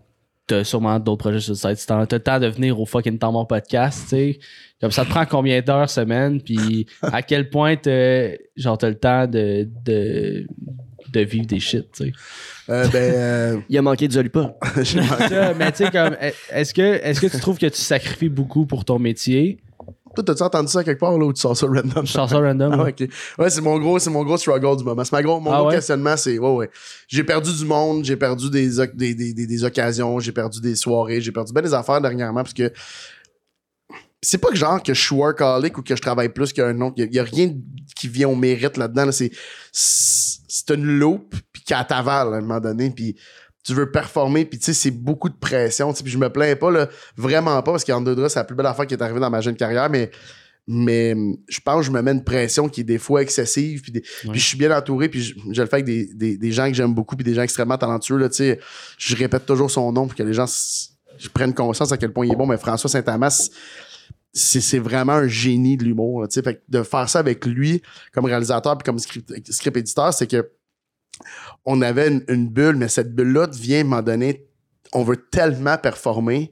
t'as sûrement d'autres projets sur le site. T'as le temps de venir au fucking temps mort podcast, tu sais. Comme ça te prend combien d'heures semaine, puis à quel point genre, t'as le temps de, de vivre des shit, tu sais. Euh, ben, euh, Il a manqué de. Ça, mais tu sais, comme, est-ce que, est-ce que tu trouves que tu sacrifies beaucoup pour ton métier? Toi, t'as-tu entendu ça quelque part, là, ou tu sors ça random? Je sors ça random. Ah. Ouais, c'est mon gros, c'est mon gros struggle du moment. C'est ma gros, mon Ah gros ouais? questionnement, c'est, ouais, ouais. J'ai perdu du monde, j'ai perdu des, des, des, des occasions, j'ai perdu des soirées, j'ai perdu bien des affaires dernièrement parce que c'est pas que genre que je suis workaholic ou que je travaille plus qu'un autre. Il y, a rien qui vient au mérite là-dedans. là. C'est, c'est une loupe puis qui t'avale à un moment donné puis tu veux performer puis tu sais c'est beaucoup de pression tu sais, puis je me plains pas là vraiment pas parce qu'Andodra c'est la plus belle affaire qui est arrivée dans ma jeune carrière mais mais je pense que je me mets une pression qui est des fois excessive puis, des- puis je suis bien entouré puis je, je le fais avec des, des, des gens que j'aime beaucoup puis des gens extrêmement talentueux là tu sais je répète toujours son nom pour que les gens s- je prenne conscience à quel point il est bon mais François Saint-Amas c'est vraiment un génie de l'humour fait de faire ça avec lui comme réalisateur puis comme script, script éditeur c'est que on avait une, bulle, mais cette bulle-là devient, à un on veut tellement performer.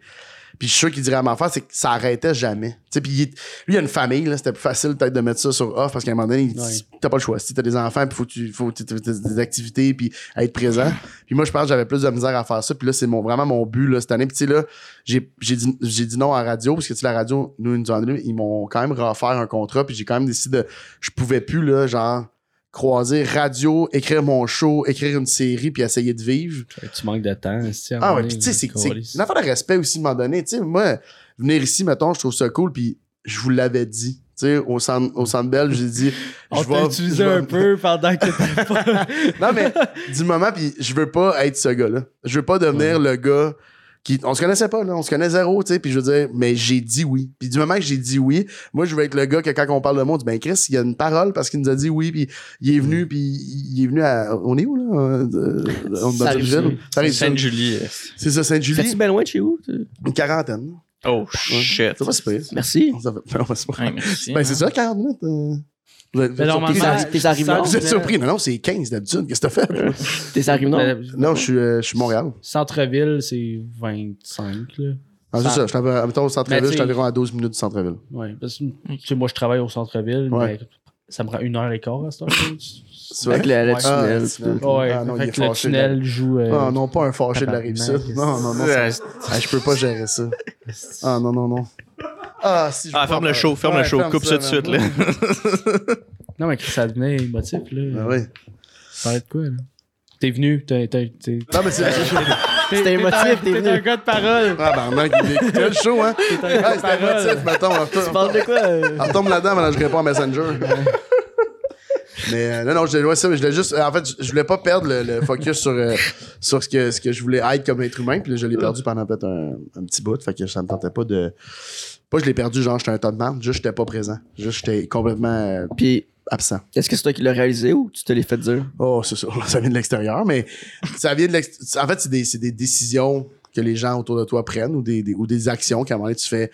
Puis je suis sûr qu'il dirait à ma c'est que ça arrêtait jamais. Puis lui, il a une famille, là, c'était plus facile peut-être de mettre ça sur off parce qu'à un moment donné, t'as pas le choix. Si t'as des enfants, puis faut tu faut t'aies des activités, puis être présent. Puis moi, je pense que j'avais plus de misère à faire ça. Puis là, c'est mon, vraiment mon but là, cette année. Puis là, j'ai j'ai dit, j'ai dit non à la radio parce que la radio, nous, ils nous ont ils m'ont quand même offert un contrat. Puis j'ai quand même décidé de. Je pouvais plus, là, genre croiser radio, écrire mon show, écrire une série, puis essayer de vivre. Tu manques de temps. un Ah ouais, puis tu sais, c'est une affaire de respect aussi, à un moment donné. Tu sais, moi, venir ici, mettons, je trouve ça cool, puis je vous l'avais dit. Tu sais, au centre, au centre Bell, j'ai dit, On je t'a vais- utilisé un peu pendant que t'étais pas. non, mais du moment, puis je veux pas être ce gars-là. Je veux pas devenir le gars qui. On se connaissait pas, là. On se connaît zéro, tu sais. Puis je veux dire, mais j'ai dit oui. Puis du moment que j'ai dit oui, moi, je veux être le gars que quand on parle de moi, on dit, ben Chris, il y a une parole parce qu'il nous a dit oui, puis il est venu, puis il est venu à. On est où, là? Euh, Ça ça. Sainte-Julie. C'est ça, Fais-tu Sainte-Julie. bien loin de chez vous? Une quarantaine. Oh, shit. Ça va se. Merci. Ça c'est pas- Ouais, merci, Ben, c'est hein. ça, 40 minutes. euh. Vous êtes? T'es- arrivé là? Vous êtes surpris? Non, non, c'est 15 d'habitude. Qu'est-ce que t'as fait? T'es arrivé non? Non, je suis, euh, je suis Montréal. Centre-ville, c'est 25, là. Ah, c'est Ça- ça. Je suis à- mettons, au centre-ville, je suis environ à 12 minutes du centre-ville. Ouais, parce que, tu sais, moi, je travaille au centre-ville, Ouais. mais ça me prend une heure et quart à cette heure C'est vrai? Avec le, le Ouais. tunnel. Ah, tunnel. Ouais, Ah, non, que le fâché, tunnel joue. euh, Ah non, pas un fâché de la rive sud. Non, non, non. ça- je peux pas gérer ça. Ah non, non, non. Ah, si je Ah, ferme le show, ferme le show. Coupe ça de suite, là. Non, mais ça devenait émotif, là. Ah ouais. Ça parlait de quoi, là? T'es venu, t'es. Non, mais c'est. T'es émotif, t'es T'es venu. un gars de parole. Ah, ben, mec, il écoutait le show, hein. T'es un gars de c'était émotif, mettons. on Tu parles de quoi? euh? On retombe là-dedans maintenant je réponds à Messenger. Mais euh, non, non, je, ouais, ça, je voulais juste. En fait, je, je voulais pas perdre le, le focus sur, euh, sur ce, que, ce que je voulais être comme être humain. Puis là, je l'ai perdu pendant peut-être un, un petit bout. Fait que ça me tentait pas de. Pas je l'ai perdu, genre j'étais un tas de merde, juste j'étais pas présent. Juste j'étais complètement euh, Puis, absent. est-ce que c'est toi qui l'as réalisé ou tu te l'es fait dire? Oh, c'est ça. Ça vient de l'extérieur, mais ça vient de l'extérieur. En fait, c'est des, c'est des décisions que les gens autour de toi prennent ou des, des- ou des actions qu'à un moment donné, tu fais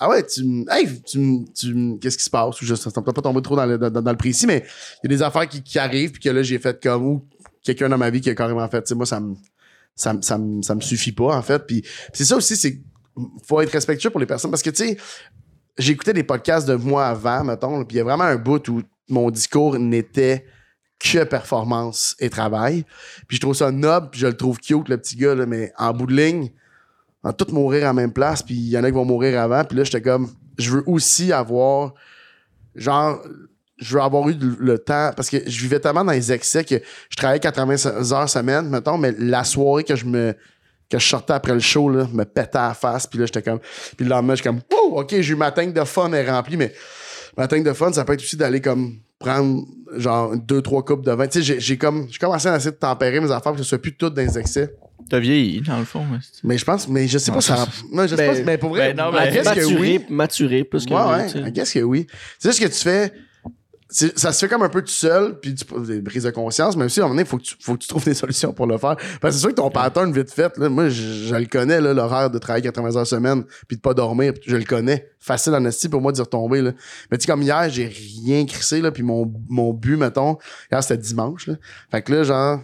Ah ouais, tu m- hey, tu, m- tu m- qu'est-ce qui se passe? Ou je ne pas tomber trop dans le, dans, dans le précis, mais il y a des affaires qui, qui arrivent puis que là, j'ai fait comme ou quelqu'un dans ma vie qui a carrément fait, tu sais, moi, ça me ça, me- ça, me- ça me suffit pas, en fait. Puis c'est ça aussi, c'est faut être respectueux pour les personnes parce que, tu sais, j'écoutais des podcasts de moi avant, mettons, puis il y a vraiment un bout où mon discours n'était que performance et travail. Puis je trouve ça noble, puis je le trouve cute, le petit gars, là, mais en bout de ligne, on va tous mourir la même place, puis il y en a qui vont mourir avant. Puis là, j'étais comme, je veux aussi avoir, genre, je veux avoir eu le temps, parce que je vivais tellement dans les excès que je travaillais 80 heures semaine, mettons, mais la soirée que je me que je sortais après le show, là, me pétait à la face, puis là, j'étais comme... Puis le lendemain, j'étais comme, OK, j'ai eu ma tank de fun est remplie, mais ma tank de fun, ça peut être aussi d'aller comme prendre genre deux, trois coupes de vin. Tu sais, j'ai- j'ai comme... J'ai commencé à essayer de tempérer mes affaires pour que ce soit plus tout dans les excès. T'as vieilli, dans le fond. mais Mais je pense... Mais je sais pas, ça... Non, je sais Ben, pas, mais pour vrai... ben non, guess que Maturé, oui. maturé plus que Ouais, ouais, tu sais. Guess que oui. C'est juste que tu fais... Ça se fait comme un peu tout seul, puis tu des prises de conscience, mais aussi, à un moment donné, faut que, tu, faut que tu trouves des solutions pour le faire. Parce que c'est sûr que ton pattern vite fait, là, moi, je, je le connais, là, l'horaire de travailler 80 heures semaine, puis de pas dormir, je le connais. Facile en esti pour moi d'y retomber. Là. Mais tu sais, comme hier, j'ai rien crissé, là, puis mon, mon but, mettons, hier, c'était dimanche. Là. Fait que là, genre,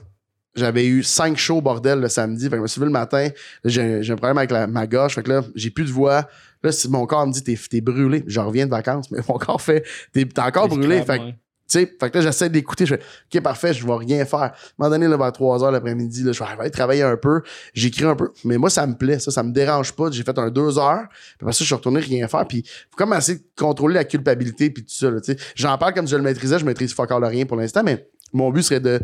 j'avais eu cinq shows bordel le samedi. Fait que je me suis levé le matin. J'ai j'ai un problème avec la- ma gorge. Fait que là, j'ai plus de voix. Là, si mon corps me dit t'es t'es brûlé. Je reviens de vacances, mais mon corps fait t'es t'es encore brûlé. Fait que, tu sais, fait que là, j'essaie d'écouter. Je fais OK, parfait, je vais rien faire. À un moment donné, là, vers 3 heures l'après-midi, là, je vais aller travailler un peu. J'écris un peu. Mais moi, ça me plaît. Ça, ça me dérange pas. J'ai fait un 2 heures. Puis après ça, je suis retourné rien faire. Puis faut comme essayer de contrôler la culpabilité puis tout ça. là. J'en parle comme je le maîtrisais. Je maîtrise pas encore rien pour l'instant, mais mon but serait de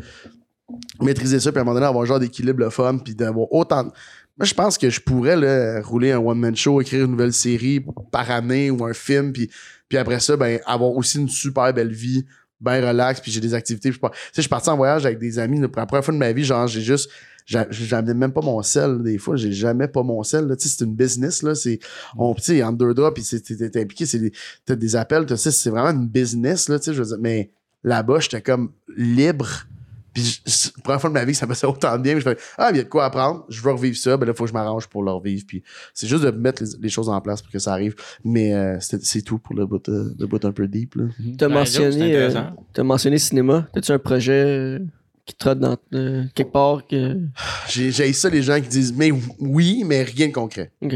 maîtriser ça, puis à un moment donné, avoir un genre d'équilibre le fun, puis d'avoir autant. de- Moi, je pense que je pourrais rouler un one-man show, écrire une nouvelle série par année ou un film, puis, puis après ça, ben, avoir aussi une super belle vie, bien relax, puis j'ai des activités. je Tu sais, je suis parti en voyage avec des amis pour la première fois de ma vie, genre, j'ai juste. j'a- J'avais même pas mon sel, des fois, j'ai jamais pas mon sel. là. C'est une business, là. C'est. On, deux draps, puis t'es impliqué, c'est t'as des appels, c'est vraiment une business, là, tu sais, je veux dire. Mais là-bas, j'étais comme libre. Puis la première fois de ma vie ça me faisait autant de bien. Je fais Ah, il y a de quoi apprendre. Je veux revivre ça. Ben là, il faut que je m'arrange pour le revivre. Puis c'est juste de mettre les, les choses en place pour que ça arrive. Mais euh, c'est tout pour le bout, euh, le bout un peu deep. Là. T'as Ouais, mentionné, euh, mentionné cinéma. T'as-tu un projet euh, qui te trotte dans euh, quelque part que. J'ai j'ai ça les gens qui disent Mais oui, mais rien de concret. Ok.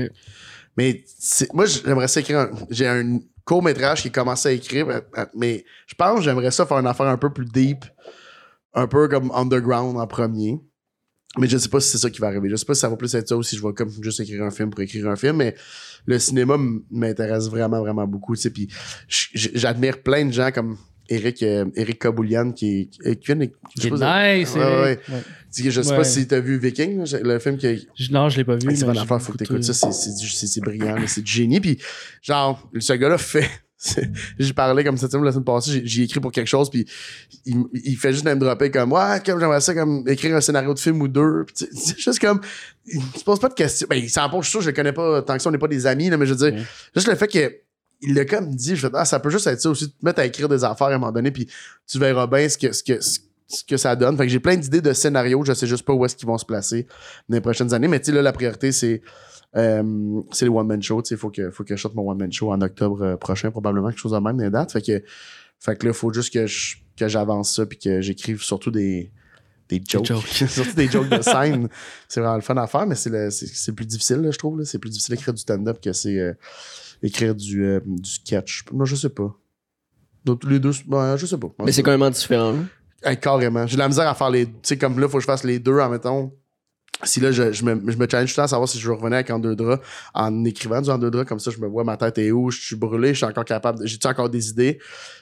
Mais c'est- moi, j'aimerais ça écrire. un- J'ai un court métrage qui est commencé à écrire. Mais je pense que j'aimerais ça faire une affaire un peu plus deep. Un peu comme underground en premier. Mais je sais pas si c'est ça qui va arriver. Je sais pas si ça va plus être ça ou si je vais comme juste écrire un film pour écrire un film. Mais le cinéma m'intéresse vraiment, vraiment beaucoup. Tu sais, puis j'admire plein de gens comme Eric, euh, Eric Kaboulian qui est. Qui je pas- nice, Ouais, Je sais pas si t'as vu Viking, le film qui Non, je l'ai pas vu. Hey, c'est affaire, faut que t'écoutes ça, c'est- brillant, c'est du génie. Puis, genre, ce gars-là fait. J'ai parlé comme cette semaine, la semaine passée, j'ai- écrit pour quelque chose, puis il, il fait juste me dropper comme, ouais, comme j'aimerais ça, comme écrire un scénario de film ou deux. Tu c'est juste comme, il se pose pas de questions. Ben, il s'en pose, je suis sûr, je le connais pas tant que ça, on n'est pas des amis, là, mais je veux dire, juste le fait que. Il l'a comme dit, je fais, ah, ça peut juste être ça aussi, te mettre à écrire des affaires à un moment donné, puis tu verras bien ce que, ce que, ce que ça donne. Fait que j'ai plein d'idées de scénarios, je sais juste pas où est-ce qu'ils vont se placer dans les prochaines années, mais tu sais, là, la priorité, c'est euh, c'est le one-man show. Il faut que, faut que je sorte mon one-man show en octobre euh, prochain, probablement, quelque chose de même les dates. Fait que, fait que là, il faut juste que je- que j'avance ça puis que j'écrive surtout des, des jokes. jokes. surtout des jokes de scène. c'est vraiment le fun à faire, mais c'est le, c'est, plus difficile, là, je trouve. là. C'est plus difficile d'écrire du stand-up que c'est euh, écrire du, euh, du sketch. Non, je sais pas. Les deux, ben, je sais pas. Mais c'est quand même différent. hein. Hey, carrément. J'ai de la misère à faire les. Tu sais, comme là, faut que je fasse les deux en mettons. Si là, je, je, me, je me challenge tout le temps à savoir si je veux revenir avec en deux draps, en écrivant du en deux draps, comme ça, je me vois ma tête est où, je suis brûlé, je suis encore capable, de- j'ai-tu encore des idées?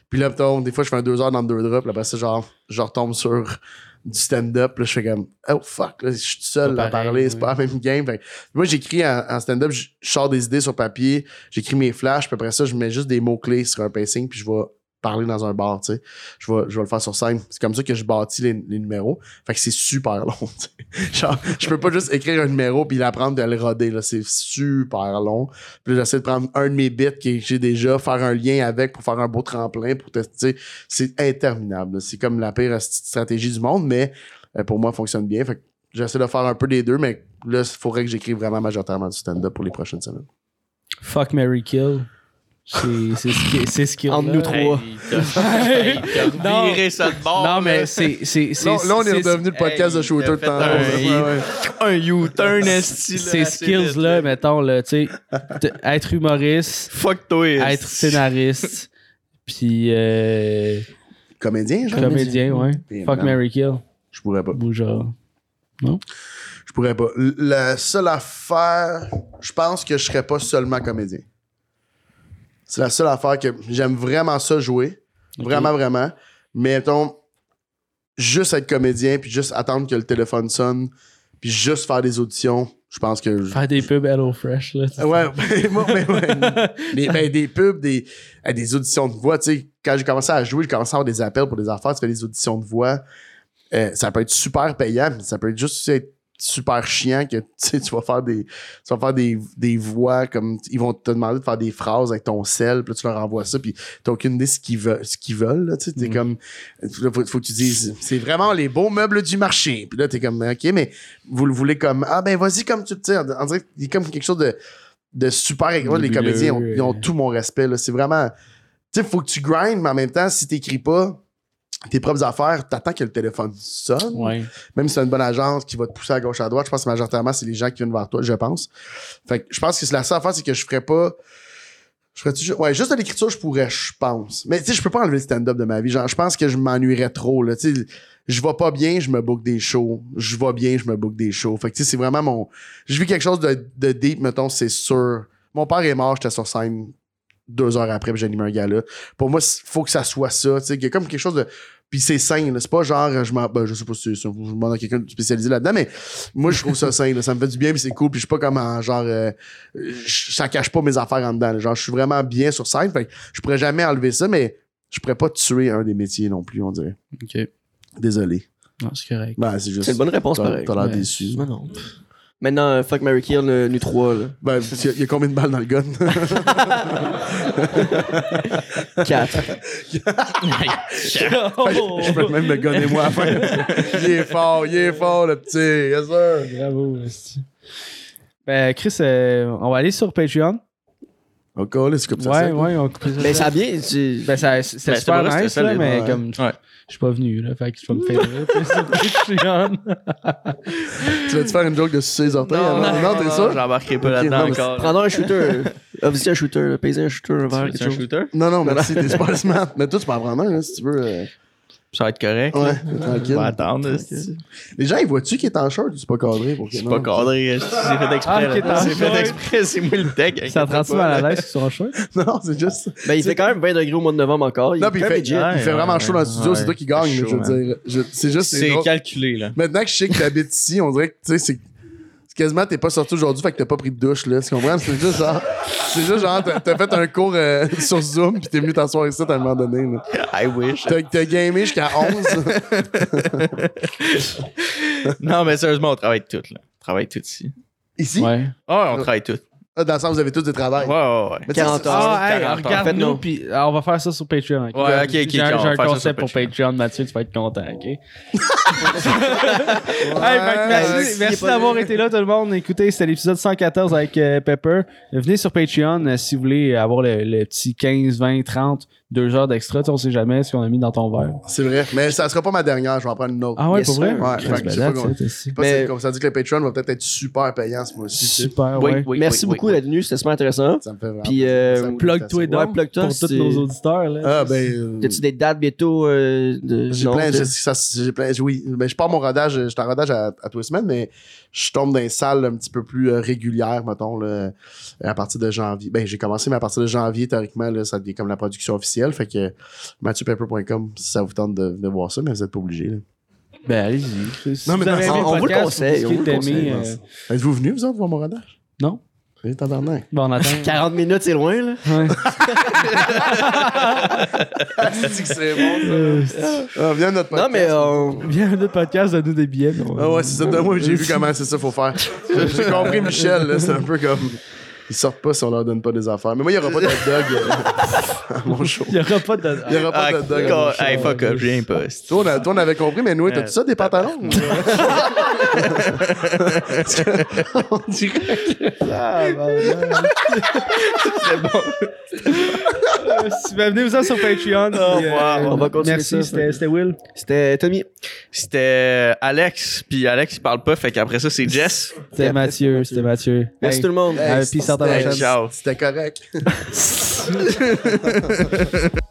Puis là, mettons, des fois, je fais un deux heures dans deux draps, puis après ça, genre, je retombe sur du stand-up, là, je fais comme, oh fuck, là, je suis tout seul à parler, c'est oui. pas la même game. Fait moi, j'écris en, en stand-up, je, je sors des idées sur papier, j'écris mes flashs, puis après ça, je mets juste des mots-clés sur un pacing, puis je vais parler dans un bar, tu sais. Je vais, je vais le faire sur scène. C'est comme ça que je bâtis les, numéros. Fait que c'est super long. Genre, je peux pas juste écrire un numéro puis l'apprendre de le roder, là. C'est super long. Puis j'essaie de prendre un de mes bits que j'ai déjà, faire un lien avec pour faire un beau tremplin pour tester. C'est interminable. C'est comme la pire st- stratégie du monde, mais euh, pour moi, fonctionne bien. Fait que j'essaie de faire un peu des deux, mais là, il faudrait que j'écrive vraiment majoritairement du stand-up pour les prochaines semaines. Fuck Mary Kill. C'est c'est ce qui- a Entre nous trois. Non. viré ça de bord. Non, mais là. c'est. c'est- c'est- Là, là, on est redevenu le podcast hey, de shooter de temps. un- Ouais, ouais. un U-turn esti, là, Ces skills-là, mettons, là, tu sais, être humoriste, Fuck toi. être scénariste, puis euh, Comédien, genre? comédien, ouais. Fuck non. Mary Kill. Je pourrais pas. Bougeard. Je pourrais pas. La seule affaire, je pense que je serais pas seulement comédien. C'est la seule affaire que j'aime vraiment ça jouer. Vraiment, vraiment. Mais mettons, juste être comédien, puis juste attendre que le téléphone sonne, puis juste faire des auditions, je pense que. Faire des pubs Hello Fresh, là. Ouais, ben, ouais. Des, ben, des pubs, des, euh, des auditions de voix. Tu sais, quand j'ai commencé à jouer, j'ai commencé à avoir des appels pour des affaires. Tu fais des auditions de voix. Euh, ça peut être super payant, mais ça peut être juste être super chiant que tu vas faire des tu vas faire des, des voix comme ils vont te demander de faire des phrases avec ton sel puis là, tu leur envoies ça puis t'as aucune idée ce qu'ils veulent ce qu'ils veulent là, tu sais t'es Mm. comme là, faut, faut que tu dises c'est vraiment les beaux meubles du marché puis là t'es comme ok mais vous le voulez comme ah ben vas-y comme tu sais on dirait qu'il y a comme quelque chose de de super moi, les comédiens ont- ils ont euh. tout mon respect là c'est vraiment tu sais faut que tu grindes mais en même temps si t'écris pas tes propres affaires, t'attends que le téléphone sonne Ouais. même si c'est une bonne agence qui va te pousser à gauche à droite, je pense que majoritairement, c'est les gens qui viennent vers toi, je pense. Fait que je pense que c'est la seule affaire, c'est que je ferais pas. Je ferais toujours. Ouais, juste de l'écriture, je pourrais, je pense. Mais tu sais, je peux pas enlever le stand-up de ma vie. Genre, je pense que je m'ennuierais trop, là. Tu sais, je vais pas bien, je me book des shows. Je vais bien, je me book des shows. Fait que tu sais, c'est vraiment mon. Je vis quelque chose de, de deep, mettons, c'est sûr. Mon père est mort, j'étais sur scène deux heures après, animé un gala. Pour moi, il faut que ça soit ça. Tu sais, qu'il y a comme quelque chose de. Puis c'est sain, là. C'est pas genre, je m'en. Ben, je sais pas si c'est ça. Je demande à quelqu'un de spécialisé là-dedans, mais moi, je trouve ça sain, là. Ça me fait du bien, puis c'est cool. Puis je suis pas comme en genre. euh, ça cache pas mes affaires en dedans. là. Genre, je suis vraiment bien sur scène. Fait que je pourrais jamais enlever ça, mais je pourrais pas tuer un des métiers non plus, on dirait. Ok. Désolé. Non, c'est correct. Ben, c'est juste. C'est une bonne réponse, pareil. t'as l'air Ouais. déçu. Non, non. Maintenant, euh, fuck Mary Kill, le nu 3, là. Ben, il y, a- il y a combien de balles dans le gun? 4. je peux même me gonner moi à la fin. il est fort, il est fort, le petit. Yes, sir. Bravo, esti. Ben, Chris, euh, on va aller sur Patreon. Encore c'est comme ça. Ouais, ouais, on coupe ça. Mais ça bien. tu- Ben, ça, Ben, super c'est vrai, nice, là, mais ouais. comme Ouais. Je suis pas venu, là, fait que je vais me faire rire, tu vas-tu faire une joke de sucer les orteils? Non, avant? non, non, t'es sûr? J'embarquerai pas là-dedans encore. Prends un shooter. Officier un shooter, là. Payser un shooter, un verre, un chose. shooter? Non, non, merci, t'es super smart. Mais toi, tu peux en prendre un, là, si tu veux. Ça va être correct. Ouais, On tranquille. va attendre. Les gens, ils voient-tu qu'il est en short ou c'est pas cadré? pour c'est pas cadré. C'est fait exprès. Ah, là. C'est fait exprès. C'est moi le tech. Ça te rend-tu mal à l'aise sur un short? Non, c'est juste. Ben, il fait quand même 20 degrés au mois de novembre encore. Il Non, il fait, il fait vraiment chaud dans le studio, ouais. c'est toi qui gagne, je veux man. dire. C'est juste. C'est calculé, là. Maintenant que je sais que t'habites ici, on dirait que, tu sais, c'est. Quasiment, t'es pas sorti aujourd'hui, fait que t'as pas pris de douche, là. Tu comprends? C'est juste genre. C'est juste genre, t'as t'as fait un cours euh, sur Zoom, pis t'es venu t'asseoir ici à un moment donné, là. I wish. T'as t'as gamé jusqu'à 11. non, mais sérieusement, on travaille toutes, là. On travaille toutes ici. ici? Ouais. Ah, on travaille toutes. Ah, dans le sens, vous avez tous des travails. Ouais, ouais, ouais. Mais tu sais, 40 c'est- heures. Ah, hey, 40 heures. regarde-nous, puis ah, on va faire ça sur Patreon. ok? Ouais, ok, ok, J'ai un, on va faire concept pour Patreon, Mathieu, tu vas être content, ok? hey, merci merci d'avoir été là, tout le monde. Écoutez, c'était l'épisode 114 avec euh, Pepper. Venez sur Patreon euh, si vous voulez avoir le, le petit 15, 20, 30, 2 heures d'extra. Tu sais, On sait jamais ce qu'on a mis dans ton verre. C'est vrai. Mais ça sera pas ma dernière, je vais en prendre une autre. Ah ouais, Yes, pour vrai? Ouais, que je sais pas Mais- si- comme ça dit que le Patreon va peut-être être super payant ce mois-ci. Super, Oui, ouais. oui, Merci beaucoup d'être venu, c'était super intéressant. Ça me fait vraiment. Puis, plaisir. euh, Ça Plug-toi donc Ouais, plug-toi, pour tous nos auditeurs. Là. Ah, ben. euh, As-tu des dates bientôt euh, de. J'ai plein, de- j'ai- ça, j'ai plein, oui. Ben, je pars mon rodage, je suis en rodage à, à tous les semaines, mais je tombe dans les salles un petit peu plus euh, régulières, mettons, là, à partir de janvier. Ben, j'ai commencé, mais à partir de janvier, théoriquement, là, ça devient comme la production officielle. Fait que mathieuPepper.com, si ça vous tente de voir ça, mais vous êtes pas obligé. là. Ben, allez-y. Si Non, mais vous avez on- on vous le podcast, conseille, on vous le d'aimer, conseille, euh, Êtes-vous venus, vous autres, voir mon rodage? Non? Tabarnak. Bon, on attend. 40 minutes, c'est loin, là. Ouais. C'est que c'est bon, Euh, Ah, viens à notre podcast. Non, mais euh, Viens à notre podcast, donne-nous des billets. on- Ah ouais, c'est ça. Moi, j'ai vu comment c'est ça faut faire. J'ai j'ai compris Michel, là, c'est un peu comme. Ils sortent pas si on leur donne pas des affaires. Mais moi, il y aura pas de hot dog euh, à mon show. Il n'y aura pas de. Il y aura pas Ah, de hot dog à mon God, show. hey, fuck up, je viens pas. c'est- Toi, on, a- toi, on avait compris, mais nous, t'as-tu ça, des pantalons? on dirait que... Ah, Si ben, venez vous en sur Patreon. puis, euh, On va continuer Merci, c'était Will. c'était Tommy. C'était Alex, puis Alex, il parle pas, fait qu'après ça, c'est Jess. C'était Mathieu, c'était Mathieu. Merci Hey. tout le monde. Hey, peace la chaîne. Ciao. C'était correct.